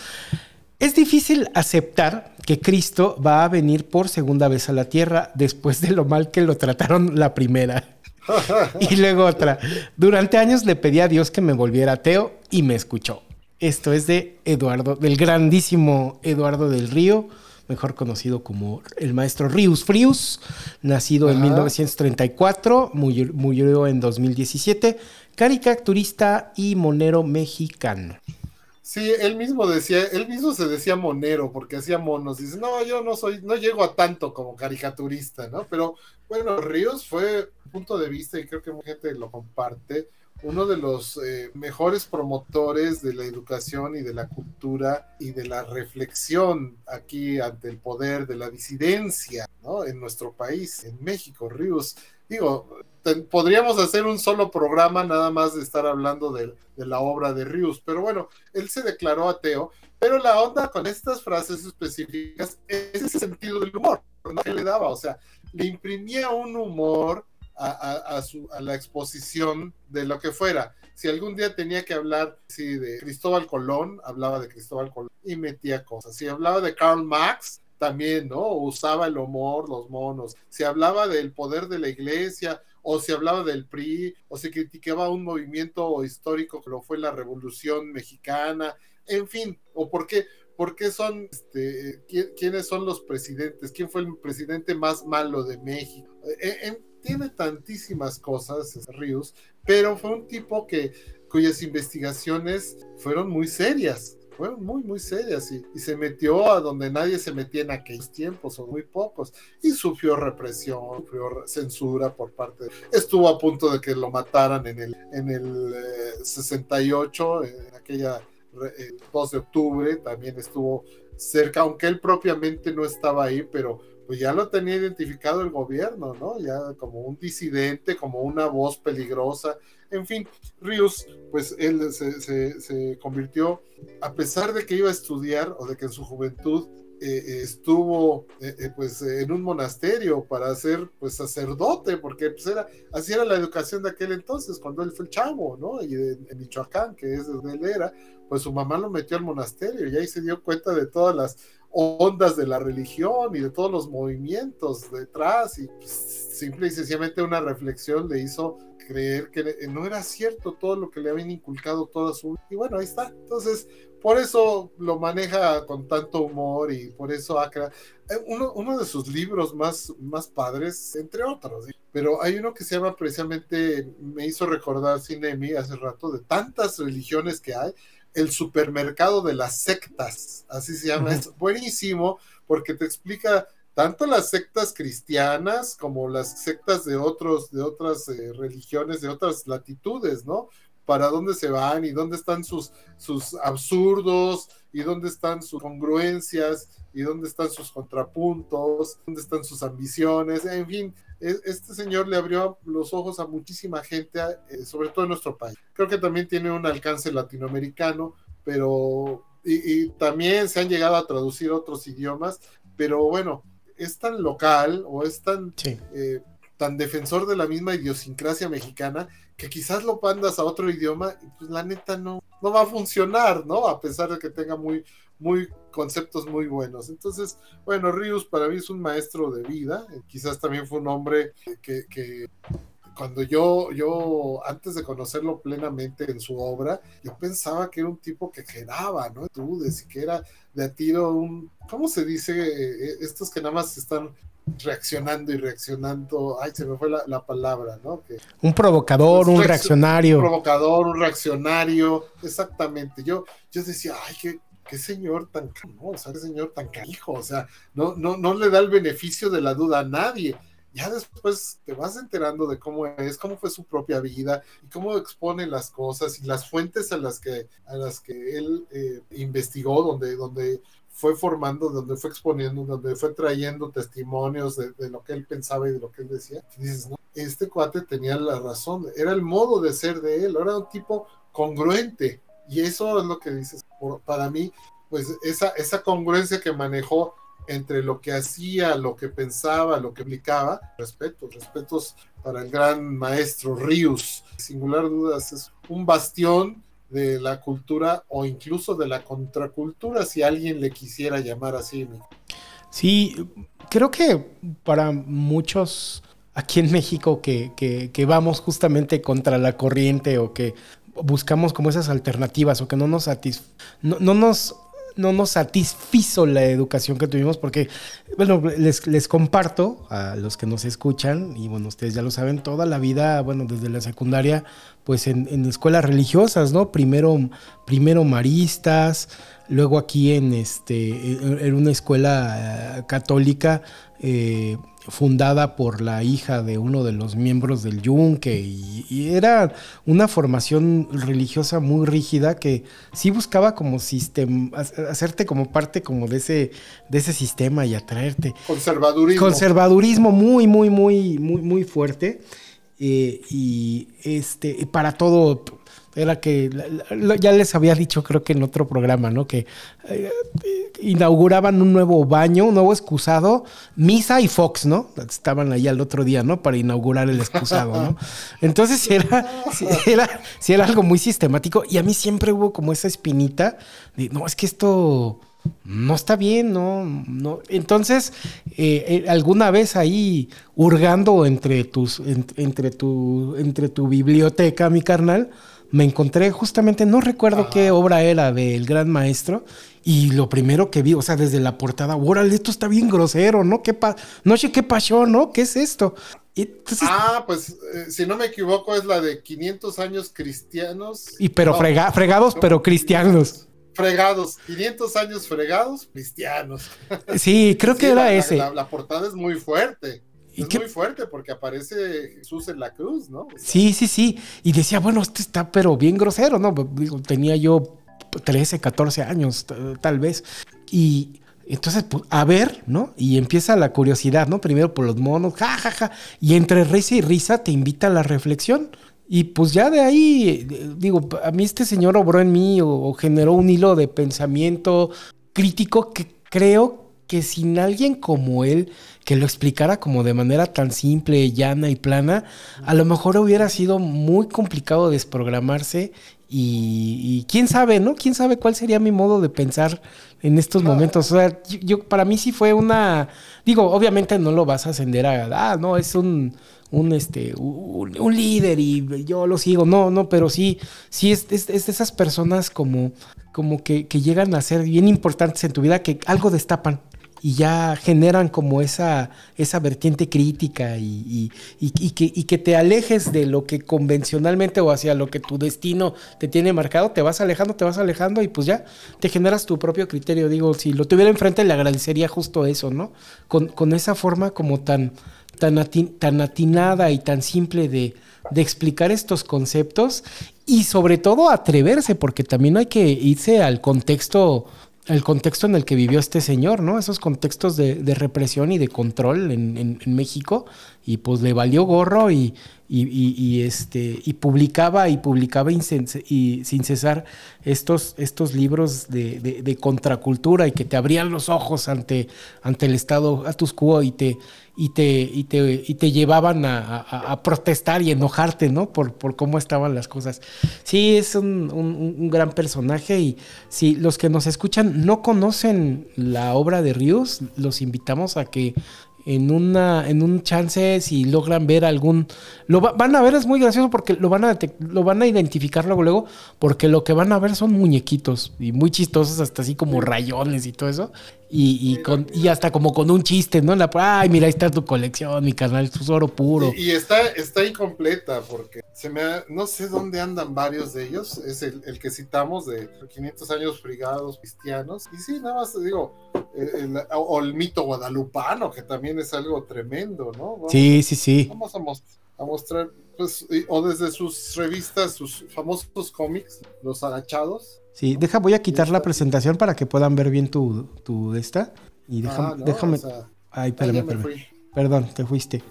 Es difícil aceptar que Cristo va a venir por segunda vez a la tierra después de lo mal que lo trataron la primera. <laughs> y luego otra. Durante años le pedí a Dios que me volviera ateo y me escuchó. Esto es de Eduardo, del grandísimo Eduardo del Río mejor conocido como el maestro Rius Frius, nacido en 1934, murió, en 2017, caricaturista y monero mexicano. Sí, él mismo decía, él mismo se decía monero porque hacía monos. Dice, no, yo no soy, no llego a tanto como caricaturista, ¿no? Pero bueno, Ríos fue punto de vista y creo que mucha gente lo comparte uno de los eh, mejores promotores de la educación y de la cultura y de la reflexión aquí ante el poder de la disidencia ¿no? en nuestro país, en México, Ríos. Digo, podríamos hacer un solo programa nada más de estar hablando de, la obra de Rius, pero bueno, él se declaró ateo, pero la onda con estas frases específicas es ese sentido del humor que le daba, o sea, le imprimía un humor a, la exposición de lo que fuera. Si algún día tenía que hablar sí, de Cristóbal Colón, hablaba de Cristóbal Colón y metía cosas. Si hablaba de Karl Marx, también, ¿no? Usaba el humor, los monos. Si hablaba del poder de la iglesia, o si hablaba del PRI, o se criticaba un movimiento histórico que lo fue la Revolución Mexicana, en fin, o por qué, por qué son, este, quiénes son los presidentes, quién fue el presidente más malo de México. E, e, tiene tantísimas cosas, Ríos, pero fue un tipo que cuyas investigaciones fueron muy serias, fueron muy, muy serias y, se metió a donde nadie se metía en aquellos tiempos, o muy pocos, y sufrió represión, sufrió censura por parte, estuvo a punto de que lo mataran en el, en el 68, eh, en aquella 2 de octubre, también estuvo cerca, aunque él propiamente no estaba ahí, pero pues ya lo tenía identificado el gobierno, ¿no? Ya como un disidente, como una voz peligrosa. En fin, Rius, pues él se, convirtió, a pesar de que iba a estudiar o de que en su juventud eh, estuvo eh, eh, pues en un monasterio para ser pues sacerdote, porque pues era, así era la educación de aquel entonces, cuando él fue el chavo, ¿no? Y en Michoacán, que es donde él era, pues su mamá lo metió al monasterio y ahí se dio cuenta de todas las ondas de la religión y de todos los movimientos detrás y pues, simple y sencillamente una reflexión le hizo creer que no era cierto todo lo que le habían inculcado toda su y bueno ahí está. Entonces por eso lo maneja con tanto humor y por eso ha creado eh, uno, uno, de sus libros más, más padres, entre otros, pero hay uno que se llama precisamente, me hizo recordar Cinemi hace rato, de tantas religiones que hay, el supermercado de las sectas, así se llama, es buenísimo porque te explica tanto las sectas cristianas como las sectas de otros, de otras eh, religiones, de otras latitudes, ¿no? Para dónde se van y dónde están sus, sus absurdos y dónde están sus congruencias y dónde están sus contrapuntos, dónde están sus ambiciones, en fin, este señor le abrió los ojos a muchísima gente, eh, sobre todo en nuestro país. Creo que también tiene un alcance latinoamericano, pero y, también se han llegado a traducir otros idiomas, pero bueno, es tan local o es tan, eh, tan defensor de la misma idiosincrasia mexicana que quizás lo pandas a otro idioma y pues la neta no, no va a funcionar, ¿no? A pesar de que tenga muy, muy conceptos muy buenos. Entonces, bueno, Rius para mí es un maestro de vida, eh, quizás también fue un hombre que, que cuando yo, yo, antes de conocerlo plenamente en su obra, yo pensaba que era un tipo que quedaba, ¿no? Tú, de que era de a tiro un, ¿cómo se dice? Eh, estos que nada más están reaccionando y reaccionando, ay, se me fue la, palabra, ¿no? Que, un provocador, un reaccionario. Un provocador, un reaccionario, exactamente. Yo, yo decía, ay, qué, qué señor tan, no, o sea, qué señor tan canijo, o sea, no, no, no le da el beneficio de la duda a nadie. Ya después te vas enterando de cómo es, cómo fue su propia vida y cómo expone las cosas y las fuentes a las que, a las que él eh, investigó, donde, donde fue formando, donde fue exponiendo, donde fue trayendo testimonios de, de, lo que él pensaba y de lo que él decía. Y dices, no, este cuate tenía la razón, era el modo de ser de él, era un tipo congruente, y eso es lo que dices. Para mí, pues esa, esa congruencia que manejó entre lo que hacía, lo que pensaba, lo que aplicaba, respetos, respetos para el gran maestro Rius. Singular dudas, es un bastión de la cultura o incluso de la contracultura, si alguien le quisiera llamar así. Sí, creo que para muchos aquí en México que, que, vamos justamente contra la corriente o que buscamos como esas alternativas o que no nos, no, no nos no nos satisfizo la educación que tuvimos porque, bueno, les, les, comparto a los que nos escuchan, y bueno, ustedes ya lo saben, toda la vida, bueno, desde la secundaria, pues en, en escuelas religiosas, ¿no? Primero, primero maristas, luego aquí en, este, en una escuela eh, católica, eh, fundada por la hija de uno de los miembros del Yunque y, era una formación religiosa muy rígida que sí buscaba como sistema, hacerte como parte como de ese, de ese sistema y atraerte. Conservadurismo. Conservadurismo muy, muy, muy, muy, muy fuerte. eh, y este, para todo, era que ya les había dicho, creo que en otro programa, ¿no? Que eh, inauguraban un nuevo baño, un nuevo excusado, Misa y Fox, ¿no? Estaban ahí al otro día, ¿no? Para inaugurar el excusado, ¿no? <laughs> Entonces era, era, era algo muy sistemático y a mí siempre hubo como esa espinita de, no, es que esto no está bien, no, no. Entonces, eh, eh, alguna vez ahí hurgando entre tus, entre tu, entre tu biblioteca, mi carnal, me encontré justamente, no recuerdo qué obra era del gran maestro, y lo primero que vi, o sea, desde la portada, órale, esto está bien grosero, ¿no? ¿Qué pa no sé qué pasó, ¿no? ¿Qué es esto? ah, pues eh, si no me equivoco es la de 500 años cristianos. Y pero fregados, pero cristianos. Fregados, 500 años fregados, cristianos. Sí, creo <laughs> que era ese. La, portada es muy fuerte. Es muy fuerte porque aparece Jesús en la cruz, ¿no? sí, sí, sí. Y decía, bueno, este está pero bien grosero, ¿no? Digo, tenía yo 13, 14 años, tal vez. Y entonces, pues, a ver, ¿no? Y empieza la curiosidad, ¿no? Primero por los monos, ja, ja, ja. Y entre risa y risa te invita a la reflexión. Y pues ya de ahí, digo, a mí este señor obró en mí o, generó un hilo de pensamiento crítico que creo que sin alguien como él, que lo explicara como de manera tan simple, llana y plana, a lo mejor hubiera sido muy complicado desprogramarse y, quién sabe, ¿no? ¿Quién sabe cuál sería mi modo de pensar en estos momentos? O sea, yo, para mí sí fue una, digo, obviamente no lo vas a ascender a, ah, no, es un, un, este, un, líder y yo lo sigo. No, no, pero sí, sí es, es, de esas personas como, como que, que, llegan a ser bien importantes en tu vida, que algo destapan y ya generan como esa, esa vertiente crítica y, que, y, que, te alejes de lo que convencionalmente o hacia lo que tu destino te tiene marcado, te vas alejando, te vas alejando y pues ya te generas tu propio criterio. Digo, si lo tuviera enfrente le agradecería justo eso, ¿no? Con, con esa forma como tan tan, atinada y tan simple de, explicar estos conceptos y sobre todo atreverse, porque también hay que irse al contexto, el contexto en el que vivió este señor, ¿no? Esos contextos de, represión y de control en, México, y pues le valió gorro y, y, este, y publicaba y publicaba y sin cesar estos, estos libros de, de, contracultura y que te abrían los ojos ante, ante el Estado status quo y te, y te, y te, y te llevaban a, protestar y enojarte, ¿no? Por, por cómo estaban las cosas. Sí, es un, un, gran personaje y si los que nos escuchan no conocen la obra de Ríos, los invitamos a que en una en un chance si logran ver algún lo van a ver es muy gracioso porque lo van a lo van a identificar luego luego porque lo que van a ver son muñequitos y muy chistosos hasta así como rayones y todo eso y, con, y hasta como con un chiste, ¿no? La, Ay, mira, ahí está tu colección, mi canal, es oro puro. Y, está, está incompleta porque se me no sé dónde andan varios de ellos. Es el, que citamos de 500 años frigados cristianos. Y sí, nada más digo, o el mito guadalupano, que también es algo tremendo, ¿no? sí, sí, sí. Vamos a, mostrar, pues, o desde sus revistas, sus famosos cómics, los agachados Sí, deja, voy a quitar la presentación para que puedan ver bien tu, tu esta. Y déjame. Ah, déjame... Ay, espérame, Perdón, te fuiste.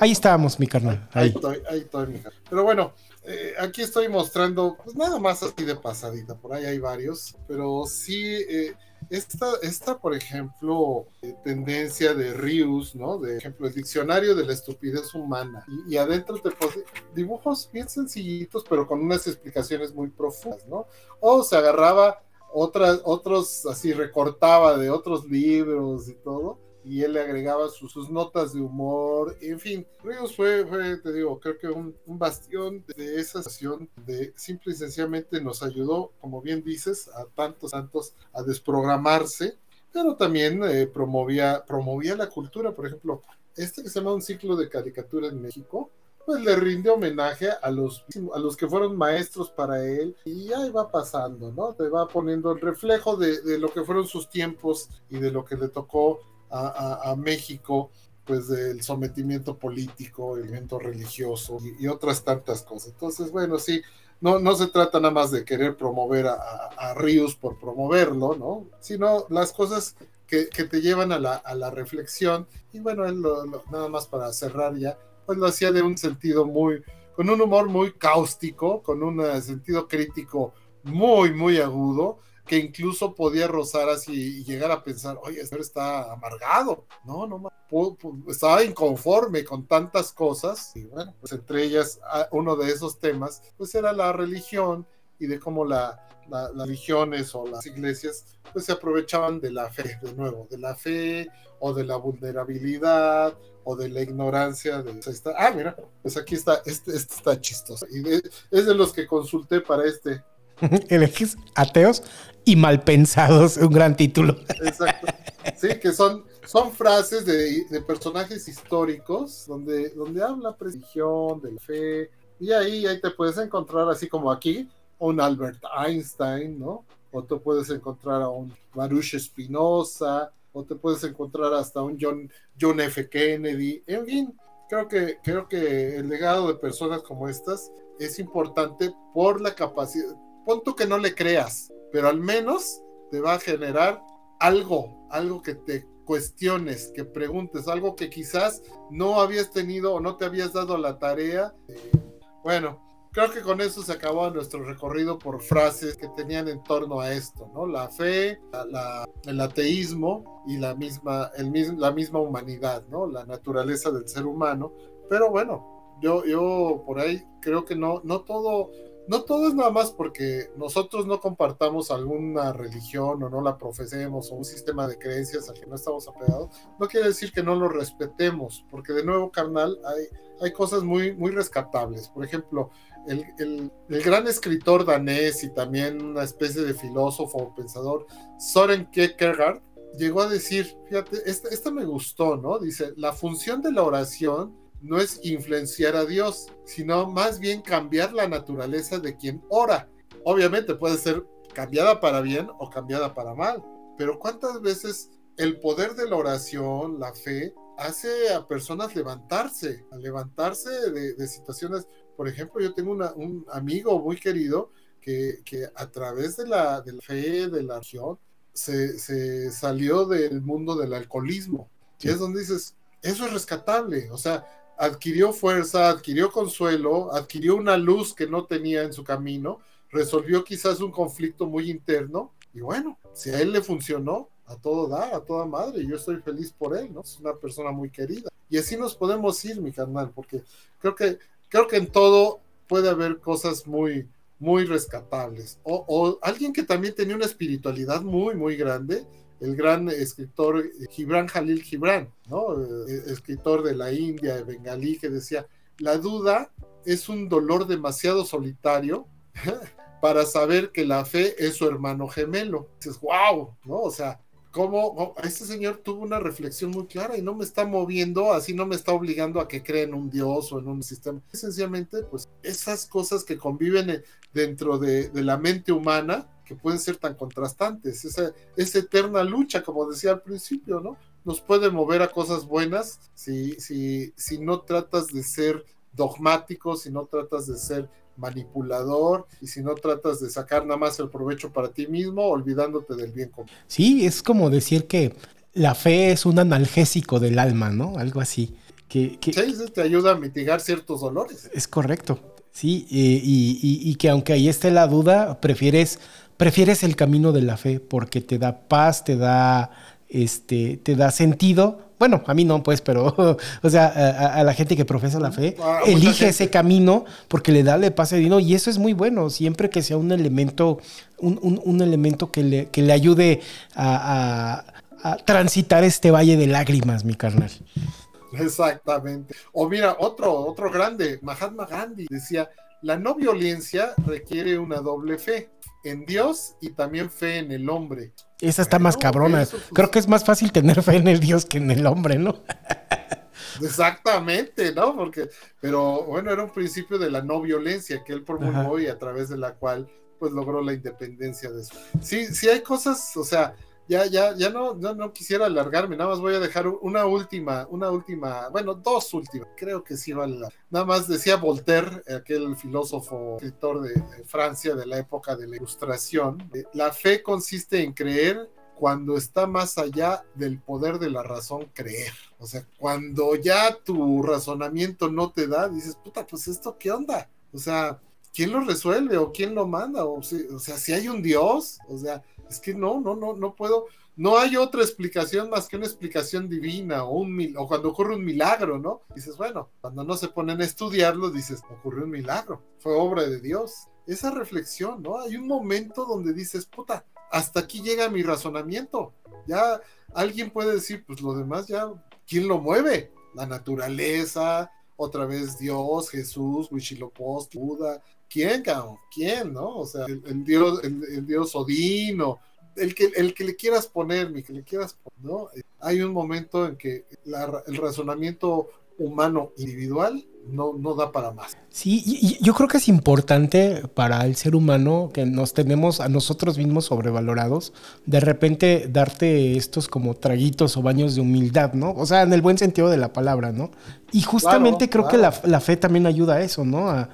ahí estábamos, mi carnal. Ahí, estoy, ahí estoy, mi carnal. Pero bueno, eh, aquí estoy mostrando, pues nada más así de pasadita. Por ahí hay varios. Pero sí, eh, esta, esta, por ejemplo, eh, tendencia de Rius, ¿no? De ejemplo, el diccionario de la estupidez humana. Y, adentro te pone dibujos bien sencillitos, pero con unas explicaciones muy profundas, ¿no? O se agarraba otras, otros, así recortaba de otros libros y todo y él le agregaba sus, notas de humor, en fin, Ríos fue, te digo, creo que un, bastión de esa sesión de simple y sencillamente nos ayudó, como bien dices, a tantos, tantos a desprogramarse, pero también eh, promovía, promovía la cultura, por ejemplo, este que se llama un ciclo de caricatura en México, pues le rinde homenaje a los, a los que fueron maestros para él y ahí va pasando, ¿no? Te va poniendo el reflejo de, de, lo que fueron sus tiempos y de lo que le tocó a, México, pues del sometimiento político, el evento religioso y, otras tantas cosas. Entonces, bueno, sí, no, no se trata nada más de querer promover a, Ríos por promoverlo, ¿no? Sino las cosas que, te llevan a la, reflexión. Y bueno, nada más para cerrar ya, pues lo hacía de un sentido muy, con un humor muy cáustico, con un sentido crítico muy, muy agudo, que incluso podía rozar así y llegar a pensar, oye, este está amargado, no, no, estaba inconforme con tantas cosas, y bueno, pues entre ellas uno de esos temas, pues era la religión y de cómo la, las religiones o las iglesias pues se aprovechaban de la fe, de nuevo, de la fe o de la vulnerabilidad o de la ignorancia. De, ah, mira, pues aquí está, este, este está chistoso. Y es de los que consulté para este. <laughs> Elegís ateos y malpensados, un gran título. Exacto. Sí, que son, son frases de, personajes históricos donde, donde habla religión, de la fe, y ahí, ahí te puedes encontrar, así como aquí, un Albert Einstein, ¿no? O te puedes encontrar a un Baruch Spinoza, o te puedes encontrar hasta un John, John F. Kennedy, en fin, creo que, creo que el legado de personas como estas es importante por la capacidad, punto que no le creas, pero al menos te va a generar algo, algo que te cuestiones, que preguntes, algo que quizás no habías tenido o no te habías dado la tarea. bueno, creo que con eso se acabó nuestro recorrido por frases que tenían en torno a esto, ¿no? La fe, el ateísmo y la misma, el, la misma humanidad, ¿no? La naturaleza del ser humano. Pero bueno, yo, yo por ahí creo que no, no todo, no todo es nada más porque nosotros no compartamos alguna religión o no la profesemos o un sistema de creencias al que no estamos apegados, no quiere decir que no lo respetemos, porque de nuevo, carnal, hay, hay cosas muy, muy rescatables. Por ejemplo, el, gran escritor danés y también una especie de filósofo o pensador, Soren Kierkegaard, llegó a decir, fíjate, esta, esta me gustó, ¿no? Dice, la función de la oración no es influenciar a Dios, sino más bien cambiar la naturaleza de quien ora. Obviamente puede ser cambiada para bien o cambiada para mal, pero ¿cuántas veces el poder de la oración, la fe, hace a personas levantarse, a levantarse de, situaciones. Por ejemplo, yo tengo un amigo muy querido que, a través de la, fe, de la religión, se, salió del mundo del alcoholismo. Y es donde dices, eso es rescatable. O sea, adquirió fuerza, adquirió consuelo, adquirió una luz que no tenía en su camino, resolvió quizás un conflicto muy interno. Y bueno, si a él le funcionó, a todo da, a toda madre, yo estoy feliz por él, ¿no? Es una persona muy querida. Y así nos podemos ir, mi carnal, porque creo que, creo que en todo puede haber cosas muy, muy rescatables. O, alguien que también tenía una espiritualidad muy, muy grande, el gran escritor Gibran Jalil Gibran, ¿no? Eh, escritor de la India, de Bengalí, que decía, la duda es un dolor demasiado solitario <laughs> para saber que la fe es su hermano gemelo. Dices, wow, ¿no? O sea, cómo este señor tuvo una reflexión muy clara y no me está moviendo, así no me está obligando a que crea en un dios o en un sistema. Esencialmente, pues esas cosas que conviven dentro de, la mente humana, que pueden ser tan contrastantes, esa, esa, eterna lucha, como decía al principio, ¿no? Nos puede mover a cosas buenas si, si, si no tratas de ser dogmático, si no tratas de ser manipulador y si no tratas de sacar nada más el provecho para ti mismo, olvidándote del bien común. Sí, es como decir que la fe es un analgésico del alma, ¿no? Algo así. Que, que sí, te ayuda a mitigar ciertos dolores. Es correcto, sí, y, y, que aunque ahí esté la duda, prefieres, prefieres el camino de la fe porque te da paz, te da, este, te da sentido bueno, a mí no, pues, pero, <laughs> o sea, a, la gente que profesa la fe, ah, elige ese camino porque le da, le pase dinero y eso es muy bueno, siempre que sea un elemento, un, elemento que le, que le ayude a, transitar este valle de lágrimas, mi carnal. Exactamente. O mira, otro, otro grande, Mahatma Gandhi decía, la no violencia requiere una doble fe en Dios y también fe en el hombre. Esa está más cabrona. Creo que es más fácil tener fe en el Dios que en el hombre, ¿no? <laughs> Exactamente, ¿no? Porque, pero bueno, era un principio de la no violencia que él promulgó y a través de la cual pues logró la independencia de eso. Sí, sí hay cosas, o sea, ya, ya, ya no, no, quisiera alargarme, nada más voy a dejar una última, una última, bueno, dos últimas, creo que sí vale la. Nada más decía Voltaire, aquel filósofo, escritor de, Francia de la época de la Ilustración, la fe consiste en creer cuando está más allá del poder de la razón creer. O sea, cuando ya tu razonamiento no te da, dices, puta, pues esto qué onda. O sea, ¿quién lo resuelve o quién lo manda? O, sea, si hay un Dios, o sea, es que no, no, no, no puedo. No hay otra explicación más que una explicación divina o, un, o cuando ocurre un milagro, ¿no? Dices, bueno, cuando no se ponen a estudiarlo, dices, ocurrió un milagro, fue obra de Dios. Esa reflexión, ¿no? Hay un momento donde dices, puta, hasta aquí llega mi razonamiento. Ya alguien puede decir, pues lo demás ya, ¿quién lo mueve? La naturaleza, otra vez Dios, Jesús, Huichilopochtli, Buda. ¿Quién, cabrón? ¿Quién, no? O sea, el, Dios, el, Dios Odino, el que, el que le quieras poner, mi que le quieras poner, ¿no? Hay un momento en que el razonamiento humano individual no, no da para más. Sí, y, yo creo que es importante para el ser humano que nos tenemos a nosotros mismos sobrevalorados, de repente darte estos como traguitos o baños de humildad, ¿no? O sea, en el buen sentido de la palabra, ¿no? Y justamente creo que la, fe también ayuda a eso, ¿no? A,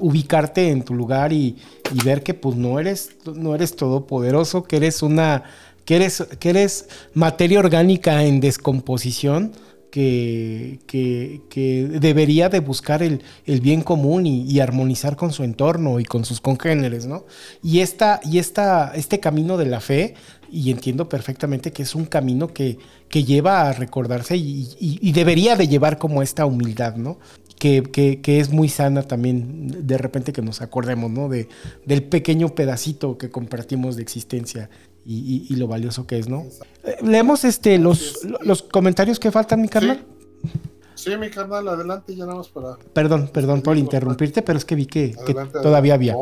ubicarte en tu lugar y, y, ver que pues no eres, no eres todopoderoso, que eres una, que eres, que eres materia orgánica en descomposición que, que, debería de buscar el, bien común y, armonizar con su entorno y con sus congéneres, ¿no? Y, esta, y esta, este camino de la fe, y entiendo perfectamente que es un camino que, que lleva a recordarse y, debería de llevar como esta humildad, ¿no? Que, que, es muy sana también, de repente que nos acordemos, ¿no? De, del pequeño pedacito que compartimos de existencia y, lo valioso que es, ¿no? Eh, leemos este, los, los comentarios que faltan, mi carnal. Sí. mi carnal, adelante, ya nada para. Perdón, perdón por interrumpirte, pero es que vi que, todavía había.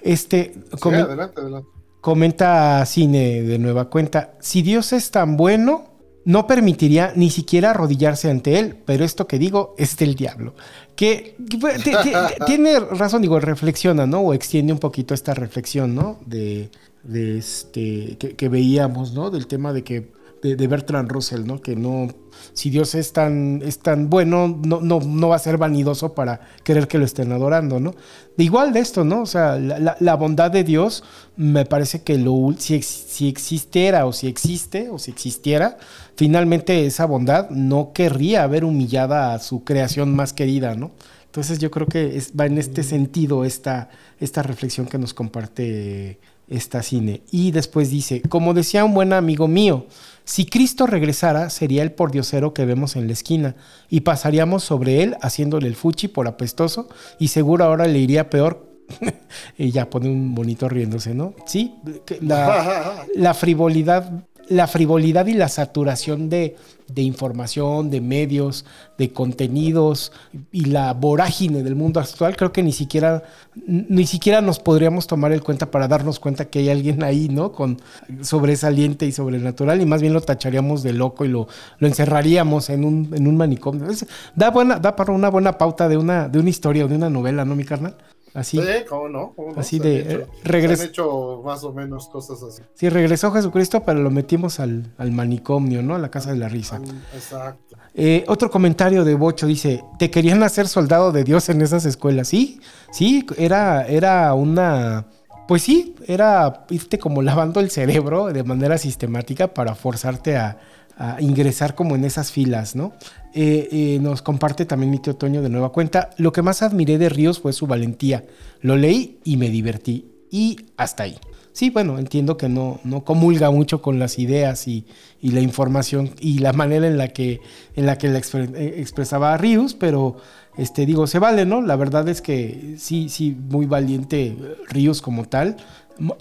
Este, adelante, adelante. Comenta Cine de nueva cuenta. Si Dios es tan bueno, no permitiría ni siquiera arrodillarse ante él, pero esto que digo es del diablo. Que, <laughs> tiene razón, digo, reflexiona, ¿no? O extiende un poquito esta reflexión, ¿no? De, de este, que, veíamos, ¿no? Del tema de que, de, Bertrand Russell, ¿no? Que no, si Dios es tan, es tan bueno, no, no, no, va a ser vanidoso para querer que lo estén adorando, ¿no? De igual de esto, ¿no? O sea, la, bondad de Dios, me parece que lo, si, si existiera o si existe o si existiera, finalmente esa bondad no querría ver humillada a su creación más querida, ¿no? Entonces yo creo que va en este sentido esta, esta reflexión que nos comparte esta cine. Y después dice, como decía un buen amigo mío, si Cristo regresara sería el pordiosero que vemos en la esquina y pasaríamos sobre él haciéndole el fuchi por apestoso y seguro ahora le iría peor. <laughs> y ya pone un bonito riéndose, ¿no? Sí, la, <laughs> la frivolidad la frivolidad y la saturación de, información, de medios, de contenidos y la vorágine del mundo actual, creo que ni siquiera, ni siquiera nos podríamos tomar el cuenta para darnos cuenta que hay alguien ahí, ¿no? Con sobresaliente y sobrenatural, y más bien lo tacharíamos de loco y lo, lo encerraríamos en un, en un manicomio. da, buena, da para una buena pauta de una, de una historia o de una novela, ¿no, mi carnal? Así. Sí, cómo no, Así de. Eh, regresó. hecho más o menos cosas así. Sí, regresó Jesucristo, pero lo metimos al, manicomio, ¿no? A la casa de la risa. Exacto. Eh, otro comentario de Bocho dice: ¿Te querían hacer soldado de Dios en esas escuelas? Sí, sí, era, era una. Pues sí, era irte como lavando el cerebro de manera sistemática para forzarte a, a ingresar como en esas filas, ¿no? Eh, eh, nos comparte también mi tío Toño de nueva cuenta. Lo que más admiré de Ríos fue su valentía. Lo leí y me divertí. Y hasta ahí. Sí, bueno, entiendo que no, no comulga mucho con las ideas y, la información y la manera en la que, en la que la eh, expresaba a Ríos, pero este, digo, se vale, ¿no? La verdad es que sí, sí, muy valiente Ríos como tal,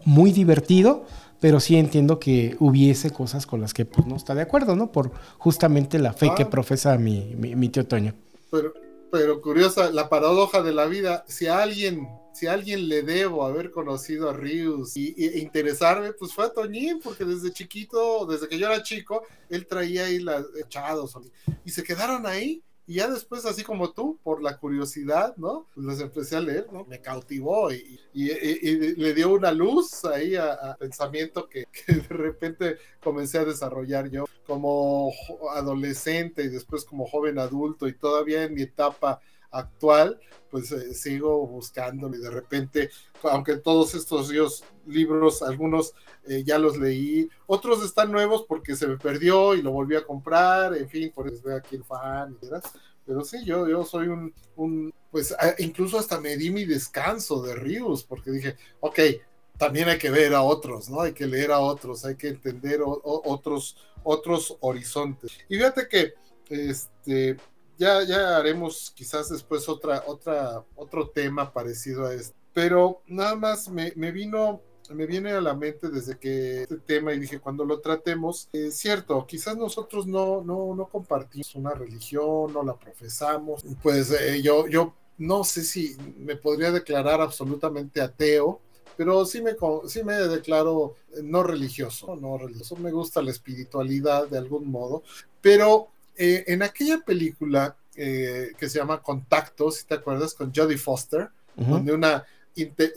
muy divertido pero sí entiendo que hubiese cosas con las que pues, no está de acuerdo, ¿no? Por justamente la fe que ah. profesa mi, mi, tío Toño. Pero, pero curiosa, la paradoja de la vida, si a alguien, si a alguien le debo haber conocido a Rius y, e interesarme, pues fue a Toñín, porque desde chiquito, desde que yo era chico, él traía ahí las echados y se quedaron ahí y ya después, así como tú, por la curiosidad, ¿no? Pues los empecé a leer, ¿no? Me cautivó y, le dio una luz ahí a, pensamiento <laughs> que, de repente comencé a desarrollar yo como adolescente y después como joven adulto y todavía en mi etapa actual, pues eh, sigo buscándolo y de repente, aunque todos estos libros, algunos eh, ya los leí, otros están nuevos porque se me perdió y lo volví a comprar, en fin, por eso veo aquí el fan y demás. Pero sí, yo, yo soy un, un, pues incluso hasta me di mi descanso de Rius, porque dije, ok, también hay que ver a otros, ¿no? Hay que leer a otros, hay que entender otros, otros horizontes. Y fíjate que, este, ya, ya haremos quizás después otra, otra, otro tema parecido a este. Pero nada más me, me vino me viene a la mente desde que este tema y dije cuando lo tratemos, es cierto, quizás nosotros no, no, no compartimos una religión, no la profesamos, pues eh, yo, yo no sé si me podría declarar absolutamente ateo, pero sí me, sí me declaro no religioso, no religioso, me gusta la espiritualidad de algún modo, pero eh, en aquella película eh, que se llama Contacto, si te acuerdas, con Jodie Foster, donde, una,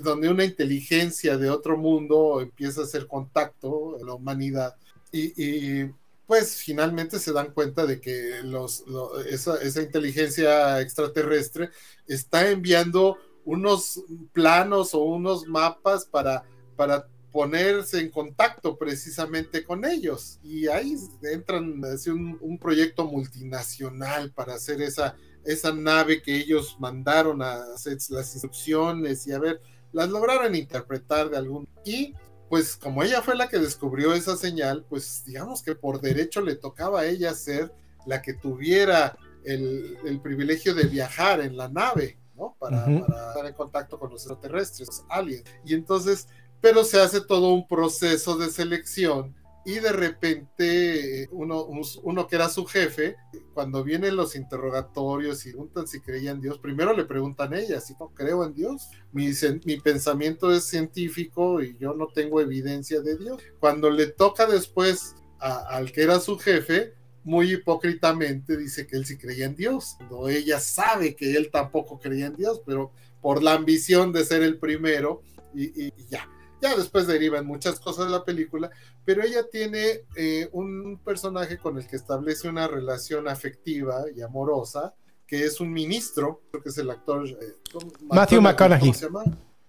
donde una inteligencia de otro mundo empieza a hacer contacto en la humanidad. Y, pues finalmente se dan cuenta de que los, esa, esa inteligencia extraterrestre está enviando unos planos o unos mapas para, para ponerse en contacto precisamente con ellos. Y ahí entran hacia un, un, proyecto multinacional para hacer esa, esa nave que ellos mandaron a hacer las instrucciones y a ver, las lograron interpretar de algún... Y pues como ella fue la que descubrió esa señal, pues digamos que por derecho le tocaba a ella ser la que tuviera el, el privilegio de viajar en la nave. ¿no? Para, para, estar en contacto con los extraterrestres, aliens. Y entonces pero se hace todo un proceso de selección y de repente uno, uno que era su jefe, cuando vienen los interrogatorios y preguntan si creía en Dios, primero le preguntan a ella si no creo en Dios. Mi, mi pensamiento es científico y yo no tengo evidencia de Dios. Cuando le toca después al que era su jefe, muy hipócritamente dice que él sí creía en Dios, cuando ella sabe que él tampoco creía en Dios, pero por la ambición de ser el primero y ya ya después derivan muchas cosas de la película, pero ella tiene eh, un personaje con el que establece una relación afectiva y amorosa, que es un ministro, creo que es el actor eh, Matthew McConaughey.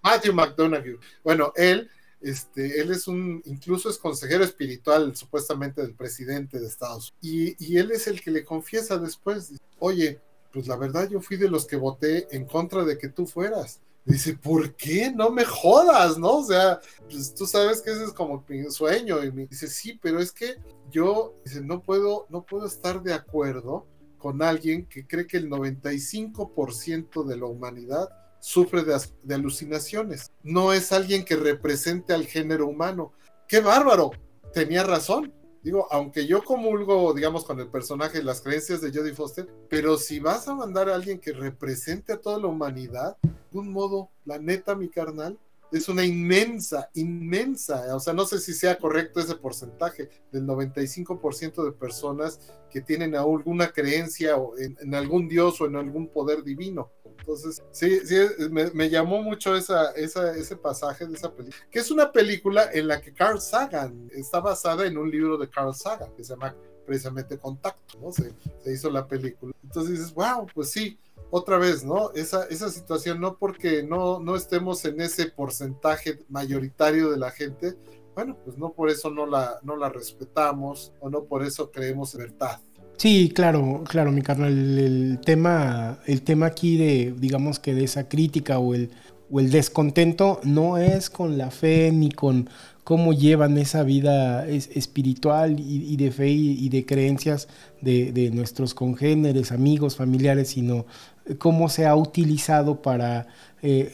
Matthew McConaughey. Bueno, él, este, él es un, incluso es consejero espiritual supuestamente del presidente de Estados Unidos. Y, y él es el que le confiesa después, oye, pues la verdad yo fui de los que voté en contra de que tú fueras Dice, ¿por qué? No me jodas, ¿no? O sea, pues tú sabes que ese es como mi sueño. Y me dice, sí, pero es que yo, dice, no puedo, no puedo estar de acuerdo con alguien que cree que el 95% de la humanidad sufre de, de, alucinaciones. No es alguien que represente al género humano. ¡Qué bárbaro! Tenía razón. Digo, aunque yo comulgo, digamos, con el personaje, las creencias de Jodie Foster, pero si vas a mandar a alguien que represente a toda la humanidad, de un modo, la neta, mi carnal, es una inmensa, inmensa, o sea, no sé si sea correcto ese porcentaje del 95% de personas que tienen alguna creencia en, algún dios o en algún poder divino. Entonces, sí, sí, me, llamó mucho esa, ese pasaje de esa película, que es una película en la que Carl Sagan está basada en un libro de Carl Sagan, que se llama precisamente Contacto, ¿no? Se, se hizo la película. Entonces dices, wow, pues sí, otra vez, ¿no? Esa, esa situación, no porque no, no estemos en ese porcentaje mayoritario de la gente, bueno, pues no por eso no la, no la respetamos o no por eso creemos en verdad. Sí, claro, claro, mi carnal. El, tema, el tema aquí de, digamos que de esa crítica o el, o el descontento no es con la fe ni con cómo llevan esa vida espiritual y, de fe y, de creencias de, nuestros congéneres, amigos, familiares, sino cómo se ha utilizado para eh,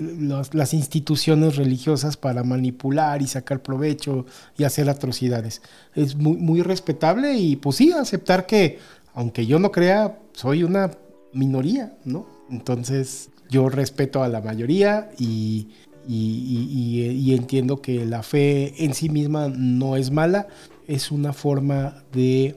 las instituciones religiosas para manipular y sacar provecho y hacer atrocidades. Es muy, muy respetable y pues sí, aceptar que, aunque yo no crea, soy una minoría, ¿no? Entonces yo respeto a la mayoría y, y, entiendo que la fe en sí misma no es mala, es una forma de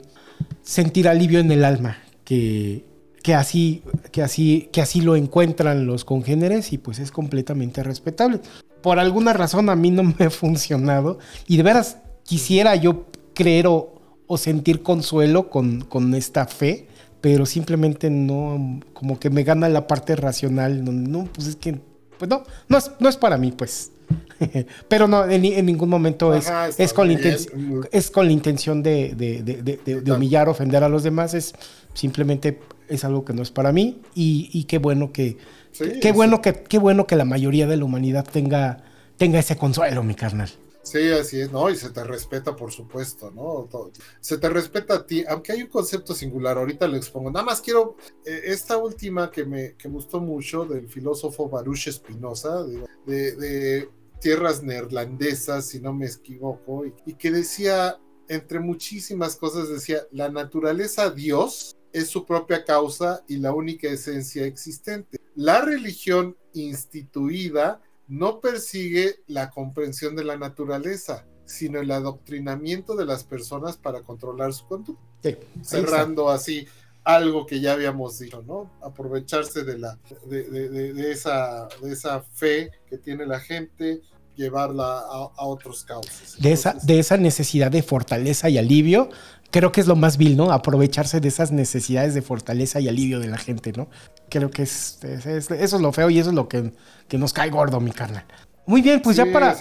sentir alivio en el alma, que, que así, que así, que así lo encuentran los congéneres y pues es completamente respetable. Por alguna razón a mí no me ha funcionado y de veras quisiera yo creer o, sentir consuelo con, con, esta fe, pero simplemente no, como que me gana la parte racional, no, no pues es que, pues no, no es, no es para mí, pues. <laughs> pero no, en, en, ningún momento es, Ajá, está es, con, la bien. inten- es con la intención de, de, de- de- de- de humillar, ofender a los demás, es simplemente es algo que no es para mí y, y qué bueno que, Sí, qué sí. bueno que, qué bueno que la mayoría de la humanidad tenga, tenga ese consuelo, mi carnal. Sí, así es, ¿no? Y se te respeta, por supuesto, ¿no? Todo- Se te respeta a ti, aunque hay un concepto singular, ahorita lo expongo. Nada más quiero, eh, esta última que me, que gustó mucho del filósofo Baruch Spinoza, de tierras neerlandesas, si no me equivoco, y, y que decía, entre muchísimas cosas, decía, la naturaleza Dios es su propia causa y la única esencia existente. La religión instituida no persigue la comprensión de la naturaleza, sino el adoctrinamiento de las personas para controlar su conducta. Sí. Cerrando así algo que ya habíamos dicho, ¿no? Aprovecharse de, la, de, de- esa, de esa fe que tiene la gente, llevarla a, a otros cauces. de esa, de esa necesidad de fortaleza y alivio, creo que es lo más vil, ¿no? Aprovecharse de esas necesidades de fortaleza y alivio de la gente, ¿no? Creo que es, es- es- eso es lo feo y eso es lo que, que nos cae gordo, mi carnal. Muy bien, pues sí, ya para,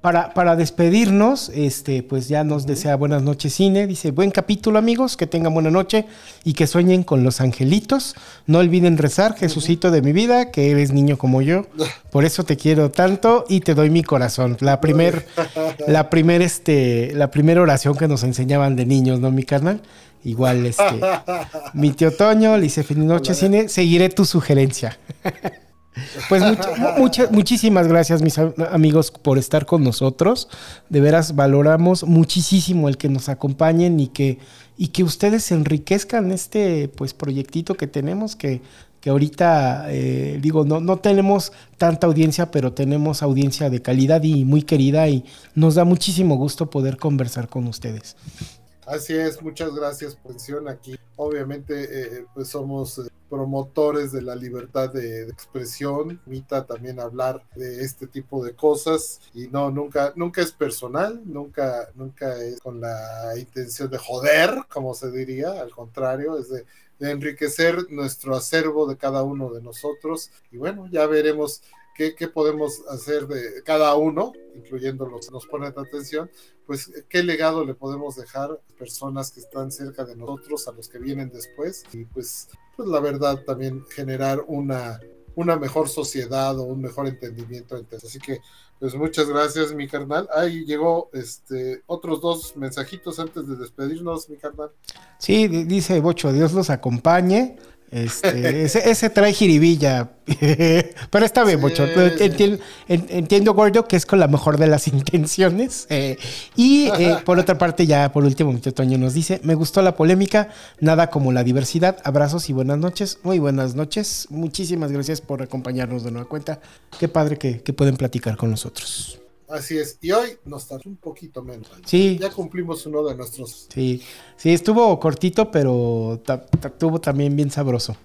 para, para despedirnos, este, pues ya nos desea buenas noches cine. Dice, buen capítulo amigos, que tengan buena noche y que sueñen con los angelitos. No olviden rezar, Jesucito de mi vida, que eres niño como yo. <laughs> Por eso te quiero tanto y te doy mi corazón. La primer, <laughs> la primer, este, la primera oración que nos enseñaban de niños, ¿no, mi carnal? Igual, este, <laughs> mi tío Toño le dice, feliz noche cine, seguiré tu sugerencia. Pues muchísimas gracias, mis am- amigos, por estar con nosotros. De veras valoramos muchísimo el que nos acompañen y que, y que ustedes enriquezcan este pues proyectito que tenemos, que, que ahorita eh, digo, no, no tenemos tanta audiencia, pero tenemos audiencia de calidad y muy querida, y nos da muchísimo gusto poder conversar con ustedes. Así es, muchas gracias atención aquí. Obviamente, eh, pues somos eh, promotores de la libertad de, expresión. Mita también hablar de este tipo de cosas y no, nunca, nunca es personal, nunca, nunca es con la intención de joder, como se diría. Al contrario, es de enriquecer nuestro acervo de cada uno de nosotros. Y bueno, ya veremos qué, qué podemos hacer de cada uno, incluyendo los que nos ponen atención, pues qué legado le podemos dejar a personas que están cerca de nosotros, a los que vienen después, y pues, pues la verdad también generar una, una mejor sociedad o un mejor entendimiento entre Así que, pues muchas gracias, mi carnal. Ahí llegó este otros dos mensajitos antes de despedirnos, mi carnal. Sí, di- dice Bocho, Dios los acompañe. Este, ese, ese trae jiribilla. <laughs> Pero está bien, Sí, Bocho. sí. Enti- en- entiendo, Gordo, que es con la mejor de las <laughs> intenciones. Eh, y eh, por otra parte, ya por último, mi Toño nos dice: Me gustó la polémica, nada como la diversidad. Abrazos y buenas noches. Muy buenas noches. Muchísimas gracias por acompañarnos de nueva cuenta. Qué padre que, que pueden platicar con nosotros. Así es. Y hoy nos tardó un poquito menos. Sí. Ya cumplimos uno de nuestros. Sí, sí, estuvo cortito, pero estuvo también bien sabroso.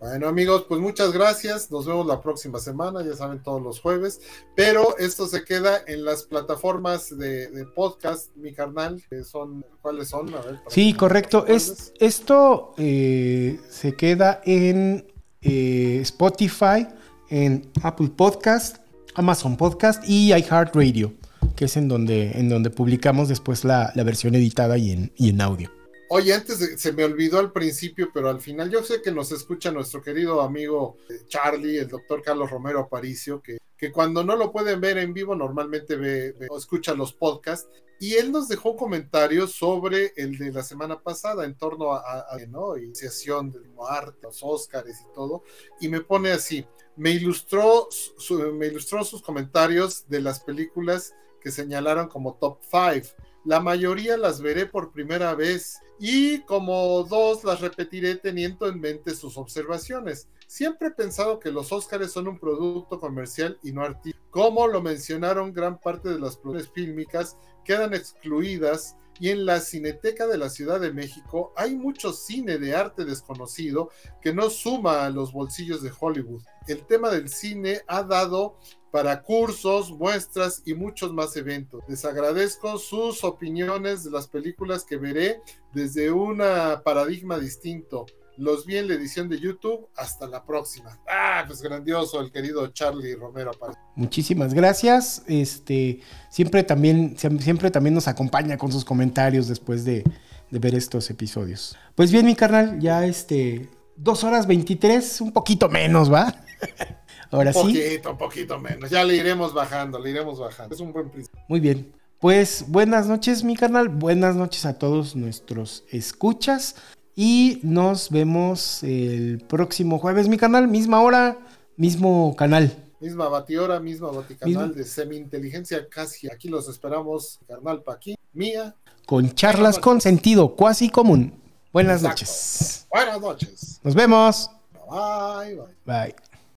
Bueno, amigos, pues muchas gracias. Nos vemos la próxima semana, ya saben, todos los jueves. Pero esto se queda en las plataformas de, de podcast, mi carnal, que son, ¿cuáles son? A ver, para Sí, correcto. Es, esto eh, se queda en eh, Spotify, en Apple Podcast, Amazon Podcast y iHeartRadio, que es en donde, en donde publicamos después la, versión editada y en, y en audio. Oye, antes de- se me olvidó al principio, pero al final yo sé que nos escucha nuestro querido amigo eh, Charlie, el doctor Carlos Romero Aparicio, que, que cuando no lo pueden ver en vivo normalmente ve, o escucha los podcasts. Y él nos dejó un comentario sobre el de la semana pasada en torno a, a- a, ¿no? iniciación del arte, los Óscares y todo. Y me pone así, me ilustró, sus comentarios de las películas que señalaron como top 5. La mayoría las veré por primera vez y como dos las repetiré teniendo en mente sus observaciones. Siempre he pensado que los Óscares son un producto comercial y no artístico. Como lo mencionaron, gran parte de las producciones fílmicas quedan excluidas y en la Cineteca de la Ciudad de México hay mucho cine de arte desconocido que no suma a los bolsillos de Hollywood. El tema del cine ha dado para cursos, muestras y muchos más eventos. Les agradezco sus opiniones de las películas que veré desde un paradigma distinto. Los vi en la edición de YouTube. Hasta la próxima. Ah, pues grandioso el querido Charlie Romero. Muchísimas gracias. Este siempre también, siempre también nos acompaña con sus comentarios después de, de ver estos episodios. Pues bien, mi carnal, ya este dos horas 23, un poquito menos, ¿va? <laughs> Ahora sí. Un poquito, un poquito menos. Ya le iremos bajando, le iremos bajando. Es un buen principio. Muy bien. Pues buenas noches, mi carnal. Buenas noches a todos nuestros escuchas. Y nos vemos el próximo jueves, mi canal, misma hora, mismo canal. Misma batihora, misma baticanal de semi-inteligencia casi. Aquí los esperamos, carnal Paquín, mía. Con charlas con sentido cuasi común. Buenas noches. Buenas noches. Nos vemos. Bye, bye. Bye.